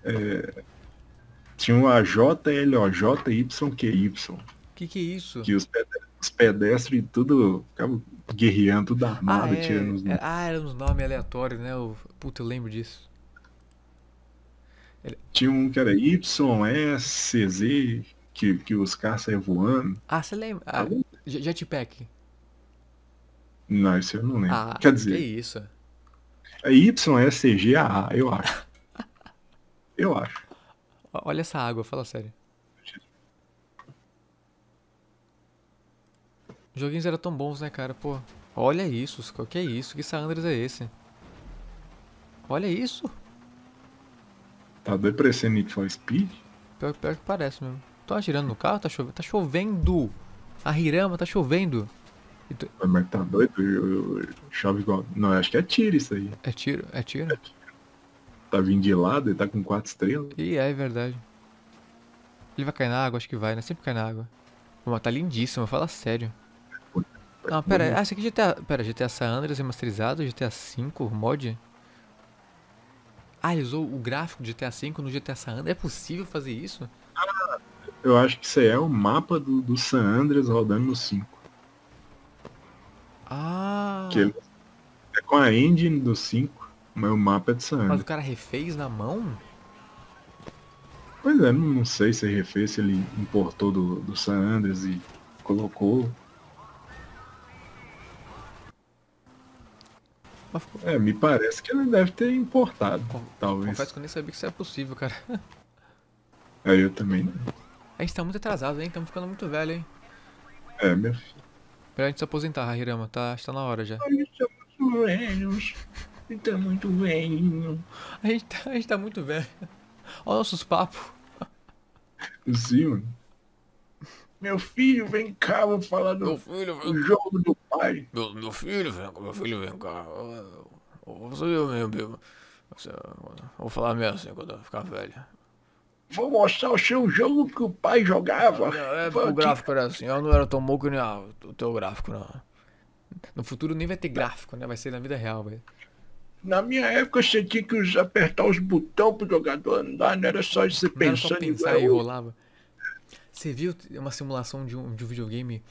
Speaker 2: É, tinha o AJLOJYQY,
Speaker 1: que que é isso?
Speaker 2: que os pedestres, os pedestres tudo ficavam guerreando, tudo armado,
Speaker 1: ah,
Speaker 2: tirando os
Speaker 1: é, ah, era uns nomes aleatórios, né? Eu, puta, eu lembro disso.
Speaker 2: Tinha um que era YSCZ, que, que os caras saíam voando.
Speaker 1: Ah, você lembra? Ah, J- Jetpack.
Speaker 2: Não, isso eu não lembro.
Speaker 1: Ah,
Speaker 2: Quer
Speaker 1: que
Speaker 2: dizer,
Speaker 1: isso?
Speaker 2: é YSCGAA, eu acho. Eu acho.
Speaker 1: Olha essa água, fala sério. Os joguinhos eram tão bons, né, cara? Pô, olha isso, o que é isso? Que San Andreas é esse? Olha isso.
Speaker 2: Tá doido pra ser Need for Speed?
Speaker 1: Pior, pior que parece mesmo. Tô atirando no carro, tá chovendo. Tá chovendo. A Hirama tá chovendo. Tu-
Speaker 2: Mas tá doido? Eu- eu- Chove igual. Não, acho que é tiro isso aí.
Speaker 1: É tiro? É tiro?
Speaker 2: Tá vindo de lado, ele tá com quatro estrelas.
Speaker 1: Ih, é verdade. Ele vai cair na água? Acho que vai, né? Sempre cai na água. Pô, mas tá lindíssimo, fala sério. Não, pera, aí. ah, esse aqui é GTA. Pera, GTA San Andreas remasterizado, GTA V mod? Ah, ele usou o gráfico do GTA V no GTA San Andreas? É possível fazer isso?
Speaker 2: Eu acho que isso aí é o mapa do, do San Andreas rodando no 5.
Speaker 1: Ah,
Speaker 2: Que é com a engine do 5, mas o mapa é de San
Speaker 1: mas o cara refez na mão?
Speaker 2: Pois é, não, sei se ele refez, se ele importou do, do San Andreas e colocou. É, me parece que ele deve ter importado, talvez.
Speaker 1: Confesso que eu nem sabia que isso era possível, cara.
Speaker 2: Aí eu também não.
Speaker 1: A gente tá muito atrasado, hein? Estamos ficando muito velho, hein?
Speaker 2: É, meu filho.
Speaker 1: Pra gente se aposentar, Hirama. Tá, acho que tá na hora já.
Speaker 2: Muito velhos. Tá muito velho.
Speaker 1: A gente tá, a gente tá muito velho. Olha nossos papos.
Speaker 2: Sim, mano. Meu filho, vem cá, vou falar do,
Speaker 1: Meu filho,
Speaker 2: do jogo do pai.
Speaker 1: Meu, meu filho, vem cá, meu filho, vem cá. Você eu mesmo. Vou falar mesmo assim quando eu ficar velho.
Speaker 2: Vou mostrar o seu jogo que o pai jogava.
Speaker 1: É, o gráfico era assim, eu não era tão bom que nem a- o teu gráfico, não. No futuro nem vai ter gráfico, né? Vai ser na vida real, velho.
Speaker 2: Na minha época você tinha que usar- apertar os botões pro jogador andar, não era só você
Speaker 1: Não era só
Speaker 2: pensando
Speaker 1: pensar
Speaker 2: igual
Speaker 1: e
Speaker 2: eu.
Speaker 1: rolava. Você viu uma simulação de um, de um videogame?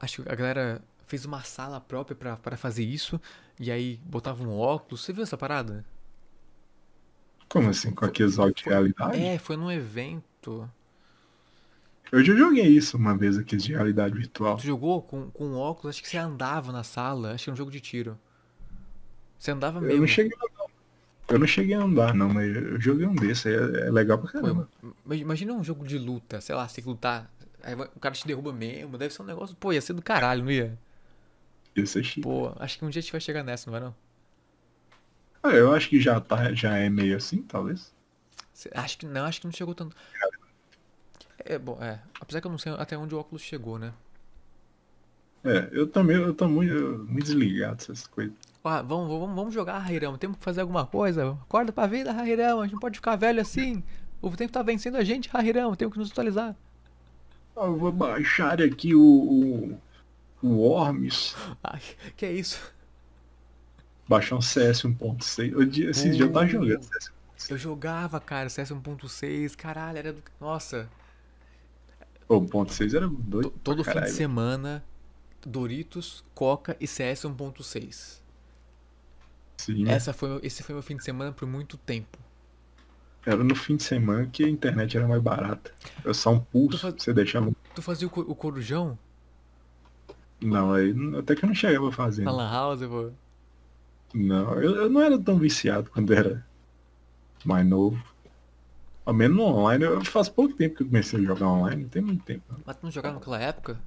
Speaker 1: Acho que a galera fez uma sala própria pra, pra fazer isso. E aí botava um óculos. Você viu essa parada?
Speaker 2: Como assim, com aqueles óculos de realidade?
Speaker 1: É, foi num evento.
Speaker 2: Eu já joguei isso uma vez, aqueles de realidade virtual.
Speaker 1: Tu jogou com, com óculos, acho que você andava na sala. Acho que era um jogo de tiro. Você andava
Speaker 2: Eu
Speaker 1: mesmo.
Speaker 2: não cheguei a andar. Eu não cheguei a andar, não, mas eu joguei um desse, é, é legal pra caramba.
Speaker 1: Mas Imagina um jogo de luta, sei lá, você tem que lutar. Aí o cara te derruba mesmo. Deve ser um negócio. Pô, ia ser do caralho, não ia?
Speaker 2: Ia ser chique.
Speaker 1: Pô, acho que um dia a gente vai chegar nessa, não vai não?
Speaker 2: Ah, eu acho que já tá, já é meio assim, talvez.
Speaker 1: Acho que não, acho que não chegou tanto. É, bom, é. Apesar que eu não sei até onde o óculos chegou, né?
Speaker 2: É, eu também, eu tô muito, muito desligado dessas coisas.
Speaker 1: Ah, vamos, vamos, vamos jogar, Rairama. Temos que fazer alguma coisa. Acorda pra vida, Rairama. A gente não pode ficar velho assim. O tempo tá vencendo a gente, Rairama. Temos que nos atualizar.
Speaker 2: Ah, Eu vou baixar aqui o, o, o Worms,
Speaker 1: Ai, que é isso?
Speaker 2: baixar um CS 1.6. Eu di- Esses dias eu tava jogando CS.
Speaker 1: Eu jogava, cara, CS 1.6. Caralho, era do. Nossa.
Speaker 2: Pô, 1.6 era doido.
Speaker 1: Todo fim de semana, Doritos, Coca e CS 1.6.
Speaker 2: Sim,
Speaker 1: Essa foi, esse foi meu fim de semana por muito tempo.
Speaker 2: era no fim de semana que a internet era mais barata. Eu só um pulso, você deixava.
Speaker 1: Tu fazia o, co- o corujão
Speaker 2: Não, aí até que eu não chegava a fazer.
Speaker 1: na Lan House, pô?
Speaker 2: Não, eu, eu não era tão viciado quando era mais novo. Ao menos no online, eu faz pouco tempo que eu comecei a jogar online, não tem muito tempo. não.
Speaker 1: Mas tu não jogava naquela época?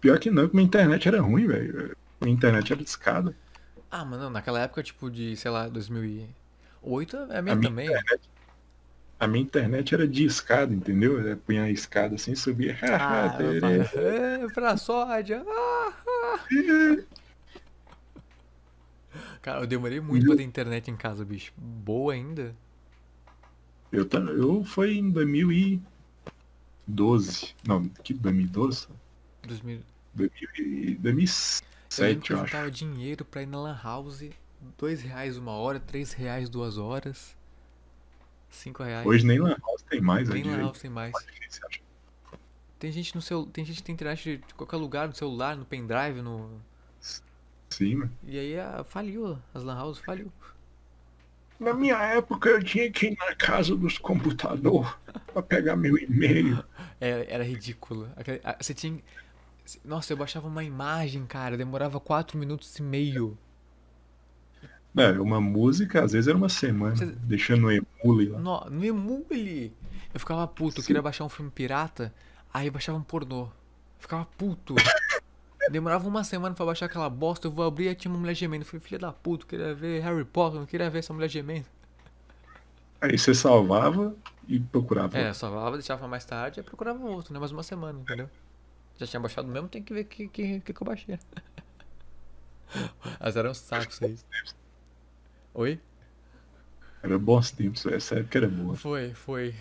Speaker 2: Pior que não, porque minha internet era ruim, velho. Minha internet era discada.
Speaker 1: Ah, mano, naquela época, tipo, de, sei lá, 2008, é a minha,
Speaker 2: a
Speaker 1: também.
Speaker 2: Minha internet, a minha internet era de escada, entendeu? Eu punha a escada assim e subia. (laughs)
Speaker 1: Ah,
Speaker 2: ah pra,
Speaker 1: é, pra sorte. Ah, ah. Cara, eu demorei muito eu... pra ter internet em casa, bicho. Boa ainda.
Speaker 2: Eu, eu foi em 2012. Não, que 2012?
Speaker 1: 2000...
Speaker 2: 2000,
Speaker 1: 2000
Speaker 2: Sete,
Speaker 1: eu,
Speaker 2: eu
Speaker 1: juntava dinheiro pra ir na Lan House, dois reais uma hora, três reais duas horas, cinco reais.
Speaker 2: Hoje nem Lan House tem mais,
Speaker 1: Nem Lan House tem mais. Tem gente no seu. Tem gente que tem internet de qualquer lugar, no celular, no pendrive, no.
Speaker 2: Sim, mano.
Speaker 1: E aí a, faliu, as Lan House faliu.
Speaker 2: Na minha época eu tinha que ir na casa dos computadores pra pegar meu e-mail. (laughs)
Speaker 1: É, era ridículo. Ah, você tinha. Nossa, eu baixava uma imagem, cara, demorava quatro minutos e meio.
Speaker 2: É, uma música, às vezes era uma semana, deixando no emule lá.
Speaker 1: No, no Emule. Eu ficava puto, eu queria baixar um filme pirata, aí eu baixava um pornô. Ficava puto. Demorava uma semana pra baixar aquela bosta, eu vou abrir e tinha uma mulher gemendo. Eu falei, filha da puta, eu queria ver Harry Potter, não queria ver essa mulher gemendo.
Speaker 2: Aí você salvava e procurava.
Speaker 1: É, salvava, deixava mais tarde e procurava outro, né? Mais uma semana, entendeu? Já tinha baixado mesmo, tem que ver o que, que, que, eu baixei. (laughs) Mas era um saco isso aí. Oi?
Speaker 2: Era bons tempos, essa época era boa.
Speaker 1: Foi, foi.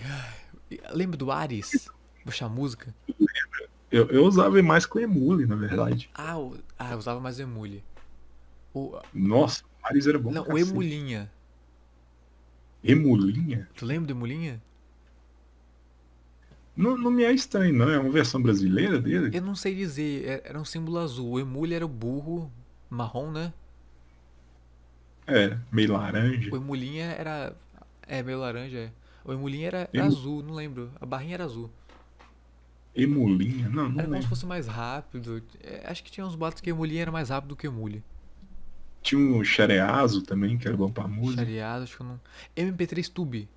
Speaker 1: Lembra do Ares? Baixar música?
Speaker 2: Eu, eu usava mais com emule, na verdade.
Speaker 1: Ah, o- ah, eu usava mais o Emule. O,
Speaker 2: Nossa, o Ares era bom.
Speaker 1: não, o. Emulinha.
Speaker 2: Emulinha?
Speaker 1: Tu lembra do Emulinha?
Speaker 2: Não, não me é estranho, não. É uma versão brasileira dele?
Speaker 1: Eu não sei dizer, é- era um símbolo azul. O Emule era o burro marrom, né?
Speaker 2: É, meio laranja.
Speaker 1: O Emulinha era. É, meio laranja, é. O Emulinha era, era
Speaker 2: Emu-
Speaker 1: azul, não lembro. A barrinha era azul.
Speaker 2: Emulinha? Não, não
Speaker 1: Era como se
Speaker 2: lembro.
Speaker 1: fosse mais rápido. É, acho que tinha uns boatos que Emulinha era mais rápido do que Emule.
Speaker 2: Tinha um Xereazo também, que era bom pra música.
Speaker 1: Xareado, acho que eu não. MP3 Tube.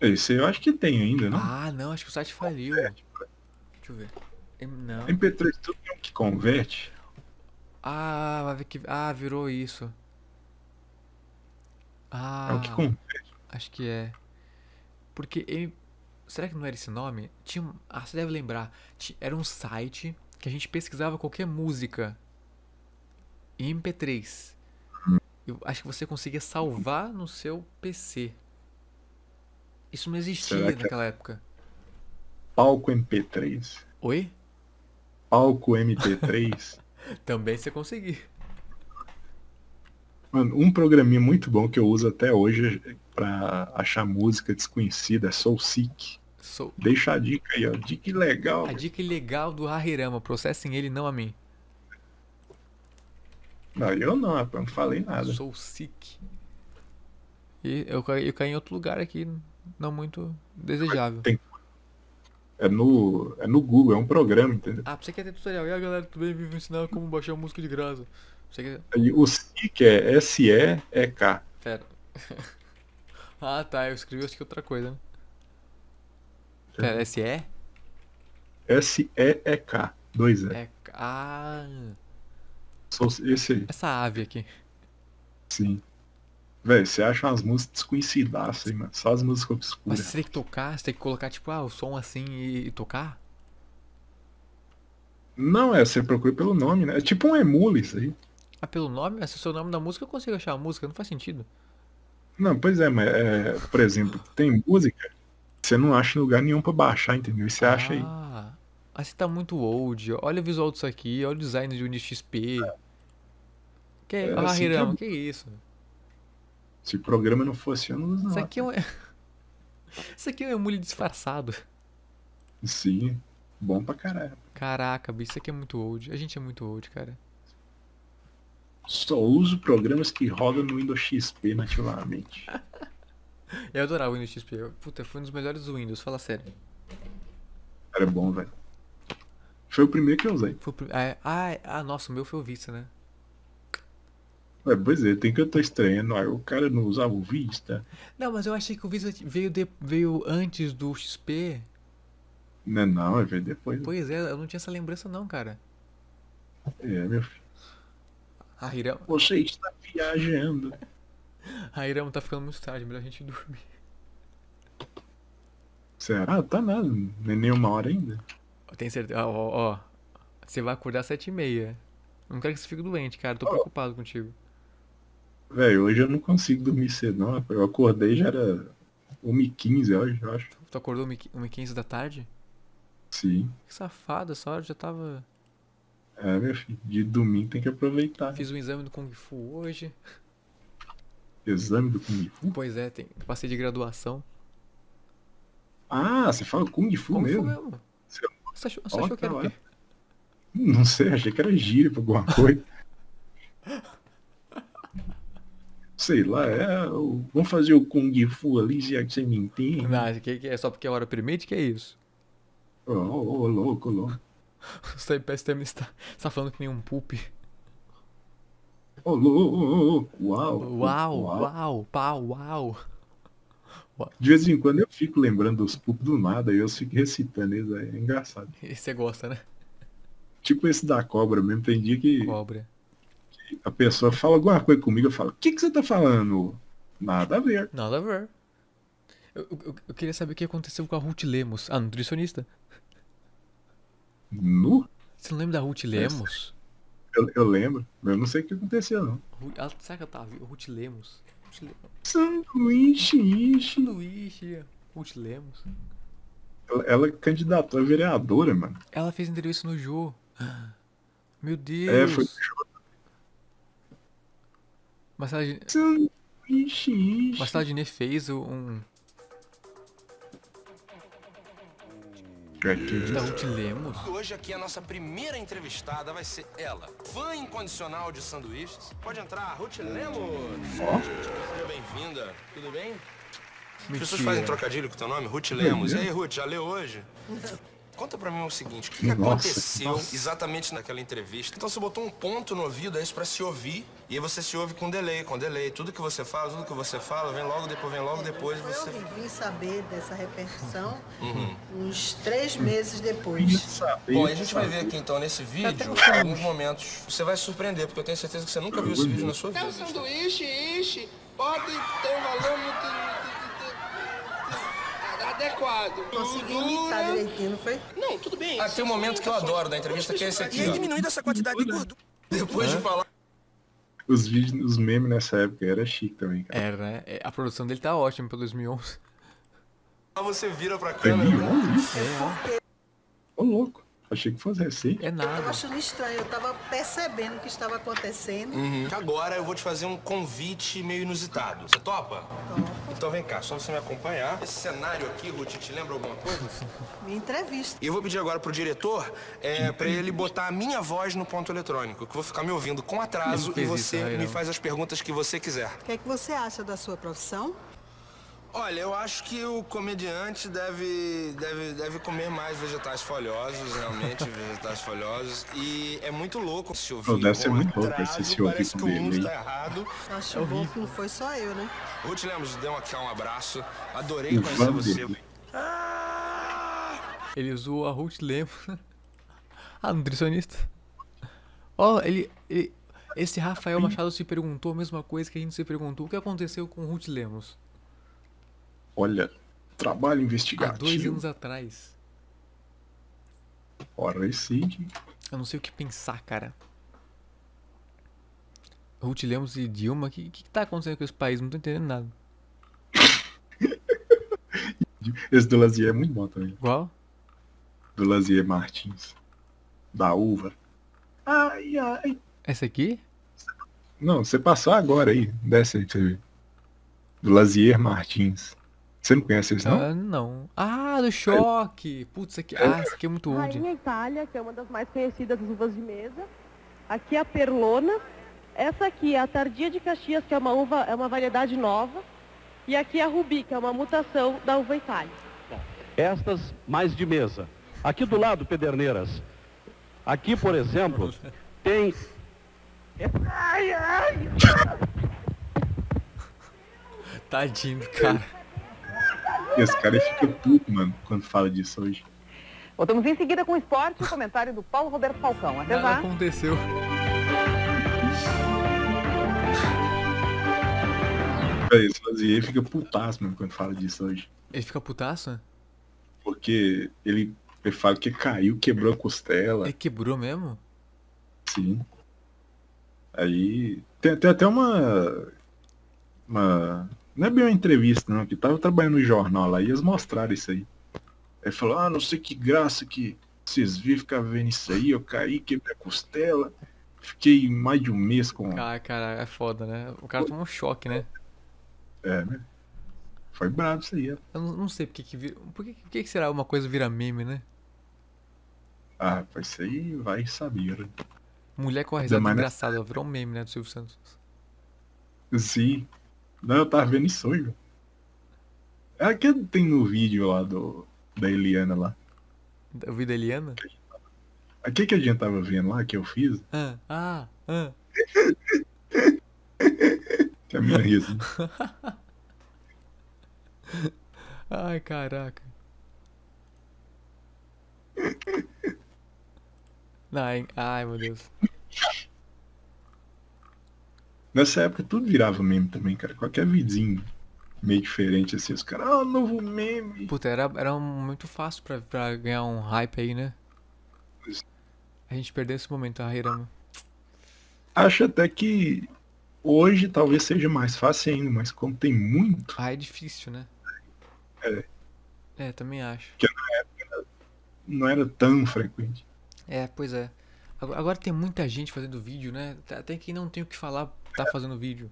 Speaker 2: Esse eu acho que tem ainda, não?
Speaker 1: Ah, não, acho que o site faliu. Deixa eu ver. Não.
Speaker 2: MP3 tudo que converte.
Speaker 1: Ah, vai ver que. Ah, virou isso. Ah.
Speaker 2: É o que converte.
Speaker 1: Acho que é. Porque. em- Será que não era esse nome? Tinha. Ah, você deve lembrar. Era um site que a gente pesquisava qualquer música em MP3. Eu acho que você conseguia salvar no seu PC. Isso não existia
Speaker 2: é-
Speaker 1: naquela época.
Speaker 2: Palco MP3.
Speaker 1: Oi?
Speaker 2: Palco MP3. (laughs)
Speaker 1: Também você conseguia.
Speaker 2: Mano, um programinha muito bom que eu uso até hoje pra achar música desconhecida é SoulSeek.
Speaker 1: Soul-
Speaker 2: Deixa a dica aí, ó. Dica legal.
Speaker 1: A dica legal do Hahirama. Processem ele, não a mim.
Speaker 2: Não, eu não, rapaz, não falei nada.
Speaker 1: Sou sick. E eu, eu caí em outro lugar aqui, não muito desejável.
Speaker 2: Tem- É no, é no Google, é um programa, entendeu?
Speaker 1: Ah, pra você quer ter tutorial. E aí, galera, tudo bem? Vim ensinar como baixar música de graça. Você quer...
Speaker 2: Aí o SEEK é S-E-E-K.
Speaker 1: Pera. (laughs) ah, tá. Eu escrevi acho que outra coisa, né? Pera, S-E?
Speaker 2: S-E-E-K. Dois E.
Speaker 1: É... Ah...
Speaker 2: Sou esse aí.
Speaker 1: Essa ave aqui.
Speaker 2: Sim. Véi, você acha umas músicas desconhecidas, hein, mano? Só as músicas
Speaker 1: Mas
Speaker 2: obscuras.
Speaker 1: você tem que tocar, você tem que colocar, tipo, ah, o som assim e, e tocar?
Speaker 2: Não, é, você procura pelo nome, né? É tipo um emule isso aí.
Speaker 1: Ah, pelo nome? Mas se o seu nome da música, eu consigo achar a música, não faz sentido.
Speaker 2: Não, pois é, mas, é, por exemplo, tem música você não acha em lugar nenhum pra baixar, entendeu? E você acha aí.
Speaker 1: Ah, ah, você tá muito old. Olha o visual disso aqui, olha o design de Windows XP. Que é,
Speaker 2: É
Speaker 1: ah,
Speaker 2: assim que é-
Speaker 1: que isso?
Speaker 2: Se o programa não fosse, eu não uso (laughs)
Speaker 1: Isso aqui é um. Isso aqui é um emule disfarçado.
Speaker 2: Sim, bom pra caralho.
Speaker 1: Caraca, bicho, isso aqui é muito old. A gente é muito old, cara.
Speaker 2: Só uso programas que rodam no Windows XP nativamente. (laughs)
Speaker 1: Eu adorava o Windows XP. Puta, foi um dos melhores do Windows, fala sério.
Speaker 2: Era bom, velho. Foi o primeiro que eu usei.
Speaker 1: Foi o prim- ah, ah, ah, nossa, o meu foi o Vista, né?
Speaker 2: Ué, pois é, tem que eu tô estranhando. Aí o cara não usava o Vista.
Speaker 1: Não, mas eu achei que o Vista veio, de- veio antes do XP.
Speaker 2: Não, não, é veio depois.
Speaker 1: Pois é, eu não tinha essa lembrança não, cara.
Speaker 2: É, meu filho.
Speaker 1: A Hirama,
Speaker 2: Você está viajando. (laughs)
Speaker 1: a Hirama tá ficando muito tarde, melhor a gente dormir.
Speaker 2: Será? Tá nada. Nem nenhuma hora ainda.
Speaker 1: Tem certeza? Ó, ó, ó. Você vai acordar às sete e meia. Não quero que você fique doente, cara. Tô preocupado contigo.
Speaker 2: Velho, hoje eu não consigo dormir cedo, não. rapaz. Eu acordei já era 1h15 hoje, eu acho.
Speaker 1: Tu acordou 1h15 da tarde?
Speaker 2: Sim.
Speaker 1: Que safado, essa hora já tava.
Speaker 2: É, meu filho. De domingo tem que aproveitar.
Speaker 1: Fiz um exame do Kung Fu hoje.
Speaker 2: Exame do Kung Fu.
Speaker 1: Pois é, tem... passei de graduação.
Speaker 2: Ah, você fala Kung Fu
Speaker 1: Kung Fu
Speaker 2: mesmo?
Speaker 1: mesmo.
Speaker 2: Você-
Speaker 1: Você achou, você achou que era o
Speaker 2: tá
Speaker 1: quê?
Speaker 2: Não sei, achei que era gíria pra alguma coisa. (laughs) Sei lá, é. Vamos fazer o Kung Fu ali, já que você me entende.
Speaker 1: Não, que, que é só porque a hora permite que é isso.
Speaker 2: Ô, ô, ô, louco, louco.
Speaker 1: CPSTM está, está falando que nem um poop.
Speaker 2: Ô, louco, uau.
Speaker 1: Uau, uau, pau, uau.
Speaker 2: De vez em quando eu fico lembrando dos pupos do nada e eu fico recitando eles, aí, é engraçado.
Speaker 1: E você gosta, né?
Speaker 2: Tipo esse da cobra mesmo, tem dia que
Speaker 1: Cobra.
Speaker 2: A pessoa fala alguma coisa comigo, eu falo, o que, que você tá falando? Nada a ver.
Speaker 1: Nada a ver. Eu, eu, eu queria saber o que aconteceu com a Ruth Lemos. Ah, nutricionista.
Speaker 2: Nu?
Speaker 1: Você não lembra da Ruth Lemos?
Speaker 2: Eu, eu lembro, mas eu não sei o que aconteceu, não.
Speaker 1: Ela, será que ela tá viva? Ruth Lemos. Ruth Lemos.
Speaker 2: Sanduíche, ixi.
Speaker 1: Sanduíche. Ruth Lemos.
Speaker 2: Ela, ela candidatou a vereadora, mano.
Speaker 1: Ela fez entrevista no Jô. (gasps) Meu Deus.
Speaker 2: É, foi.
Speaker 1: Marcela, Din- Marcela Diné fez um.
Speaker 2: É que-
Speaker 1: Da Ruth Lemos.
Speaker 19: Hoje aqui a nossa primeira entrevistada vai ser ela, fã incondicional de sanduíches. Pode entrar, Ruth Lemos. Seja bem-vinda. Tudo bem? As pessoas
Speaker 1: Mentira.
Speaker 19: fazem trocadilho com o teu nome, Ruth Lemos. E aí, Ruth, já leu hoje? Conta pra mim o seguinte, o que, que
Speaker 2: Nossa,
Speaker 19: aconteceu
Speaker 2: nossa.
Speaker 19: exatamente naquela entrevista? Então você botou um ponto no ouvido, é isso pra se ouvir, e aí você se ouve com delay, com delay. Tudo que você fala, tudo que você fala, vem logo depois, vem logo depois, você...
Speaker 18: Eu vim saber dessa repercussão
Speaker 19: Uhum.
Speaker 18: uns três meses depois.
Speaker 19: Bom, a gente vai ver aqui então nesse vídeo alguns momentos. Você vai se surpreender, porque eu tenho certeza que você nunca viu esse vídeo na sua
Speaker 10: É
Speaker 19: vida.
Speaker 10: um sanduíche, ixi, pode ter um valor muito... adequado.
Speaker 18: Conseguiu imitar direitinho, não foi?
Speaker 19: Não, tudo bem. Ah, tem um momento que eu adoro da entrevista, que é esse aqui. E aí diminuindo essa quantidade de gordura. Depois de falar.
Speaker 2: Os vídeos, os memes nessa época era chique também, cara.
Speaker 1: Era, né? É, A produção dele tá ótima pra 2011.
Speaker 19: Você vira pra câmera.
Speaker 2: 2011?
Speaker 1: É,
Speaker 2: Ô, louco. Achei que fosse recente.
Speaker 1: É
Speaker 18: Eu
Speaker 1: nada.
Speaker 18: achando estranho, eu tava percebendo o que estava acontecendo.
Speaker 19: Uhum. Agora eu vou te fazer um convite meio inusitado. Você topa? Então vem cá, só você me acompanhar. Esse cenário aqui, Ruth, te lembra alguma coisa?
Speaker 18: Minha entrevista.
Speaker 19: E eu vou pedir agora pro diretor é, pra ele botar a minha voz no ponto eletrônico, que eu vou ficar me ouvindo com atraso e você
Speaker 1: isso,
Speaker 19: me
Speaker 1: não.
Speaker 19: faz as perguntas que você quiser.
Speaker 18: O que é que você acha da sua profissão?
Speaker 19: Olha, eu acho que o comediante deve, deve, deve comer mais vegetais folhosos, realmente, (laughs) vegetais folhosos. E é muito louco se ouvir.
Speaker 2: Pô, deve ser muito louco esse se ouvir
Speaker 19: Parece
Speaker 2: com
Speaker 19: que o mundo tá errado.
Speaker 18: Acho bom que não foi só eu, né?
Speaker 19: Ruth Lemos, dê aqui um abraço. Adorei conhecer você.
Speaker 2: dele.
Speaker 1: Ele usou a Ruth Lemos. (laughs) ah, nutricionista. Ó, ele, ele- Esse Rafael Machado se perguntou a mesma coisa que a gente se perguntou. O que aconteceu com Ruth Lemos?
Speaker 2: Olha, trabalho
Speaker 1: Há dois
Speaker 2: investigativo.
Speaker 1: anos atrás.
Speaker 2: Ora, esse
Speaker 1: Eu não sei o que pensar, cara. Ruth Lemos e Dilma, o que, que, que tá acontecendo com esse país? Não tô entendendo nada. (laughs)
Speaker 2: Esse do Lazier é muito bom também.
Speaker 1: Qual?
Speaker 2: Do Lazier Martins. Da uva. Ai, ai.
Speaker 1: Essa aqui?
Speaker 2: Não, você passou agora aí. Desce aí pra você ver. Do Lazier Martins. Você não conhece eles, não?
Speaker 1: Ah, não. Ah, do choque! Putz, isso aqui. Ah, isso aqui é muito old.
Speaker 23: Rainha Itália, que é uma das mais conhecidas uvas de mesa. Aqui é a Perlona. Essa aqui é a Tardia de Caxias, que é uma uva, é uma variedade nova. E aqui é a Rubi, que é uma mutação da uva Itália.
Speaker 28: Estas mais de mesa. Aqui do lado, Pederneiras. Aqui, por exemplo, (laughs) tem. Ai, ai!
Speaker 1: Tadinho cara.
Speaker 2: Esse cara ele fica puto, mano, quando fala disso hoje.
Speaker 29: Voltamos em seguida com o esporte e o comentário do Paulo Roberto Falcão. Até
Speaker 1: Nada
Speaker 29: já.
Speaker 1: aconteceu.
Speaker 2: Esse Lazier fica putaço, mano, quando fala disso hoje.
Speaker 1: Ele fica putaço?
Speaker 2: Porque ele, ele fala que caiu, quebrou a costela.
Speaker 1: Ele quebrou mesmo?
Speaker 2: Sim. Aí. Tem, tem até uma. Uma. Não é bem uma entrevista, não, que tava trabalhando no jornal lá e eles mostraram isso aí. Ele falou, ah, não sei que graça que vocês viram ficar vendo isso aí, eu caí, quebrei a costela. Fiquei mais de um mês com.
Speaker 1: Ah, cara, é foda, né? O cara tomou um choque, né?
Speaker 2: É, né? Foi brabo isso aí, é.
Speaker 1: Eu não, não sei porque que vira. Por que, por que que será uma coisa vira meme, né?
Speaker 2: Ah, pois isso aí vai saber. né?
Speaker 1: Mulher com a risada
Speaker 2: nessa-
Speaker 1: engraçada, virou um meme, né, do Silvio Santos.
Speaker 2: Sim. Não, eu tava vendo isso hoje, velho. É aquele que tem no vídeo lá do. Da Eliana lá.
Speaker 1: Da vida Eliana?
Speaker 2: Aquele que a gente tava vendo lá, que eu fiz,
Speaker 1: Ah, ah, ah. (laughs)
Speaker 2: que a minha risa. (laughs)
Speaker 1: Ai, caraca. Ai, ai, meu Deus.
Speaker 2: Nessa época tudo virava meme também, cara. Qualquer vizinho meio diferente assim, os caras, ah, novo meme.
Speaker 1: Puta, era, era muito fácil pra, pra ganhar um hype aí, né? A gente perdeu esse momento, a Hirama.
Speaker 2: Acho até que hoje talvez seja mais fácil ainda, mas como tem muito.
Speaker 1: Ah, é difícil, né?
Speaker 2: É.
Speaker 1: É, também acho.
Speaker 2: Que na época não era tão frequente.
Speaker 1: É, pois é. Agora, agora tem muita gente fazendo vídeo, né? Até quem não tem o que falar tá fazendo vídeo.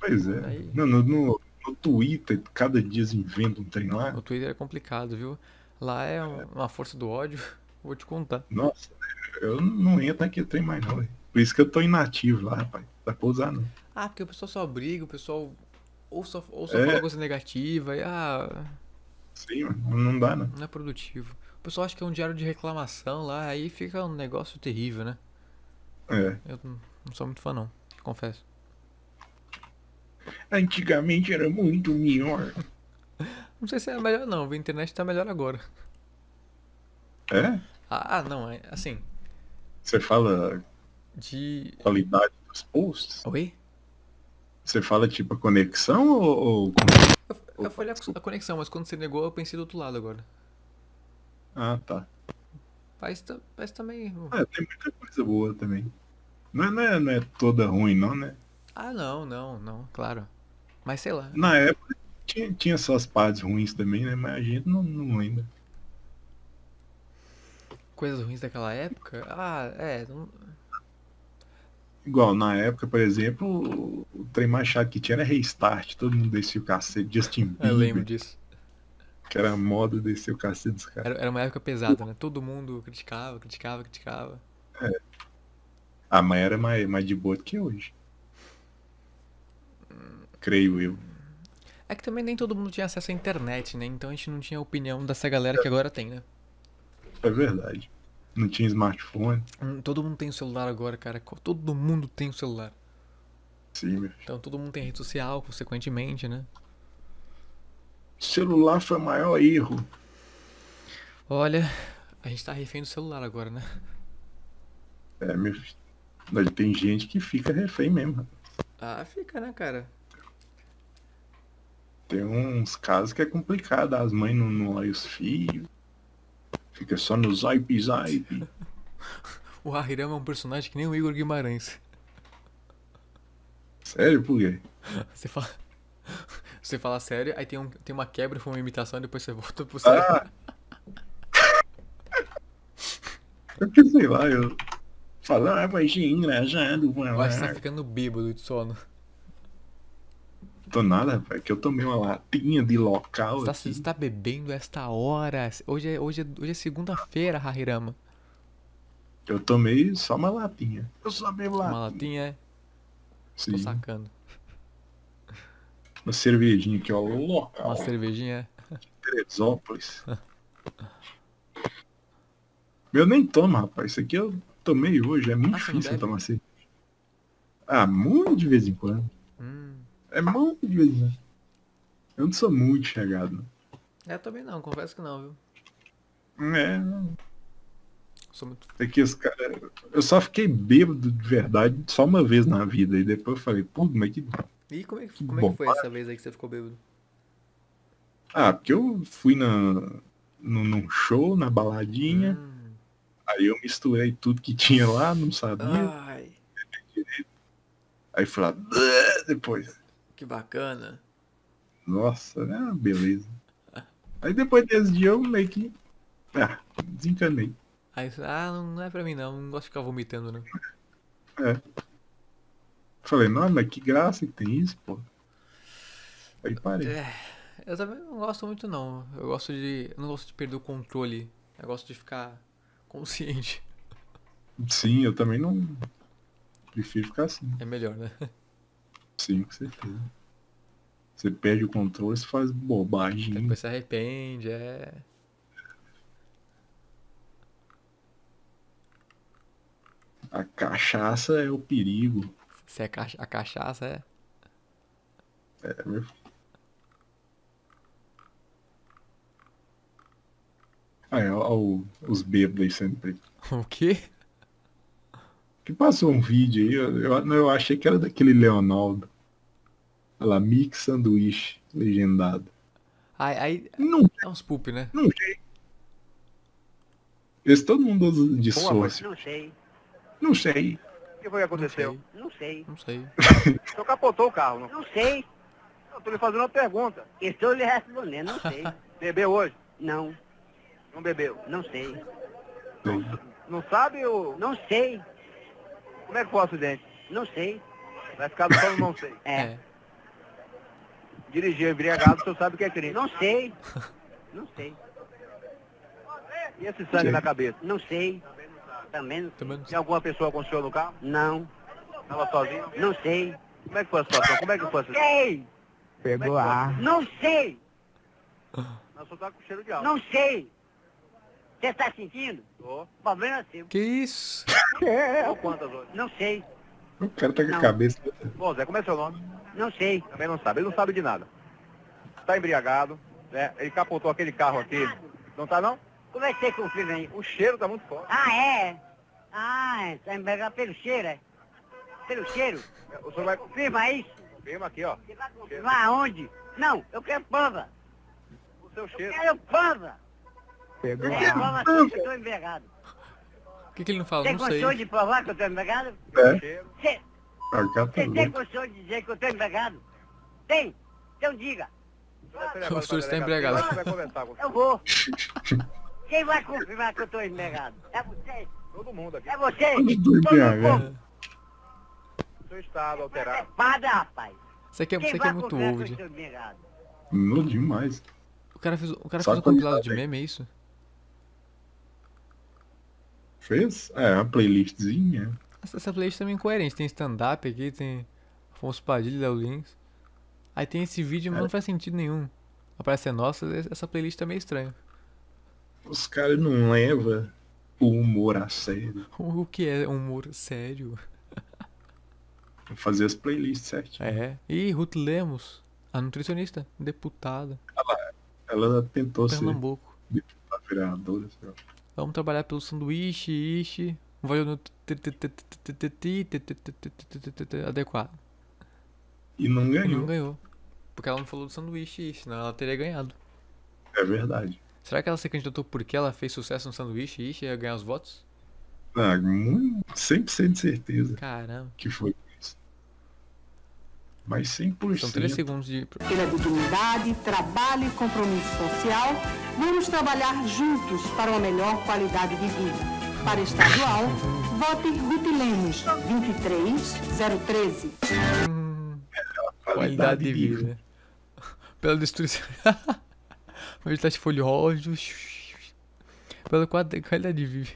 Speaker 2: Pois é.
Speaker 1: Aí-
Speaker 2: No, no, no- no Twitter, cada dia eles inventam um trem lá.
Speaker 1: O Twitter é complicado, viu? Lá é um- uma força do ódio. (laughs) Vou te contar.
Speaker 2: Nossa, eu não entro naquele trem mais não, velho. Por isso que eu tô inativo lá, rapaz. Dá pra usar não.
Speaker 1: Ah, porque o pessoal só briga, o pessoal ou só, ou só
Speaker 2: É.
Speaker 1: fala coisa negativa e ah,
Speaker 2: Sim, mano, não dá não.
Speaker 1: não é produtivo. O pessoal acha que é um diário de reclamação lá, aí fica um negócio terrível, né?
Speaker 2: É.
Speaker 1: Eu não não sou muito fã não, confesso.
Speaker 2: Antigamente era muito melhor.
Speaker 1: Não sei se é melhor não, a internet tá melhor agora.
Speaker 2: É?
Speaker 1: Ah, não, é assim,
Speaker 2: Você fala
Speaker 1: de...
Speaker 2: qualidade dos posts?
Speaker 1: Oi?
Speaker 2: Você fala tipo a conexão ou, ou...
Speaker 1: Eu falei a, a conexão, mas quando você negou, eu pensei do outro lado agora.
Speaker 2: Ah, tá.
Speaker 1: Mas, mas também.
Speaker 2: É, tem muita coisa boa também. Não é, não é, não é toda ruim, não, né?
Speaker 1: Ah, não, não, não, claro. Mas sei lá.
Speaker 2: Na época tinha, tinha suas partes ruins também, né? Mas a gente não, não lembra.
Speaker 1: Coisas ruins daquela época? Ah, é. não-
Speaker 2: Igual, na época, por exemplo, o- trem mais chato que tinha era Restart. Todo mundo descia o cacete. Justin Bieber. (laughs)
Speaker 1: Eu lembro disso.
Speaker 2: Que era a moda descer o cacete dos caras.
Speaker 1: Era, era uma época pesada, né? Todo mundo criticava, criticava, criticava.
Speaker 2: É. Mas era mais, mais de boa do que hoje. Creio eu.
Speaker 1: É que também nem todo mundo tinha acesso à internet, né? Então a gente não tinha a opinião dessa galera que agora tem, né?
Speaker 2: É verdade. Não tinha smartphone.
Speaker 1: Hum, Todo mundo tem o celular agora, cara. Todo mundo tem o celular.
Speaker 2: Sim, meu filho.
Speaker 1: Então todo mundo tem rede social, consequentemente, né?
Speaker 2: Celular foi o maior erro.
Speaker 1: Olha, a gente tá refém do celular agora, né?
Speaker 2: É, meu filho. Mas Tem gente que fica refém mesmo.
Speaker 1: Ah, fica, né, cara?
Speaker 2: Tem uns casos que é complicado. As mães não, não olham os filhos. Fica só no zap zap. (laughs)
Speaker 1: O Hahirama é um personagem que nem o Igor Guimarães.
Speaker 2: Sério, por quê? (laughs)
Speaker 1: Você fala. (laughs) Você fala sério, aí tem, um, tem uma quebra, foi uma imitação, depois você volta pro sério.
Speaker 2: Ah! Eu que sei lá, eu falava achei engraçado.
Speaker 1: Eu acho que você tá ficando bêbado de sono.
Speaker 2: Tô nada, rapaz, que eu tomei uma latinha de local
Speaker 1: Você tá, você tá bebendo esta hora. Hoje é, hoje é, hoje é segunda-feira, Hahirama.
Speaker 2: Eu tomei só uma latinha. Eu só bebo
Speaker 1: Uma
Speaker 2: latinha.
Speaker 1: latinha é.
Speaker 2: Sim.
Speaker 1: Tô sacando.
Speaker 2: Uma cervejinha aqui, ó, local.
Speaker 1: Uma cervejinha é.
Speaker 2: Teresópolis. Eu nem tomo, rapaz. Isso aqui eu tomei hoje. É muito
Speaker 1: Ah,
Speaker 2: difícil tomar cerveja. Ah, muito de vez em quando.
Speaker 1: Hum.
Speaker 2: É muito de vez em quando. Eu não sou muito chegado.
Speaker 1: É, eu também não, confesso que não, viu?
Speaker 2: É, não.
Speaker 1: Sou muito.
Speaker 2: É que os caras. Eu só fiquei bêbado de verdade só uma vez na vida. E depois eu falei, pô, mas que.
Speaker 1: E como é que, como é que foi essa vez aí que você ficou bêbado?
Speaker 2: Ah, porque eu fui na, no, num show, na baladinha.
Speaker 1: Hum.
Speaker 2: Aí eu misturei tudo que tinha lá, não sabia.
Speaker 1: Ai,
Speaker 2: Aí fui lá, depois.
Speaker 1: que bacana.
Speaker 2: Nossa, é uma beleza. Aí depois desse dia eu meio que. Ah, desencanei.
Speaker 1: Aí ah, não, não é pra mim não, não gosto de ficar vomitando, né?
Speaker 2: É. Falei, não, mas que graça que tem isso, pô. Aí parei.
Speaker 1: É, eu também não gosto muito não. Eu gosto de. Eu não gosto de perder o controle. Eu gosto de ficar consciente.
Speaker 2: Sim, eu também não. Prefiro ficar assim.
Speaker 1: É melhor, né?
Speaker 2: Sim, com certeza. Você perde o controle, você faz bobagem.
Speaker 1: Depois se arrepende, é.
Speaker 2: A cachaça é o perigo.
Speaker 1: Se é cacha- a cachaça, é.
Speaker 2: É, meu. Ah, é, ó, os bêbados aí sempre.
Speaker 1: O quê?
Speaker 2: Que passou um vídeo aí, eu, eu, não, eu achei que era daquele Leonardo. Olha lá, Mix Sanduíche, legendado.
Speaker 1: Aí, aí
Speaker 2: Não,
Speaker 1: é uns poop, né?
Speaker 2: não sei. Esse todo mundo usa de sorte.
Speaker 30: Não sei.
Speaker 2: Não sei.
Speaker 30: O que foi que aconteceu? Não sei.
Speaker 1: Não sei. (laughs)
Speaker 30: O senhor capotou o carro, não? Não sei. Eu tô lhe fazendo uma pergunta. Estou lhe respondendo, não sei. (laughs) Bebeu hoje? Não. Não bebeu? Não sei. Não sabe ou... Não sei. Como é que foi o acidente? Não sei. Vai ficar falando não sei.
Speaker 1: É.
Speaker 30: Dirigir embriagado, o senhor sabe o que é crime? Não sei. (laughs) Não sei. E esse sangue
Speaker 2: Sei.
Speaker 30: na cabeça? Não sei. Também não sei. Tem alguma pessoa com o senhor no carro? Não. Tava sozinho? Não sei. Como é que foi a situação? Como é que foi a situação? Sei.
Speaker 31: Pegou ar.
Speaker 30: Não sei. Nós só tá com cheiro de álcool. Não sei. Você tá sentindo? Tô. O problema é seu.
Speaker 1: Que isso? (laughs)
Speaker 30: Ou quantas? Não sei.
Speaker 2: O cara tá com a
Speaker 30: Não.
Speaker 2: cabeça.
Speaker 30: Bom, Zé, como é seu nome? Não sei. Também não sabe. Ele não sabe de nada. Tá embriagado, né? Ele capotou aquele carro aqui. Não tá, não? Como é que você confirma aí? O cheiro tá muito forte. Ah, é? Ah, tá embriagado pelo cheiro, é? Pelo cheiro? O senhor vai... Confirma isso? Firma aqui, ó.
Speaker 31: Vai aonde? Não, eu quero prova.
Speaker 30: O seu
Speaker 31: Eu
Speaker 30: cheiro.
Speaker 31: quero prova.
Speaker 2: Pegou.
Speaker 31: Tem prova sim que eu tô envergado.
Speaker 1: Por que, que ele não fala?
Speaker 31: Tem
Speaker 1: Não sei.
Speaker 31: condição de provar que eu tô envergado?
Speaker 2: É.
Speaker 31: Você
Speaker 2: Ah, o
Speaker 31: você tem condição de dizer que eu tô envergado? Tem? Então diga. (laughs)
Speaker 1: O senhor está
Speaker 30: com
Speaker 31: Eu vou. Quem vai confirmar que eu tô envergado? É você?
Speaker 30: todo mundo aqui.
Speaker 31: É você? Todo mundo.
Speaker 30: Seu estado alterado.
Speaker 31: Espada, rapaz.
Speaker 1: Isso aqui é, isso aqui é muito old.
Speaker 31: envergado?
Speaker 2: Não demais.
Speaker 1: O cara fez, o cara
Speaker 2: Só
Speaker 1: fez um compilado de meme, é isso?
Speaker 2: Fez? É, uma playlistzinha.
Speaker 1: Essa, essa playlist também é incoerente. Tem stand-up aqui, tem Afonso Padilha Léo Lins. Aí tem esse vídeo, mas
Speaker 2: É.
Speaker 1: não faz sentido nenhum. Aparece a nossa, essa playlist tá meio estranha.
Speaker 2: Os caras não levam o humor a sério. (laughs)
Speaker 1: O que é humor sério?
Speaker 2: Vou fazer as playlists certinho.
Speaker 1: É. E Ruth Lemos, a nutricionista, deputada,
Speaker 2: Ela tentou ser
Speaker 1: Pernambuco.
Speaker 2: deputada vereadora. lá.
Speaker 1: Vamos trabalhar pelo sanduíche, ishi, um valor adequado.
Speaker 2: E não
Speaker 1: E
Speaker 2: ganhou.
Speaker 1: não ganhou. Porque ela não falou do sanduíche, senão ela teria ganhado.
Speaker 2: É verdade.
Speaker 1: Será que ela se candidatou porque ela fez sucesso no sanduíche e ia ganhar os votos?
Speaker 2: Ah, muito, 100% de certeza
Speaker 1: Caramba.
Speaker 2: que foi. Mas 100%.
Speaker 1: São 3 segundos de.
Speaker 32: Pela dignidade, trabalho e compromisso social, vamos trabalhar juntos para uma melhor qualidade de vida. Para estadual, vote Ruth Lemos, 23013. (laughs) (laughs)
Speaker 1: Qualidade de vida. Pela destruição. Quantidade folhoso. Pela quali- qualidade de vida.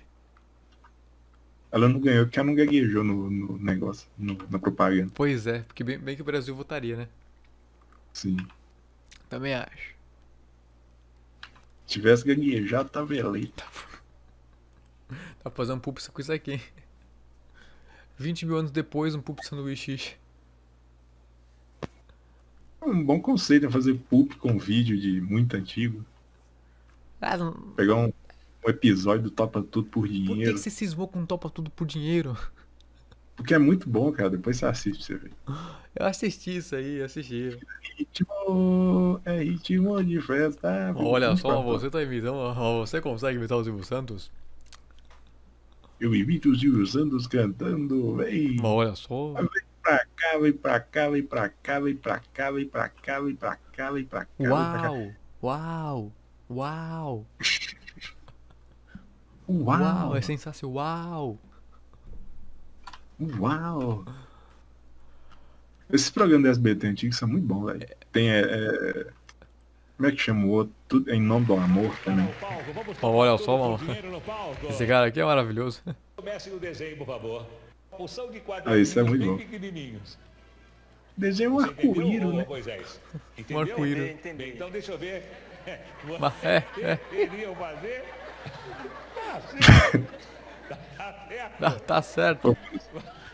Speaker 2: Ela não ganhou porque ela não gaguejou no, no negócio, no- na propaganda.
Speaker 1: Pois é, porque bem, bem que o Brasil votaria, né?
Speaker 2: Sim.
Speaker 1: Também acho.
Speaker 2: Se tivesse gaguejado, tava eleita.
Speaker 1: Tá fazendo pulp com isso aqui. 20 mil anos depois, um pulp sanduíche.
Speaker 2: Um bom conceito é fazer pulp com vídeo de muito antigo.
Speaker 1: Ah, não...
Speaker 2: Pegar um, um episódio do Topa Tudo por
Speaker 1: Por que,
Speaker 2: dinheiro.
Speaker 1: que você cismou com topa tudo por dinheiro?
Speaker 2: Porque é muito bom, cara. Depois você assiste você ver.
Speaker 1: Eu assisti isso aí, assisti.
Speaker 2: Ritmo, é ritmo de festa.
Speaker 1: Olha só, você tá imitando. (laughs) Você consegue imitar o Silvio Santos?
Speaker 2: Eu imito os Silvio Santos cantando, vem.
Speaker 1: Mas olha só.
Speaker 2: Vem pra cá, vem pra cá, vem pra cá, vem pra cá, vem pra cá, vem pra cá, vem pra cá. vem pra cá.
Speaker 1: Uau! Uau! Uau!
Speaker 2: Uau!
Speaker 1: é sensacional!
Speaker 2: Uau! Esses programas da SBT antigos são muito bons, velho. Tem. É, é, Como é que chama o outro? Tudo em nome do amor também.
Speaker 1: Olha só, mano. Esse cara aqui é maravilhoso.
Speaker 33: Comece no desenho, por favor. De
Speaker 2: Ah,
Speaker 33: quadradinhos
Speaker 2: isso é muito
Speaker 33: bem
Speaker 2: bom.
Speaker 33: pequenininhos.
Speaker 2: Desenho um
Speaker 33: entendeu,
Speaker 2: arco-íro,
Speaker 33: ô,
Speaker 2: né?
Speaker 33: Moisés?
Speaker 1: Um.
Speaker 33: Bem, Então deixa eu ver.
Speaker 1: Mas é, é.
Speaker 33: Queriam fazer? Tá certo. (laughs) Tá certo.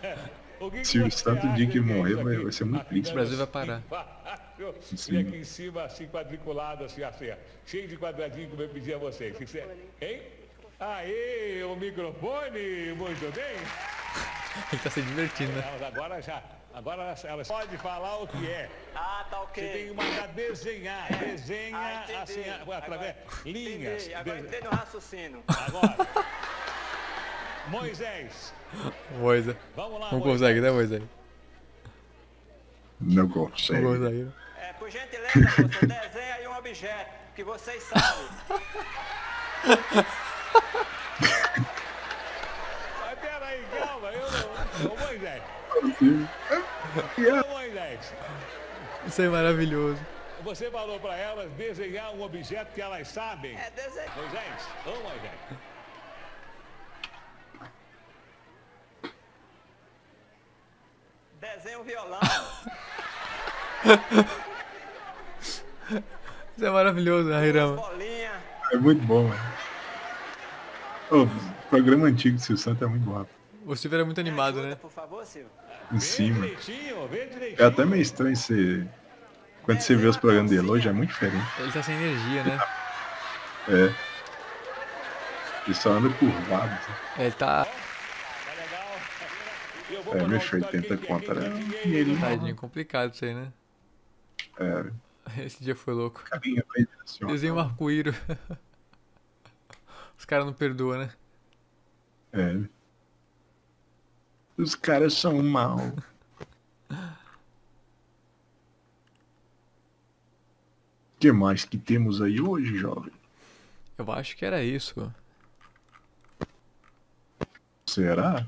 Speaker 1: Certo.
Speaker 33: O que que
Speaker 2: Silvio
Speaker 33: você
Speaker 2: Santos, o dia
Speaker 33: acha
Speaker 2: que
Speaker 33: é
Speaker 2: morrer, vai, vai ser muito triste.
Speaker 1: O Brasil vai parar.
Speaker 33: Fácil.
Speaker 2: Sim.
Speaker 33: E aqui em cima, assim, quadriculado, assim, assim, cheio de quadradinho, como eu pedi a vocês. Cê- Hein? Aê, o microfone, muito bem.
Speaker 1: Ele tá se divertindo, né?
Speaker 33: Agora já, agora elas, elas podem falar o que é. Ah, tá ok. Você tem que mandar desenhar, desenha assim, a- através, linhas.
Speaker 25: Agora
Speaker 33: de-
Speaker 25: entrei no raciocínio.
Speaker 33: Agora. (laughs) Moisés,
Speaker 1: Moisés.
Speaker 33: Vamos lá,
Speaker 1: Não
Speaker 33: Moisés.
Speaker 1: consegue, né, Moisés?
Speaker 2: Não consegue.
Speaker 1: Não consegue. né?
Speaker 25: É, por gentileza, moça, (laughs) desenha aí um objeto que vocês sabem.
Speaker 33: mas peraí, calma, eu não. Ô Moisés.
Speaker 1: Isso é maravilhoso.
Speaker 33: você falou para elas desenhar um objeto que elas sabem.
Speaker 25: É, desenha.
Speaker 33: Moisés, ô Moisés.
Speaker 25: Desenha um violão. (laughs)
Speaker 1: Isso é maravilhoso, Rairama.
Speaker 25: Bolinha.
Speaker 2: É muito bom, mano. Ô, o programa antigo do Silvio Santos é muito bom.
Speaker 1: O Silvio era muito animado, né?
Speaker 25: Por favor, Silvio.
Speaker 2: Em cima. É até meio estranho você. Quando você vê os programas dele hoje, é muito diferente.
Speaker 1: Ele tá sem energia, né?
Speaker 2: É. Ele só anda curvado. assim.
Speaker 1: Ele tá.
Speaker 2: É, mexeu 80 conto, era um dinheirinho.
Speaker 1: Tadinho, complicado isso aí, né?
Speaker 2: É,
Speaker 1: Esse dia foi louco.
Speaker 2: carinha direcionado.
Speaker 1: Desenho um arco-íris. (laughs) Os caras não perdoam, né?
Speaker 2: É. Os caras são mal. O que mais que temos aí hoje, jovem?
Speaker 1: Eu acho que era isso.
Speaker 2: Será?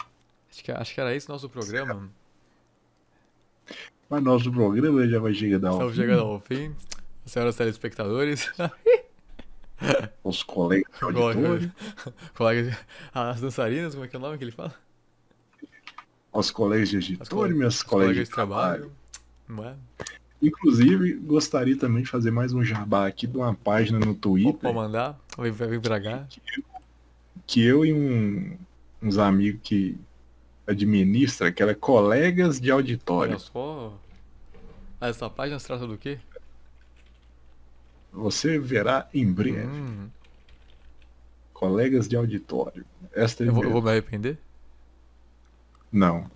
Speaker 1: Acho que, acho que era esse nosso programa.
Speaker 2: Mas nosso programa já vai chegar ao
Speaker 1: Estamos
Speaker 2: fim.
Speaker 1: chegando ao fim. Senhoras telespectadores.
Speaker 2: Os colegas.
Speaker 1: Colegas. As dançarinas, como é que é o nome que ele fala?
Speaker 2: Aos colegas de
Speaker 1: As
Speaker 2: auditório, minhas
Speaker 1: os
Speaker 2: colegas de trabalho.
Speaker 1: Não é?
Speaker 2: Inclusive, gostaria também de fazer mais um jabá aqui de uma página no Twitter
Speaker 1: Pode mandar. Vem, pra cá.
Speaker 2: que eu e um- uns amigos que administra, que é colegas de auditório.
Speaker 1: Olha só. Ah, essa página se trata do quê?
Speaker 2: Você verá em breve.
Speaker 1: Hum,
Speaker 2: Colegas de auditório. Esta é
Speaker 1: eu, vou, eu vou me arrepender?
Speaker 2: Não.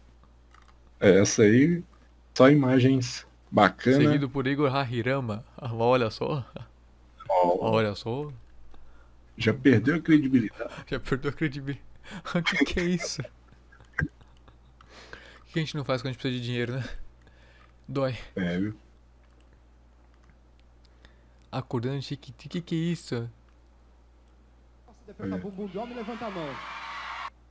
Speaker 2: É, essa aí, só imagens bacanas.
Speaker 1: Seguido por Igor Hahirama. Ah, Olha só. Olha só.
Speaker 2: Já perdeu a credibilidade.
Speaker 1: Já perdeu a credibilidade. (laughs) O que, que é isso? O que a gente não faz quando a gente precisa de dinheiro, né? Dói.
Speaker 2: É, viu?
Speaker 1: Acordando chiquiti. O que, que é isso?
Speaker 34: apertar bumbum de homem, levanta a mão.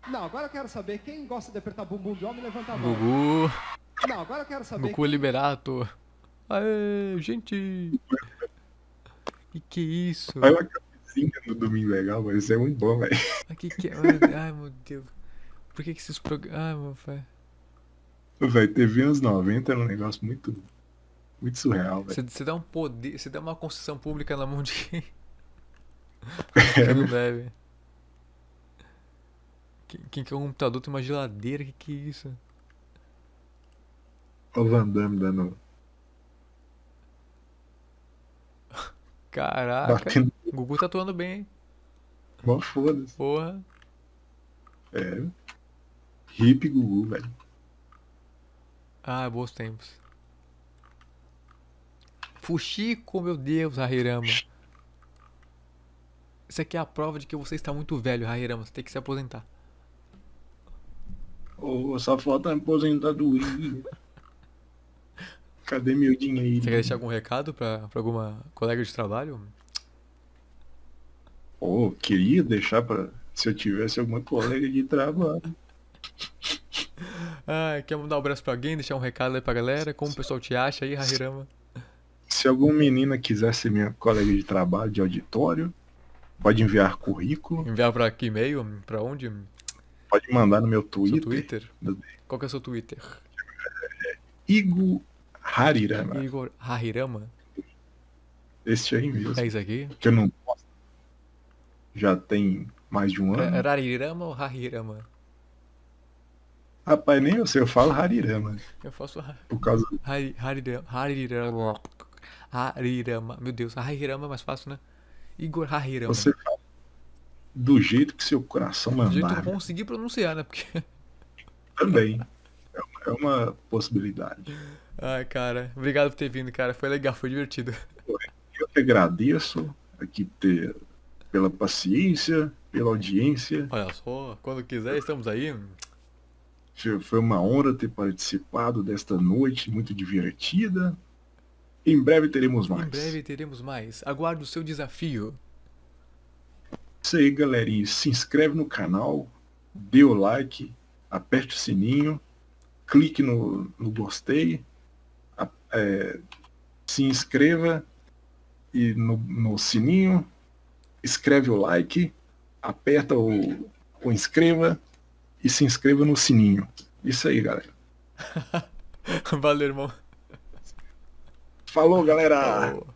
Speaker 34: Não, agora eu quero saber quem gosta de apertar bumbum de homem, levanta a mão.
Speaker 1: Gugu.
Speaker 34: Não, agora eu quero saber.
Speaker 1: Goku Liberato. Aê, gente. Que que é isso?
Speaker 2: Vai uma camisinha no domingo legal, mas isso é muito bom, velho.
Speaker 1: Que que é? Ai, meu Deus. Por que que esses programas... Ai, meu pai.
Speaker 2: Velho, TV anos 90 era um negócio muito. Muito surreal, velho.
Speaker 1: Você, dá um poder... Você dá uma concessão pública na mão de quem?
Speaker 2: É, (laughs)
Speaker 1: Quem não deve. Quem, quer um computador tem uma geladeira? Que que é isso?
Speaker 2: O Van Damme dando. (laughs)
Speaker 1: Caraca.
Speaker 2: Batendo.
Speaker 1: O Gugu tá atuando bem, hein?
Speaker 2: Mó foda-se.
Speaker 1: Porra.
Speaker 2: É. Hip Gugu, velho.
Speaker 1: Ah, bons tempos. Fuxico, meu Deus, Hahirama. Isso aqui é a prova de que você está muito velho, Hahirama. Você tem que se aposentar.
Speaker 2: Ô, só falta aposentadoria. Cadê meu dinheiro?
Speaker 1: Você quer deixar algum recado pra, pra alguma colega de trabalho?
Speaker 2: Pô, queria deixar pra. Se eu tivesse alguma colega de trabalho. (laughs)
Speaker 1: Ah, quer mandar um abraço pra alguém, deixar um recado aí pra galera? Como o pessoal te acha aí, Hahirama?
Speaker 2: Se alguma menina quiser ser minha colega de trabalho de auditório, pode enviar currículo,
Speaker 1: Enviar pra que e-mail? Pra onde?
Speaker 2: Pode mandar no meu
Speaker 1: Seu
Speaker 2: Twitter.
Speaker 1: Twitter?
Speaker 2: do
Speaker 1: Qual que é o seu Twitter?
Speaker 2: Igor Harirama.
Speaker 1: Igor Hahirama?
Speaker 2: Esse aí mesmo.
Speaker 1: É isso aqui?
Speaker 2: Que eu não posto. Já tem mais de um ano.
Speaker 1: É Rarirama ou Hahirama?
Speaker 2: Rapaz, nem eu sei, eu falo Harirama.
Speaker 1: Eu faço
Speaker 2: Por causa.
Speaker 1: Hari- Harirama. Harirama. Harirama. Meu Deus, Hahirama é mais fácil, né? Igor Hahirama.
Speaker 2: Você fala do jeito que seu coração
Speaker 1: Do jeito que eu
Speaker 2: mandar.
Speaker 1: consegui pronunciar, né? Porque. (laughs)
Speaker 2: Também. É uma- É uma possibilidade.
Speaker 1: Ai, cara. Obrigado por ter vindo, cara. Foi legal, foi divertido.
Speaker 2: Eu que agradeço aqui ter, pela paciência, pela audiência.
Speaker 1: Olha só, quando quiser, estamos aí.
Speaker 2: Foi uma honra ter participado desta noite muito divertida. Em breve teremos mais.
Speaker 1: Em breve teremos mais. Aguardo o seu desafio.
Speaker 2: Isso aí, galerinha. Se inscreve no canal, dê o like, aperte o sininho, clique no, no gostei, é, se inscreva e no, no sininho, escreve o like, aperta o, o inscreva e se inscreva no sininho. Isso aí, galera. (laughs)
Speaker 1: Valeu, irmão.
Speaker 2: Falou, galera!
Speaker 1: Falou.